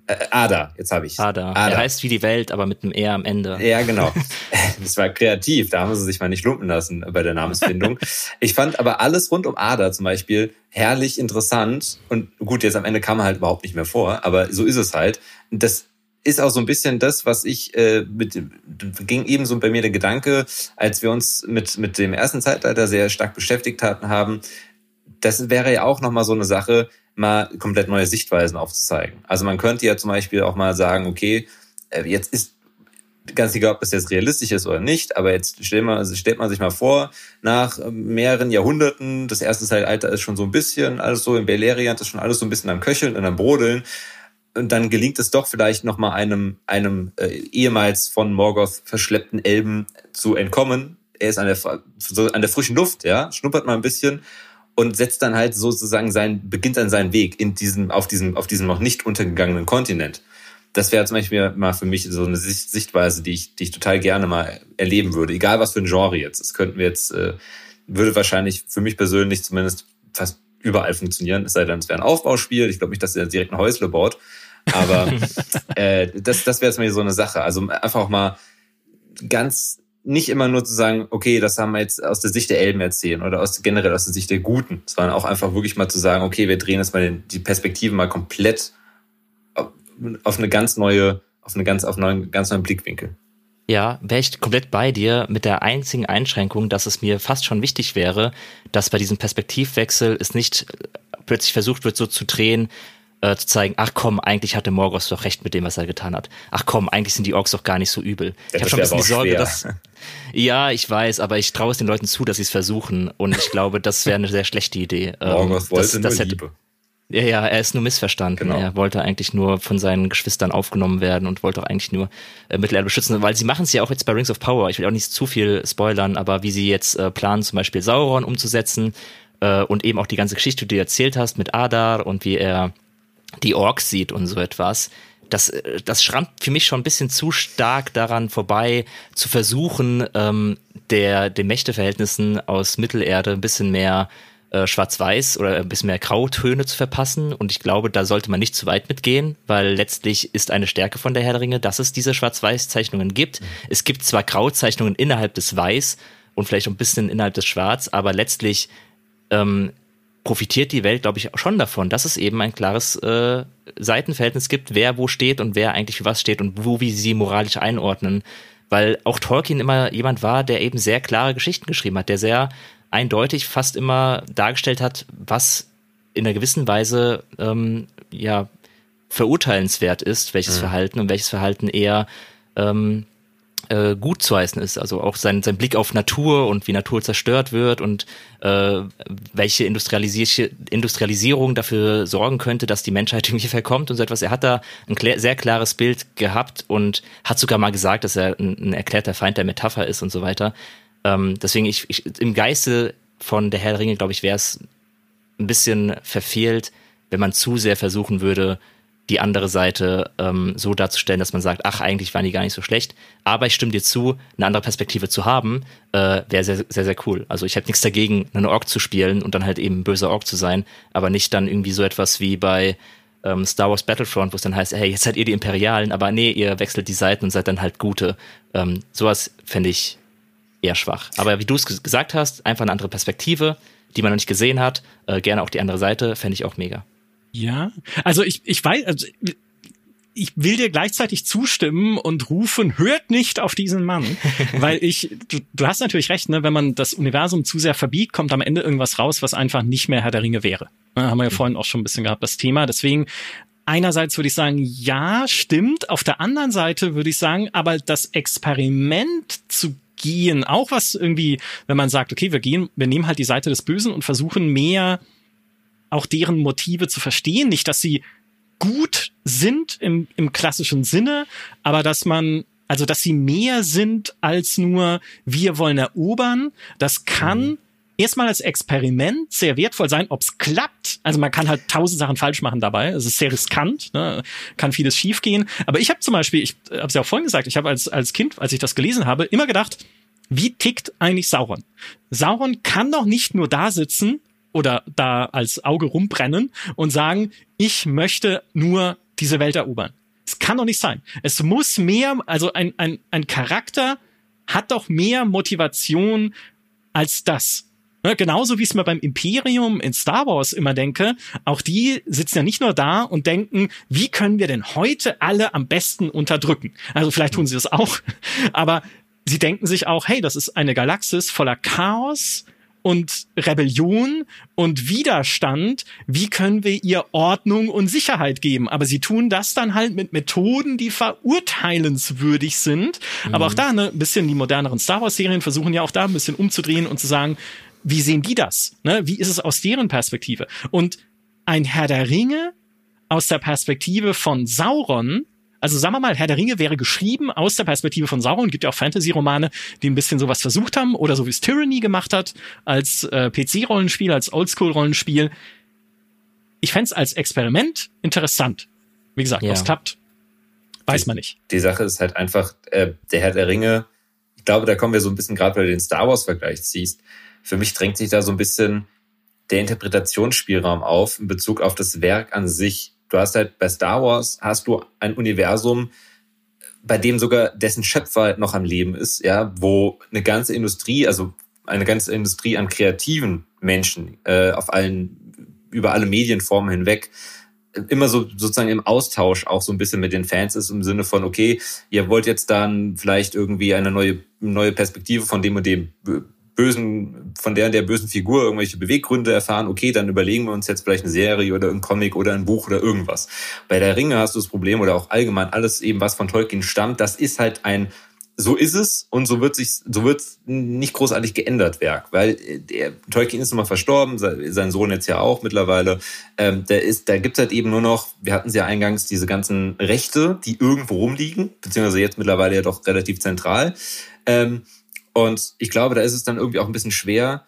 Speaker 3: äh, Ada, jetzt habe ich.
Speaker 2: Ada. Ada. Er heißt wie die Welt, aber mit einem R am Ende.
Speaker 3: Ja, genau. das war kreativ. Da haben sie sich mal nicht lumpen lassen bei der Namensfindung. ich fand aber alles rund um Ada zum Beispiel herrlich interessant. Und gut, jetzt am Ende kam er halt überhaupt nicht mehr vor, aber so ist es halt. Das ist auch so ein bisschen das, was ich äh, mit ging eben so bei mir der Gedanke, als wir uns mit mit dem ersten Zeitalter sehr stark beschäftigt hatten haben. Das wäre ja auch noch mal so eine Sache, mal komplett neue Sichtweisen aufzuzeigen. Also man könnte ja zum Beispiel auch mal sagen, okay, äh, jetzt ist ganz egal, ob das jetzt realistisch ist oder nicht, aber jetzt stellt man, stellt man sich mal vor, nach mehreren Jahrhunderten, das erste Zeitalter ist schon so ein bisschen alles so, in Beleriand ist schon alles so ein bisschen am Köcheln und am Brodeln und dann gelingt es doch vielleicht noch mal einem einem äh, ehemals von Morgoth verschleppten Elben zu entkommen. Er ist an der an der frischen Luft, ja, schnuppert mal ein bisschen und setzt dann halt sozusagen sein beginnt dann seinen Weg in diesem auf diesem auf diesem noch nicht untergegangenen Kontinent. Das wäre zum Beispiel mal für mich so eine Sichtweise, die ich die ich total gerne mal erleben würde, egal was für ein Genre jetzt. Das könnten wir jetzt äh, würde wahrscheinlich für mich persönlich zumindest fast überall funktionieren, es sei denn, es wäre ein Aufbauspiel. Ich glaube nicht, dass er direkt ein Häusle baut. Aber äh, das, das wäre jetzt mal so eine Sache. Also einfach auch mal ganz nicht immer nur zu sagen, okay, das haben wir jetzt aus der Sicht der Elben erzählen oder aus, generell aus der Sicht der Guten, sondern auch einfach wirklich mal zu sagen, okay, wir drehen jetzt mal den, die Perspektive mal komplett auf eine ganz neue, auf eine ganz, auf einen ganz neuen Blickwinkel.
Speaker 2: Ja, wäre ich komplett bei dir mit der einzigen Einschränkung, dass es mir fast schon wichtig wäre, dass bei diesem Perspektivwechsel es nicht plötzlich versucht wird, so zu drehen, äh, zu zeigen, ach komm, eigentlich hatte Morgoth doch recht mit dem, was er getan hat. Ach komm, eigentlich sind die Orks doch gar nicht so übel. Ja, ich habe schon ein bisschen die Sorge, schwer. dass. Ja, ich weiß, aber ich traue es den Leuten zu, dass sie es versuchen. Und ich glaube, das wäre eine sehr schlechte Idee.
Speaker 3: Ähm, Morgoth wollte das, das nur hätte, Liebe.
Speaker 2: Ja, ja, er ist nur missverstanden. Genau. Er wollte eigentlich nur von seinen Geschwistern aufgenommen werden und wollte auch eigentlich nur äh, Mittelerde beschützen, weil sie machen es ja auch jetzt bei Rings of Power. Ich will auch nicht zu viel spoilern, aber wie sie jetzt äh, planen, zum Beispiel Sauron umzusetzen äh, und eben auch die ganze Geschichte, die du erzählt hast mit Adar und wie er die Orks sieht und so etwas. Das, äh, das schrammt für mich schon ein bisschen zu stark daran vorbei, zu versuchen, ähm, der, den Mächteverhältnissen aus Mittelerde ein bisschen mehr äh, schwarz-weiß oder ein bisschen mehr Grautöne zu verpassen. Und ich glaube, da sollte man nicht zu weit mitgehen, weil letztlich ist eine Stärke von der Herr der Ringe, dass es diese Schwarz-Weiß-Zeichnungen gibt. Mhm. Es gibt zwar Grauzeichnungen innerhalb des Weiß und vielleicht ein bisschen innerhalb des Schwarz, aber letztlich ähm, profitiert die Welt, glaube ich, schon davon, dass es eben ein klares äh, Seitenverhältnis gibt, wer wo steht und wer eigentlich für was steht und wo wie sie moralisch einordnen. Weil auch Tolkien immer jemand war, der eben sehr klare Geschichten geschrieben hat, der sehr eindeutig fast immer dargestellt hat, was in einer gewissen Weise ähm, ja verurteilenswert ist, welches mhm. Verhalten und welches Verhalten eher ähm, äh, gut zu heißen ist. Also auch sein, sein Blick auf Natur und wie Natur zerstört wird und äh, welche Industrialisi Industrialisierung dafür sorgen könnte, dass die Menschheit irgendwie verkommt und so etwas. Er hat da ein klar, sehr klares Bild gehabt und hat sogar mal gesagt, dass er ein, ein erklärter Feind der Metapher ist und so weiter. Ähm, deswegen, ich, ich, im Geiste von der Herr der Ringe, glaube ich, wäre es ein bisschen verfehlt, wenn man zu sehr versuchen würde, die andere Seite ähm, so darzustellen, dass man sagt, ach, eigentlich waren die gar nicht so schlecht. Aber ich stimme dir zu, eine andere Perspektive zu haben, äh, wäre sehr, sehr, sehr cool. Also ich hätte nichts dagegen, einen Ork zu spielen und dann halt eben ein böser Ork zu sein, aber nicht dann irgendwie so etwas wie bei ähm, Star Wars Battlefront, wo es dann heißt, hey, jetzt seid ihr die Imperialen, aber nee, ihr wechselt die Seiten und seid dann halt Gute. Ähm, sowas fände ich eher schwach. Aber wie du es gesagt hast, einfach eine andere Perspektive, die man noch nicht gesehen hat, äh, gerne auch die andere Seite, fände ich auch mega.
Speaker 1: Ja, also ich, ich weiß, also ich will dir gleichzeitig zustimmen und rufen, hört nicht auf diesen Mann, weil ich, du, du, hast natürlich recht, ne, wenn man das Universum zu sehr verbiegt, kommt am Ende irgendwas raus, was einfach nicht mehr Herr der Ringe wäre. Ne, haben wir ja mhm. vorhin auch schon ein bisschen gehabt, das Thema. Deswegen, einerseits würde ich sagen, ja, stimmt. Auf der anderen Seite würde ich sagen, aber das Experiment zu gehen, auch was irgendwie, wenn man sagt, okay, wir gehen, wir nehmen halt die Seite des Bösen und versuchen mehr auch deren Motive zu verstehen. Nicht, dass sie gut sind im, im klassischen Sinne, aber dass man also, dass sie mehr sind als nur wir wollen erobern. Das kann mhm. erstmal als Experiment sehr wertvoll sein, ob es klappt. Also man kann halt tausend Sachen falsch machen dabei. Es ist sehr riskant, ne? kann vieles schiefgehen. Aber ich habe zum Beispiel, ich habe es ja auch vorhin gesagt, ich habe als, als Kind, als ich das gelesen habe, immer gedacht, wie tickt eigentlich Sauron? Sauron kann doch nicht nur da sitzen oder da als Auge rumbrennen und sagen, ich möchte nur diese Welt erobern. Es kann doch nicht sein. Es muss mehr, also ein, ein, ein Charakter hat doch mehr Motivation als das. Ne, genauso wie ich es mir beim Imperium in Star Wars immer denke, auch die sitzen ja nicht nur da und denken, wie können wir denn heute alle am besten unterdrücken? Also vielleicht tun sie das auch, aber sie denken sich auch, hey, das ist eine Galaxis voller Chaos und Rebellion und Widerstand. Wie können wir ihr Ordnung und Sicherheit geben? Aber sie tun das dann halt mit Methoden, die verurteilenswürdig sind. Mhm. Aber auch da, ne, ein bisschen die moderneren Star Wars Serien versuchen ja auch da ein bisschen umzudrehen und zu sagen, wie sehen die das? Ne? Wie ist es aus deren Perspektive? Und ein Herr der Ringe aus der Perspektive von Sauron also sagen wir mal, Herr der Ringe wäre geschrieben aus der Perspektive von Sauron. Gibt ja auch Fantasy-Romane, die ein bisschen sowas versucht haben oder so wie es Tyranny gemacht hat als äh, PC-Rollenspiel, als Oldschool-Rollenspiel. Ich fände es als Experiment interessant. Wie gesagt, ja. ob es klappt, weiß
Speaker 3: die,
Speaker 1: man nicht.
Speaker 3: Die Sache ist halt einfach, äh, der Herr der Ringe, ich glaube, da kommen wir so ein bisschen, gerade weil du den Star Wars-Vergleich ziehst, für mich drängt sich da so ein bisschen der Interpretationsspielraum auf in Bezug auf das Werk an sich Du hast halt bei Star Wars hast du ein Universum, bei dem sogar dessen Schöpfer noch am Leben ist, ja, wo eine ganze Industrie, also eine ganze Industrie an kreativen Menschen äh, auf allen über alle Medienformen hinweg immer so sozusagen im Austausch auch so ein bisschen mit den Fans ist im Sinne von okay, ihr wollt jetzt dann vielleicht irgendwie eine neue neue Perspektive von dem und dem bösen, von der der bösen Figur irgendwelche Beweggründe erfahren, okay, dann überlegen wir uns jetzt vielleicht eine Serie oder ein Comic oder ein Buch oder irgendwas. Bei der Ringe hast du das Problem oder auch allgemein alles eben, was von Tolkien stammt, das ist halt ein so ist es und so wird sich, so wird nicht großartig geändert Werk, weil äh, der Tolkien ist nun mal verstorben, sein Sohn jetzt ja auch mittlerweile. Ähm, der ist, da gibt's halt eben nur noch, wir hatten es ja eingangs, diese ganzen Rechte, die irgendwo rumliegen, beziehungsweise jetzt mittlerweile ja doch relativ zentral. Ähm, und ich glaube, da ist es dann irgendwie auch ein bisschen schwer,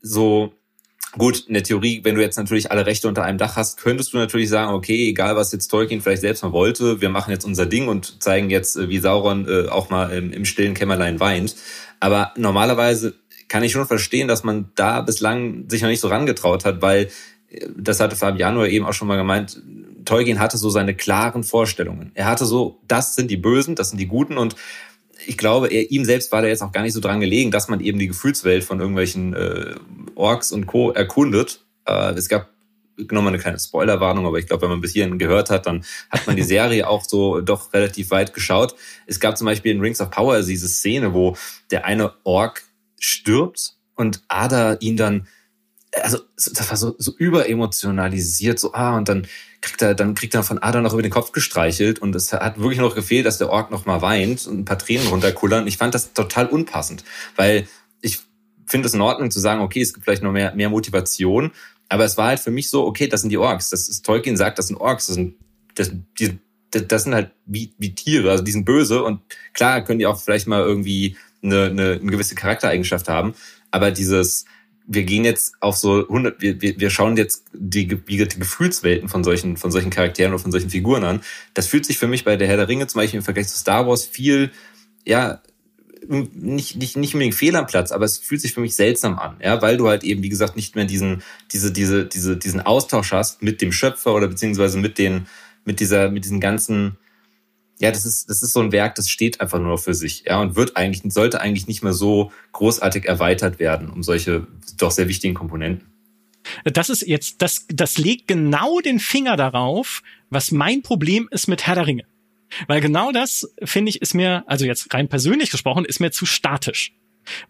Speaker 3: so Gut, in der Theorie, wenn du jetzt natürlich alle Rechte unter einem Dach hast, könntest du natürlich sagen, okay, egal was jetzt Tolkien vielleicht selbst mal wollte, wir machen jetzt unser Ding und zeigen jetzt, äh, wie Sauron äh, auch mal im, im stillen Kämmerlein weint. Aber normalerweise kann ich schon verstehen, dass man da bislang sich noch nicht so rangetraut hat, weil, äh, das hatte Fabiano eben auch schon mal gemeint, Tolkien hatte so seine klaren Vorstellungen. Er hatte so, das sind die Bösen, das sind die Guten und ich glaube, er, ihm selbst war da jetzt auch gar nicht so dran gelegen, dass man eben die Gefühlswelt von irgendwelchen äh, Orks und Co. erkundet. Äh, es gab nochmal eine kleine Spoilerwarnung, aber ich glaube, wenn man bis hierhin gehört hat, dann hat man die Serie auch so doch relativ weit geschaut. Es gab zum Beispiel in Rings of Power diese Szene, wo der eine Ork stirbt und Ada ihn dann, also das war so, so überemotionalisiert, so ah, und dann kriegt er, dann kriegt er von Ada noch über den Kopf gestreichelt und es hat wirklich noch gefehlt, dass der Ork noch mal weint und ein paar Tränen runterkullern. Ich fand das total unpassend, weil ich finde es in Ordnung zu sagen, okay, es gibt vielleicht noch mehr, mehr Motivation, aber es war halt für mich so, okay, das sind die Orks. Das ist, Tolkien sagt, das sind Orks, das sind, das, die, das sind halt wie, wie Tiere, also die sind böse und klar können die auch vielleicht mal irgendwie eine, eine, eine gewisse Charaktereigenschaft haben, aber dieses, wir gehen jetzt auf so 100, wir, wir, schauen jetzt die, die Gefühlswelten von solchen, von solchen Charakteren oder von solchen Figuren an. Das fühlt sich für mich bei der Herr der Ringe zum Beispiel im Vergleich zu Star Wars viel, ja, nicht, nicht, nicht unbedingt fehl am Platz, aber es fühlt sich für mich seltsam an, ja, weil du halt eben, wie gesagt, nicht mehr diesen, diese, diese, diese, diesen Austausch hast mit dem Schöpfer oder beziehungsweise mit den, mit dieser, mit diesen ganzen, ja, das ist, das ist so ein Werk, das steht einfach nur für sich, ja, und wird eigentlich, sollte eigentlich nicht mehr so großartig erweitert werden um solche doch sehr wichtigen Komponenten.
Speaker 1: Das ist jetzt, das, das legt genau den Finger darauf, was mein Problem ist mit Herr der Ringe. Weil genau das, finde ich, ist mir, also jetzt rein persönlich gesprochen, ist mir zu statisch.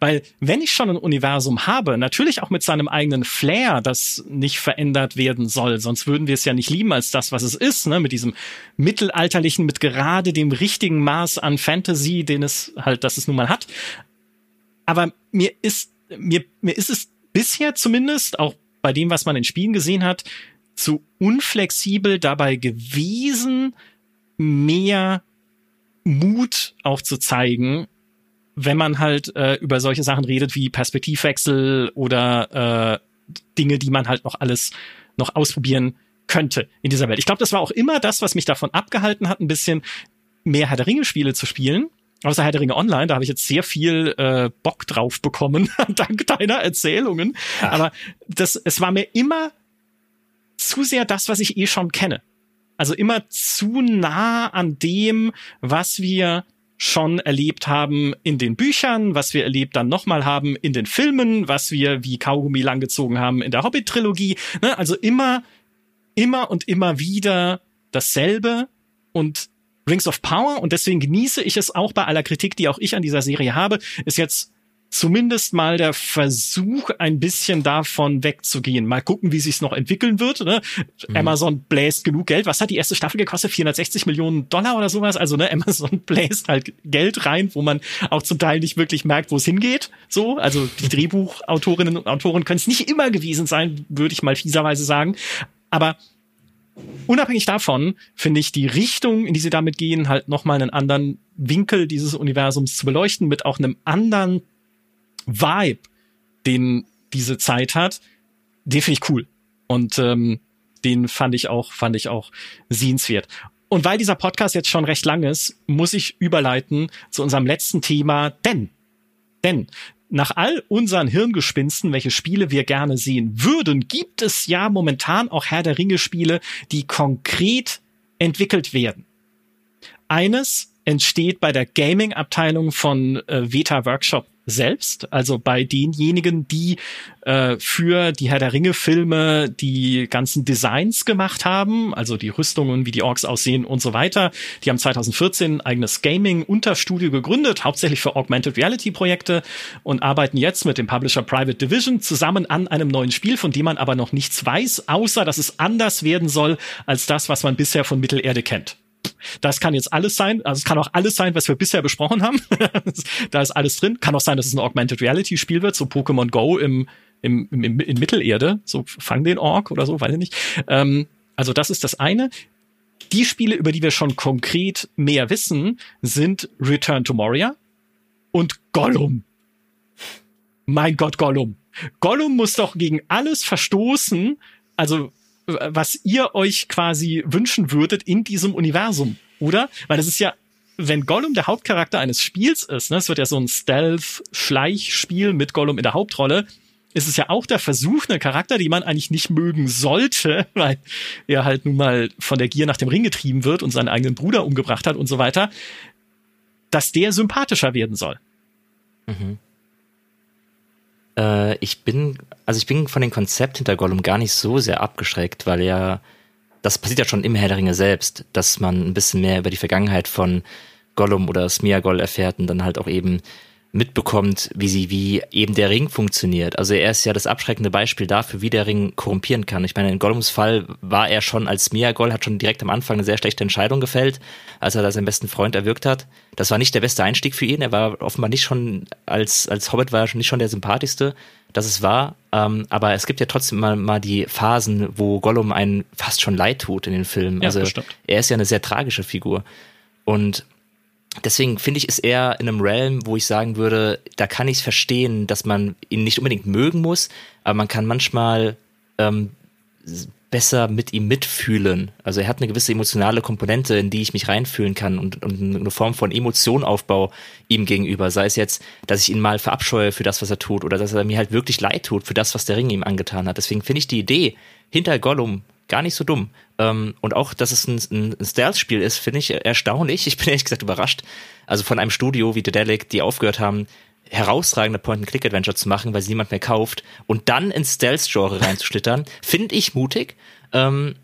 Speaker 1: Weil wenn ich schon ein Universum habe, natürlich auch mit seinem eigenen Flair, das nicht verändert werden soll, sonst würden wir es ja nicht lieben als das, was es ist, ne? mit diesem mittelalterlichen, mit gerade dem richtigen Maß an Fantasy, den es halt, das es nun mal hat. Aber mir ist, mir, mir ist es bisher zumindest, auch bei dem, was man in Spielen gesehen hat, zu unflexibel dabei gewesen, mehr Mut auch zu zeigen, wenn man halt äh, über solche Sachen redet wie Perspektivwechsel oder äh, Dinge, die man halt noch alles noch ausprobieren könnte in dieser Welt. Ich glaube, das war auch immer das, was mich davon abgehalten hat, ein bisschen mehr Herr der Ringe-Spiele zu spielen. Außer Herr der Ringe Online, da habe ich jetzt sehr viel äh, Bock drauf bekommen, dank deiner Erzählungen. Ach. Aber das, es war mir immer zu sehr das, was ich eh schon kenne. Also immer zu nah an dem, was wir schon erlebt haben in den Büchern, was wir erlebt dann nochmal haben in den Filmen, was wir wie Kaugummi langgezogen haben in der Hobbit-Trilogie. Ne? Also immer, immer und immer wieder dasselbe und Rings of Power und deswegen genieße ich es auch bei aller Kritik, die auch ich an dieser Serie habe, ist jetzt zumindest mal der Versuch, ein bisschen davon wegzugehen. Mal gucken, wie sich's noch entwickeln wird. Ne? Mhm. Amazon bläst genug Geld. Was hat die erste Staffel gekostet? 460 Millionen Dollar oder sowas? Also ne, Amazon bläst halt Geld rein, wo man auch zum Teil nicht wirklich merkt, wo es hingeht. So, also die Drehbuchautorinnen und Autoren können es nicht immer gewesen sein, würde ich mal fieserweise sagen. Aber unabhängig davon finde ich die Richtung, in die sie damit gehen, halt nochmal einen anderen Winkel dieses Universums zu beleuchten, mit auch einem anderen Vibe, den diese Zeit hat, den finde ich cool. Und ähm, den fand ich auch, fand ich auch sehenswert. Und weil dieser Podcast jetzt schon recht lang ist, muss ich überleiten zu unserem letzten Thema, denn, denn nach all unseren Hirngespinsten, welche Spiele wir gerne sehen würden, gibt es ja momentan auch Herr der Ringe Spiele, die konkret entwickelt werden. Eines entsteht bei der Gaming-Abteilung von äh, Veta Workshop selbst, also bei denjenigen, die äh, für die Herr der Ringe Filme die ganzen Designs gemacht haben, also die Rüstungen, wie die Orks aussehen und so weiter. Die haben 2014 ein eigenes Gaming-Unterstudio gegründet, hauptsächlich für Augmented Reality Projekte und arbeiten jetzt mit dem Publisher Private Division zusammen an einem neuen Spiel, von dem man aber noch nichts weiß, außer dass es anders werden soll als das, was man bisher von Mittelerde kennt. Das kann jetzt alles sein. Also es kann auch alles sein, was wir bisher besprochen haben. da ist alles drin. Kann auch sein, dass es ein Augmented Reality Spiel wird, so Pokémon Go im, im, im, in Mittelerde. So fang den Ork oder so, weiß ich nicht. Ähm, also das ist das eine. Die Spiele, über die wir schon konkret mehr wissen, sind Return to Moria und Gollum. Mein Gott, Gollum. Gollum muss doch gegen alles verstoßen, also was ihr euch quasi wünschen würdet in diesem Universum, oder? Weil das ist ja, wenn Gollum der Hauptcharakter eines Spiels ist, ne, es wird ja so ein Stealth-Schleichspiel mit Gollum in der Hauptrolle, ist es ja auch der Versuch, einen Charakter, den man eigentlich nicht mögen sollte, weil er halt nun mal von der Gier nach dem Ring getrieben wird und seinen eigenen Bruder umgebracht hat und so weiter, dass der sympathischer werden soll. Mhm.
Speaker 2: Äh, ich bin, also ich bin von dem Konzept hinter Gollum gar nicht so sehr abgeschreckt, weil ja, das passiert ja schon im Herr der Ringe selbst, dass man ein bisschen mehr über die Vergangenheit von Gollum oder Smeagol erfährt und dann halt auch eben mitbekommt, wie sie, wie eben der Ring funktioniert. Also er ist ja das abschreckende Beispiel dafür, wie der Ring korrumpieren kann. Ich meine, in Gollums Fall war er schon als Smeagol, hat schon direkt am Anfang eine sehr schlechte Entscheidung gefällt, als er da seinen besten Freund erwürgt hat. Das war nicht der beste Einstieg für ihn. Er war offenbar nicht schon, als, als Hobbit war er schon nicht schon der sympathischste, das es war. Ähm, aber es gibt ja trotzdem mal, mal die Phasen, wo Gollum einen fast schon leid tut in den Filmen. Ja, also er ist ja eine sehr tragische Figur. Und Deswegen finde ich, ist er in einem Realm, wo ich sagen würde, da kann ich es verstehen, dass man ihn nicht unbedingt mögen muss, aber man kann manchmal ähm, besser mit ihm mitfühlen. Also er hat eine gewisse emotionale Komponente, in die ich mich reinfühlen kann und, und eine Form von Emotionaufbau ihm gegenüber. Sei es jetzt, dass ich ihn mal verabscheue für das, was er tut, oder dass er mir halt wirklich leid tut für das, was der Ring ihm angetan hat. Deswegen finde ich die Idee hinter Gollum gar nicht so dumm. Ähm, und auch, dass es ein, ein Stealth-Spiel ist, finde ich erstaunlich. Ich bin ehrlich gesagt überrascht. Also von einem Studio wie Dedelic, die aufgehört haben, herausragende Point-and-Click-Adventure zu machen, weil sie niemand mehr kauft und dann ins Stealth-Genre reinzuschlittern, finde ich mutig. Ähm,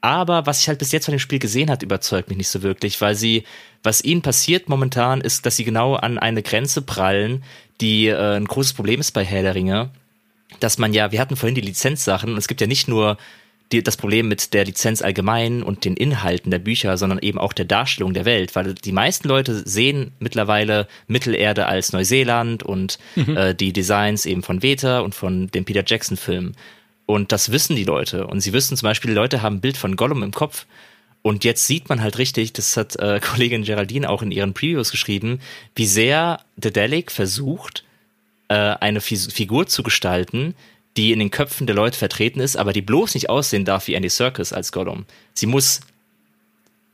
Speaker 2: aber was ich halt bis jetzt von dem Spiel gesehen hat, überzeugt mich nicht so wirklich, weil sie, was ihnen passiert momentan, ist, dass sie genau an eine Grenze prallen, die äh, ein großes Problem ist bei Herr der Ringe, dass man ja, wir hatten vorhin die Lizenzsachen und es gibt ja nicht nur die, das Problem mit der Lizenz allgemein und den Inhalten der Bücher, sondern eben auch der Darstellung der Welt, weil die meisten Leute sehen mittlerweile Mittelerde als Neuseeland und mhm. äh, die Designs eben von Veta und von dem Peter Jackson Film. Und das wissen die Leute. Und sie wissen zum Beispiel, die Leute haben ein Bild von Gollum im Kopf. Und jetzt sieht man halt richtig, das hat äh, Kollegin Geraldine auch in ihren Previews geschrieben, wie sehr Dedelic versucht, äh, eine Figur zu gestalten, die in den Köpfen der Leute vertreten ist, aber die bloß nicht aussehen darf wie Andy Serkis als Gollum. Sie muss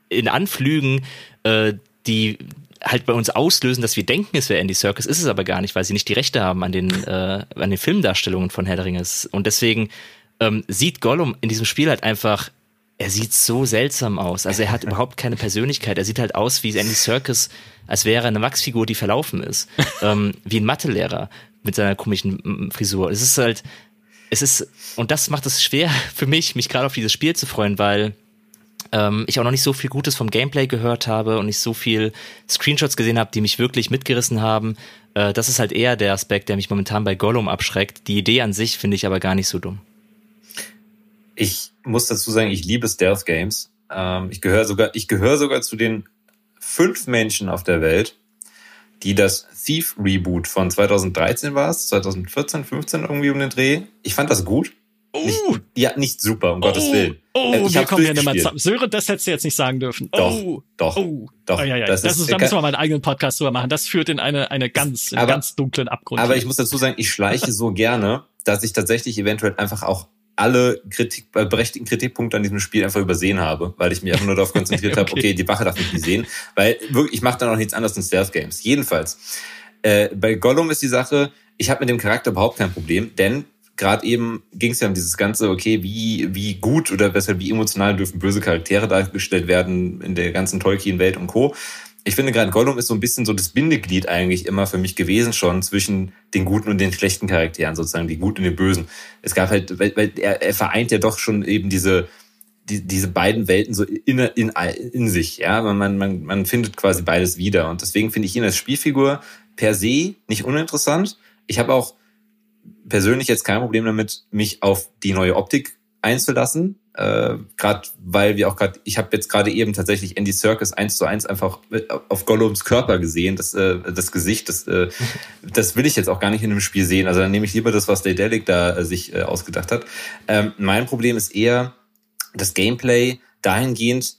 Speaker 2: in Anflügen, äh, die halt bei uns auslösen, dass wir denken, es wäre Andy Serkis, ist es aber gar nicht, weil sie nicht die Rechte haben an den, äh, an den Filmdarstellungen von Herr der. Und deswegen ähm, sieht Gollum in diesem Spiel halt einfach, er sieht so seltsam aus. Also er hat überhaupt keine Persönlichkeit. Er sieht halt aus wie Andy Serkis, als wäre er eine Wachsfigur, die verlaufen ist. ähm, wie ein Mathelehrer mit seiner komischen Frisur. Es ist halt, es ist, und das macht es schwer für mich, mich gerade auf dieses Spiel zu freuen, weil ähm, ich auch noch nicht so viel Gutes vom Gameplay gehört habe und nicht so viel Screenshots gesehen habe, die mich wirklich mitgerissen haben. Äh, das ist halt eher der Aspekt, der mich momentan bei Gollum abschreckt. Die Idee an sich finde ich aber gar nicht so dumm.
Speaker 3: Ich muss dazu sagen, ich liebe Stealth Games. Ähm, ich gehöre sogar, ich gehöre sogar zu den fünf Menschen auf der Welt, die das Thief Reboot von 2013 war es, 2014, 15 irgendwie um den Dreh. Ich fand das gut. Oh. Nicht, ja, nicht super, um oh. Gottes Willen.
Speaker 1: Oh, äh, ich wir kommen ja nicht mal zusammen. Sören, das hättest du jetzt nicht sagen dürfen.
Speaker 3: Doch, oh. doch,
Speaker 1: oh.
Speaker 3: doch.
Speaker 1: Oh, ja, ja. Das, das ist, ist, da müssen wir mal einen eigenen Podcast drüber machen. Das führt in eine, eine ganz, aber, ganz dunklen Abgrund.
Speaker 3: Aber ich muss dazu sagen, ich schleiche so gerne, dass ich tatsächlich eventuell einfach auch alle Kritik, äh, berechtigten Kritikpunkte an diesem Spiel einfach übersehen habe, weil ich mich einfach nur darauf konzentriert okay. habe, okay, die Wache darf mich nicht sehen, weil wirklich, ich mache da noch nichts anderes in Stealth Games. Jedenfalls, äh, bei Gollum ist die Sache, ich habe mit dem Charakter überhaupt kein Problem, denn gerade eben ging es ja um dieses ganze, okay, wie, wie gut oder besser, wie emotional dürfen böse Charaktere dargestellt werden in der ganzen Tolkien-Welt und Co ich finde gerade Gollum ist so ein bisschen so das Bindeglied eigentlich immer für mich gewesen schon zwischen den guten und den schlechten Charakteren sozusagen, die guten und den bösen. Es gab halt, weil, weil er, er vereint ja doch schon eben diese die, diese beiden Welten so in, in, in sich, ja, man, man, man findet quasi beides wieder und deswegen finde ich ihn als Spielfigur per se nicht uninteressant. Ich habe auch persönlich jetzt kein Problem damit, mich auf die neue Optik einzulassen. Äh, gerade weil wir auch gerade, ich habe jetzt gerade eben tatsächlich Andy Circus eins zu eins einfach auf Gollums Körper gesehen, das, äh, das Gesicht, das, äh, das will ich jetzt auch gar nicht in einem Spiel sehen. Also dann nehme ich lieber das, was Daedalic da äh, sich äh, ausgedacht hat. Ähm, mein Problem ist eher das Gameplay dahingehend,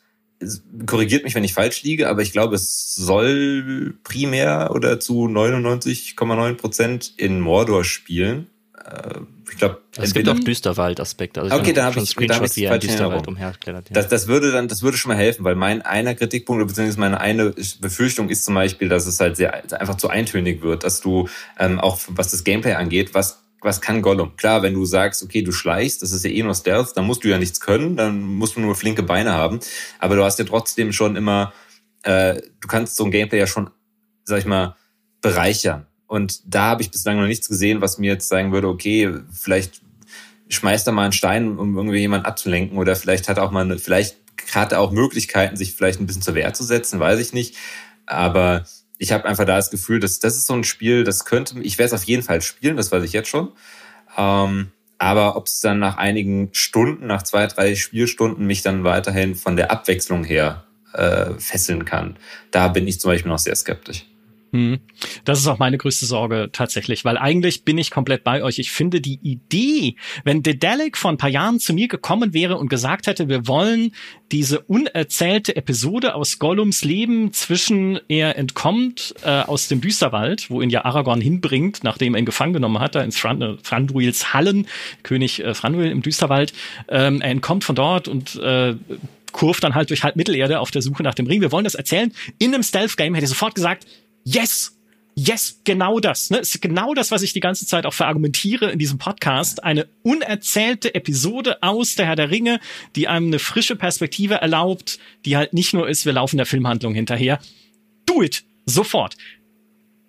Speaker 3: korrigiert mich, wenn ich falsch liege, aber ich glaube, es soll primär oder zu 99,9 Prozent in Mordor spielen. Äh, ich glaube,
Speaker 2: es gibt auch Düsterwald-Aspekte.
Speaker 3: Also okay, da habe ich Screenshot, da wie er Düsterwald umherklettert. Ja. Das, das würde dann, das würde schon mal helfen, weil mein einer Kritikpunkt beziehungsweise meine eine Befürchtung ist zum Beispiel, dass es halt sehr einfach zu eintönig wird, dass du ähm, auch was das Gameplay angeht, was was kann Gollum? Klar, wenn du sagst, okay, du schleichst, das ist ja eh nur Stealth, dann musst du ja nichts können, dann musst du nur flinke Beine haben. Aber du hast ja trotzdem schon immer, äh, du kannst so ein Gameplay ja schon, sag ich mal, bereichern. Und da habe ich bislang noch nichts gesehen, was mir jetzt sagen würde, okay, vielleicht schmeißt er mal einen Stein, um irgendwie jemanden abzulenken, oder vielleicht hat auch mal eine, vielleicht hat er auch Möglichkeiten, sich vielleicht ein bisschen zur Wehr zu setzen, weiß ich nicht. Aber ich habe einfach da das Gefühl, dass das ist so ein Spiel, das könnte, ich werde es auf jeden Fall spielen, das weiß ich jetzt schon. Ähm, aber ob es dann nach einigen Stunden, nach zwei, drei Spielstunden mich dann weiterhin von der Abwechslung her äh, fesseln kann, da bin ich zum Beispiel noch sehr skeptisch.
Speaker 1: Hm. Das ist auch meine größte Sorge tatsächlich, weil eigentlich bin ich komplett bei euch. Ich finde die Idee, wenn Dedalic vor ein paar Jahren zu mir gekommen wäre und gesagt hätte, wir wollen diese unerzählte Episode aus Gollums Leben zwischen er entkommt äh, aus dem Düsterwald, wo ihn ja Aragorn hinbringt, nachdem er ihn gefangen genommen hat, da ins äh, Franduils Hallen, König äh, Franduil im Düsterwald. Ähm, er entkommt von dort und äh, kurft dann halt durch halb Mittelerde auf der Suche nach dem Ring. Wir wollen das erzählen. In einem Stealth-Game hätte er sofort gesagt, yes, yes, genau das. Ne? Ist genau das, was ich die ganze Zeit auch verargumentiere in diesem Podcast. Eine unerzählte Episode aus der Herr der Ringe, die einem eine frische Perspektive erlaubt, die halt nicht nur ist, wir laufen der Filmhandlung hinterher. Do it! Sofort.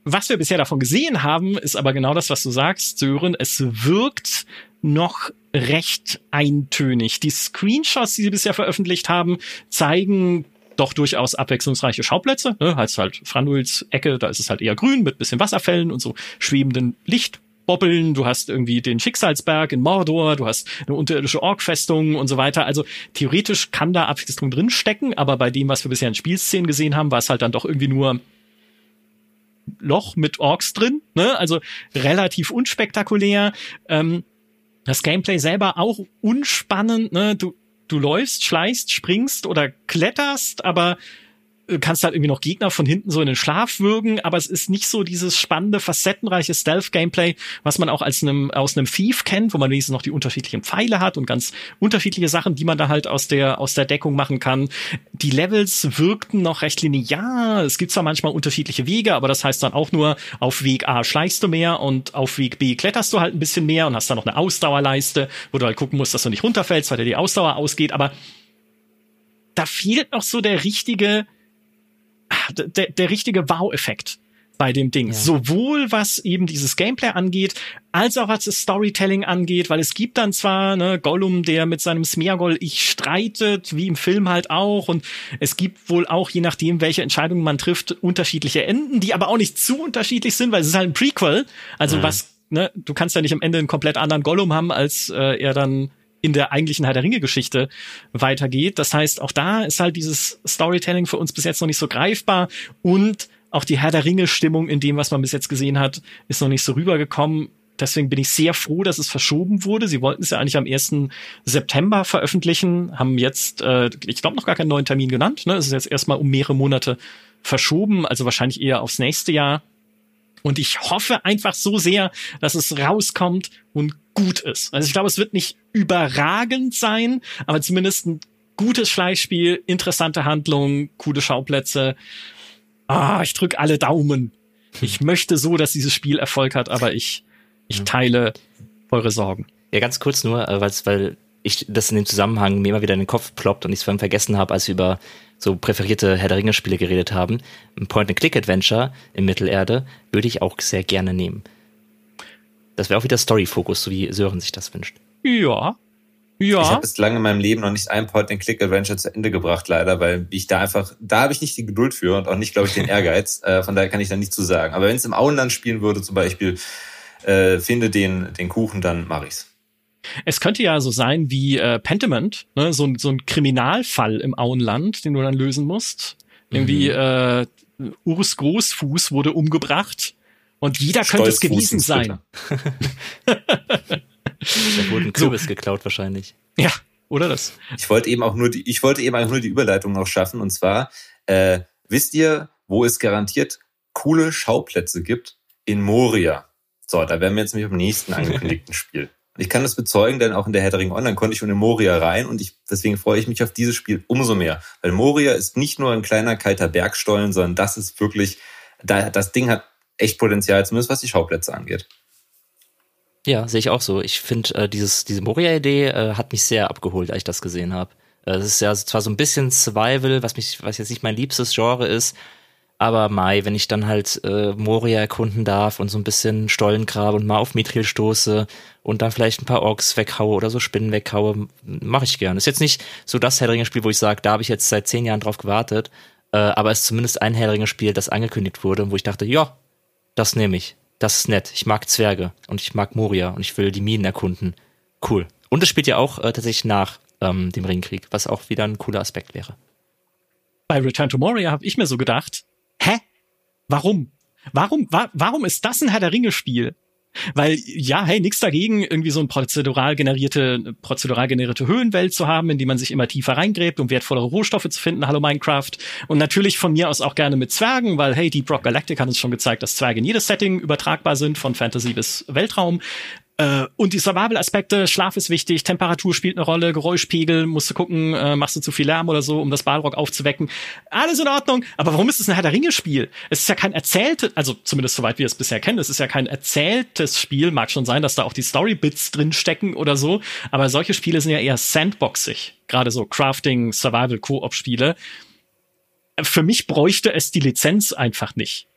Speaker 1: Was wir bisher davon gesehen haben, ist aber genau das, was du sagst, Sören. Es wirkt noch recht eintönig. Die Screenshots, die sie bisher veröffentlicht haben, zeigen doch durchaus abwechslungsreiche Schauplätze. Ne? Heißt halt Franduils Ecke, da ist es halt eher grün mit bisschen Wasserfällen und so schwebenden Lichtbobbeln. Du hast irgendwie den Schicksalsberg in Mordor, du hast eine unterirdische Orkfestung und so weiter. Also theoretisch kann da Abwechslung drin stecken, aber bei dem, was wir bisher in Spielszenen gesehen haben, war es halt dann doch irgendwie nur Loch mit Orks drin. Ne? Also relativ unspektakulär. Ähm, das Gameplay selber auch unspannend. Ne? Du du läufst, schleichst, springst oder kletterst, aber kannst halt irgendwie noch Gegner von hinten so in den Schlaf würgen, aber es ist nicht so dieses spannende, facettenreiche Stealth-Gameplay, was man auch als einem, aus einem Thief kennt, wo man wenigstens noch die unterschiedlichen Pfeile hat und ganz unterschiedliche Sachen, die man da halt aus der, aus der Deckung machen kann. Die Levels wirkten noch recht linear. Es gibt zwar manchmal unterschiedliche Wege, aber das heißt dann auch nur, auf Weg A schleichst du mehr und auf Weg B kletterst du halt ein bisschen mehr und hast dann noch eine Ausdauerleiste, wo du halt gucken musst, dass du nicht runterfällst, weil dir die Ausdauer ausgeht, aber da fehlt noch so der richtige, der, der richtige Wow-Effekt bei dem Ding. Ja. Sowohl was eben dieses Gameplay angeht, als auch was das Storytelling angeht, weil es gibt dann zwar ne, Gollum, der mit seinem Smeargol ich streitet, wie im Film halt auch, und es gibt wohl auch, je nachdem, welche Entscheidungen man trifft, unterschiedliche Enden, die aber auch nicht zu unterschiedlich sind, weil es ist halt ein Prequel. Also mhm. was, ne, du kannst ja nicht am Ende einen komplett anderen Gollum haben, als äh, er dann in der eigentlichen Herr der Ringe-Geschichte weitergeht. Das heißt, auch da ist halt dieses Storytelling für uns bis jetzt noch nicht so greifbar und auch die Herr der Ringe-Stimmung in dem, was man bis jetzt gesehen hat, ist noch nicht so rübergekommen. Deswegen bin ich sehr froh, dass es verschoben wurde. Sie wollten es ja eigentlich am 1. September veröffentlichen, haben jetzt, äh, ich glaube, noch gar keinen neuen Termin genannt. Ne? Es ist jetzt erstmal um mehrere Monate verschoben, also wahrscheinlich eher aufs nächste Jahr. Und ich hoffe einfach so sehr, dass es rauskommt und gut ist. Also ich glaube, es wird nicht überragend sein, aber zumindest ein gutes Fleischspiel, interessante Handlungen, coole Schauplätze. Ah, ich drück alle Daumen. Ich möchte so, dass dieses Spiel Erfolg hat, aber ich, ich teile eure Sorgen.
Speaker 2: Ja, ganz kurz nur, äh, weil ich das in dem Zusammenhang mir immer wieder in den Kopf ploppt und ich es vorhin vergessen habe, als wir über so präferierte Herr der Ringe Spiele geredet haben. Ein Point-and-Click-Adventure in Mittelerde würde ich auch sehr gerne nehmen. Das wäre auch wieder Story-Fokus, so wie Sören sich das wünscht.
Speaker 1: Ja. Ja.
Speaker 3: Ich habe bislang in meinem Leben noch nicht ein Point-and-Click-Adventure zu Ende gebracht, leider, weil ich da einfach, da habe ich nicht die Geduld für und auch nicht, glaube ich, den Ehrgeiz. äh, von daher kann ich da nichts zu sagen. Aber wenn es im Auenland spielen würde, zum Beispiel, äh, finde den, den Kuchen, dann mache ich's.
Speaker 1: Es könnte ja so sein wie äh, Pentiment, ne? so, so ein Kriminalfall im Auenland, den du dann lösen musst. Irgendwie äh, Urs Großfuß wurde umgebracht und jeder könnte es gewesen sein.
Speaker 2: da wurde ein Kürbis so. geklaut wahrscheinlich.
Speaker 1: Ja, oder das.
Speaker 3: Ich wollte eben auch nur die, ich wollte eben auch nur die Überleitung noch schaffen und zwar äh, wisst ihr, wo es garantiert coole Schauplätze gibt in Moria. So, da wären wir jetzt nämlich im nächsten angekündigten Spiel. Ich kann das bezeugen, denn auch in der Headering Online konnte ich schon in Moria rein und ich, deswegen freue ich mich auf dieses Spiel umso mehr. Weil Moria ist nicht nur ein kleiner kalter Bergstollen, sondern das ist wirklich, da, das Ding hat echt Potenzial, zumindest was die Schauplätze angeht.
Speaker 2: Ja, sehe ich auch so. Ich finde, äh, diese Moria-Idee äh, hat mich sehr abgeholt, als ich das gesehen habe. Äh, es ist ja zwar so ein bisschen Survival, was mich, was jetzt nicht mein liebstes Genre ist, aber Mai, wenn ich dann halt äh, Moria erkunden darf und so ein bisschen Stollen grabe und mal auf Mithril stoße und dann vielleicht ein paar Orks weghaue oder so Spinnen weghaue, mache ich gern. Ist jetzt nicht so das Herr Spiel, wo ich sage, da habe ich jetzt seit zehn Jahren drauf gewartet, äh, aber es ist zumindest ein Herr Spiel, das angekündigt wurde, wo ich dachte, ja, das nehme ich. Das ist nett. Ich mag Zwerge und ich mag Moria und ich will die Minen erkunden. Cool. Und es spielt ja auch äh, tatsächlich nach ähm, dem Ringkrieg, was auch wieder ein cooler Aspekt wäre.
Speaker 1: Bei Return to Moria habe ich mir so gedacht, hä? Warum? Warum, wa warum ist das ein Herr der Ringe-Spiel? Weil, ja, hey, nix dagegen, irgendwie so ein prozedural generierte, prozedural generierte Höhlenwelt zu haben, in die man sich immer tiefer reingräbt, um wertvollere Rohstoffe zu finden. Hallo Minecraft. Und natürlich von mir aus auch gerne mit Zwergen, weil, hey, Deep Rock Galactic hat uns schon gezeigt, dass Zwerge in jedes Setting übertragbar sind, von Fantasy bis Weltraum. Äh, und die Survival-Aspekte, Schlaf ist wichtig, Temperatur spielt eine Rolle, Geräuschpegel, musst du gucken, äh, machst du zu viel Lärm oder so, um das Balrog aufzuwecken. Alles in Ordnung, aber warum ist es ein Herr der Ringe-Spiel? Es ist ja kein erzähltes, also zumindest soweit wir es bisher kennen, es ist ja kein erzähltes Spiel, mag schon sein, dass da auch die Story-Bits drin stecken oder so, aber solche Spiele sind ja eher sandboxig, gerade so Crafting, Survival-Koop-Spiele. Für mich bräuchte es die Lizenz einfach nicht.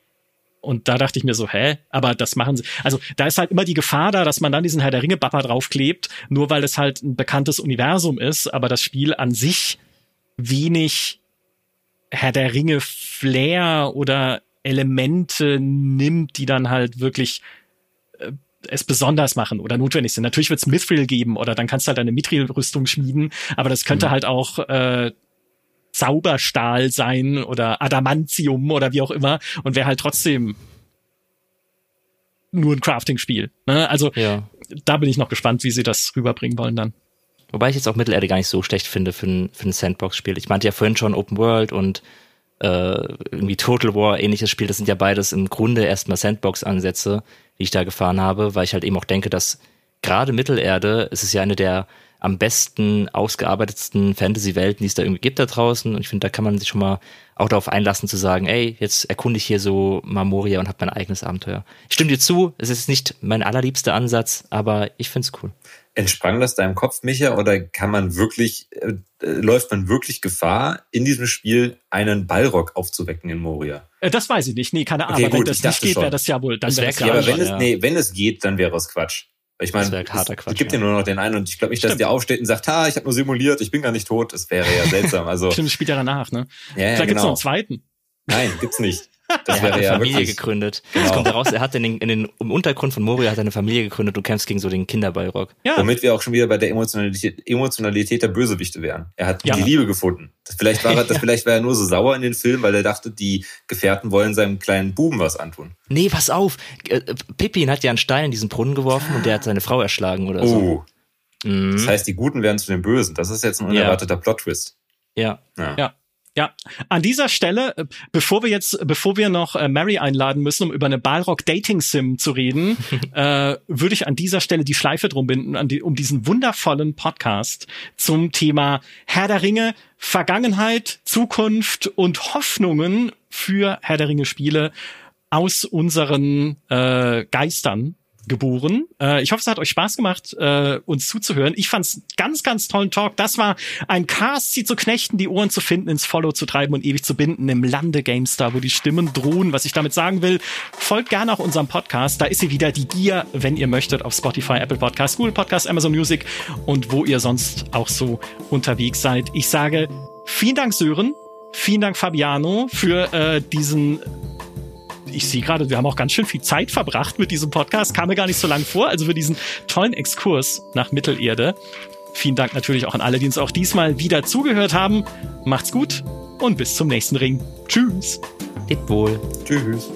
Speaker 1: Und da dachte ich mir so, hä? Aber das machen sie. Also da ist halt immer die Gefahr da, dass man dann diesen Herr der Ringe Bapper draufklebt, nur weil es halt ein bekanntes Universum ist, aber das Spiel an sich wenig Herr der Ringe Flair oder Elemente nimmt, die dann halt wirklich äh, es besonders machen oder notwendig sind. Natürlich wird es Mithril geben oder dann kannst du halt eine Mithril-Rüstung schmieden, aber das könnte mhm. halt auch äh, Zauberstahl sein oder Adamantium oder wie auch immer und wäre halt trotzdem nur ein Crafting-Spiel. Ne? Also ja. da bin ich noch gespannt, wie sie das rüberbringen wollen dann.
Speaker 2: Wobei ich jetzt auch Mittelerde gar nicht so schlecht finde für ein, für ein Sandbox-Spiel. Ich meinte ja vorhin schon Open World und äh, irgendwie Total War, ähnliches Spiel. Das sind ja beides im Grunde erstmal Sandbox-Ansätze, die ich da gefahren habe, weil ich halt eben auch denke, dass gerade Mittelerde, es ist ja eine der am besten ausgearbeitetsten Fantasy-Welten, die es da irgendwie gibt da draußen. Und ich finde, da kann man sich schon mal auch darauf einlassen zu sagen, ey, jetzt erkunde ich hier so Marmoria und habe mein eigenes Abenteuer. Ich stimme dir zu, es ist nicht mein allerliebster Ansatz, aber ich finde es cool.
Speaker 3: Entsprang das deinem Kopf, Micha, oder kann man wirklich, äh, läuft man wirklich Gefahr, in diesem Spiel einen Ballrock aufzuwecken in Moria?
Speaker 1: Äh, das weiß ich nicht. Nee, keine Ahnung. Okay, aber wenn das nicht geht, wäre das ja wohl, dann wäre
Speaker 3: es ja, aber wenn es, nee, wenn es geht, dann wäre es Quatsch. Ich meine, es gibt ja nur noch den einen und ich glaube nicht, dass Stimmt. der aufsteht und sagt, ha, ich habe nur simuliert, ich bin gar nicht tot. Das wäre ja seltsam. Also
Speaker 1: Stimmt, spielt ja danach, ne?
Speaker 3: Ja, ja,
Speaker 1: Vielleicht genau. gibt's noch einen zweiten.
Speaker 3: Nein, gibt's nicht.
Speaker 2: Das er hat eine ja Familie wirklich, gegründet. Genau. Das kommt heraus, er hat in den, in den, im Untergrund von Moria hat er eine Familie gegründet, du kämpfst gegen so den Kinderballrock.
Speaker 3: Ja. Womit wir auch schon wieder bei der Emotionalität, Emotionalität der Bösewichte wären. Er hat ja. die Liebe gefunden. Das, vielleicht war er, das, vielleicht war er nur so sauer in den Film, weil er dachte, die Gefährten wollen seinem kleinen Buben was antun.
Speaker 2: Nee, pass auf. Äh, Pippin hat ja einen Stein in diesen Brunnen geworfen und der hat seine Frau erschlagen oder so. Oh.
Speaker 3: Mhm. Das heißt, die Guten werden zu den Bösen. Das ist jetzt ein unerwarteter ja. Plot-Twist.
Speaker 2: Ja.
Speaker 1: ja. ja. Ja, an dieser Stelle, äh, bevor wir jetzt, bevor wir noch äh, Mary einladen müssen, um über eine Balrog Dating Sim zu reden, äh, würde ich an dieser Stelle die Schleife drum binden, die, um diesen wundervollen Podcast zum Thema Herr der Ringe, Vergangenheit, Zukunft und Hoffnungen für Herr der Ringe Spiele aus unseren äh, Geistern geboren. Äh, ich hoffe, es hat euch Spaß gemacht, äh, uns zuzuhören. Ich fand's ganz, ganz tollen Talk. Das war ein Cast, sie zu knechten, die Ohren zu finden, ins Follow zu treiben und ewig zu binden im Lande GameStar, wo die Stimmen drohen. Was ich damit sagen will, folgt gerne auch unserem Podcast. Da ist sie wieder, die Gier, wenn ihr möchtet, auf Spotify, Apple Podcast, Google Podcast, Amazon Music und wo ihr sonst auch so unterwegs seid. Ich sage vielen Dank, Sören. Vielen Dank, Fabiano, für äh, diesen ich sehe gerade, wir haben auch ganz schön viel Zeit verbracht mit diesem Podcast. Kam mir gar nicht so lang vor. Also für diesen tollen Exkurs nach Mittelerde. Vielen Dank natürlich auch an alle, die uns auch diesmal wieder zugehört haben. Macht's gut und bis zum nächsten Ring. Tschüss.
Speaker 2: Lebt wohl.
Speaker 3: Tschüss.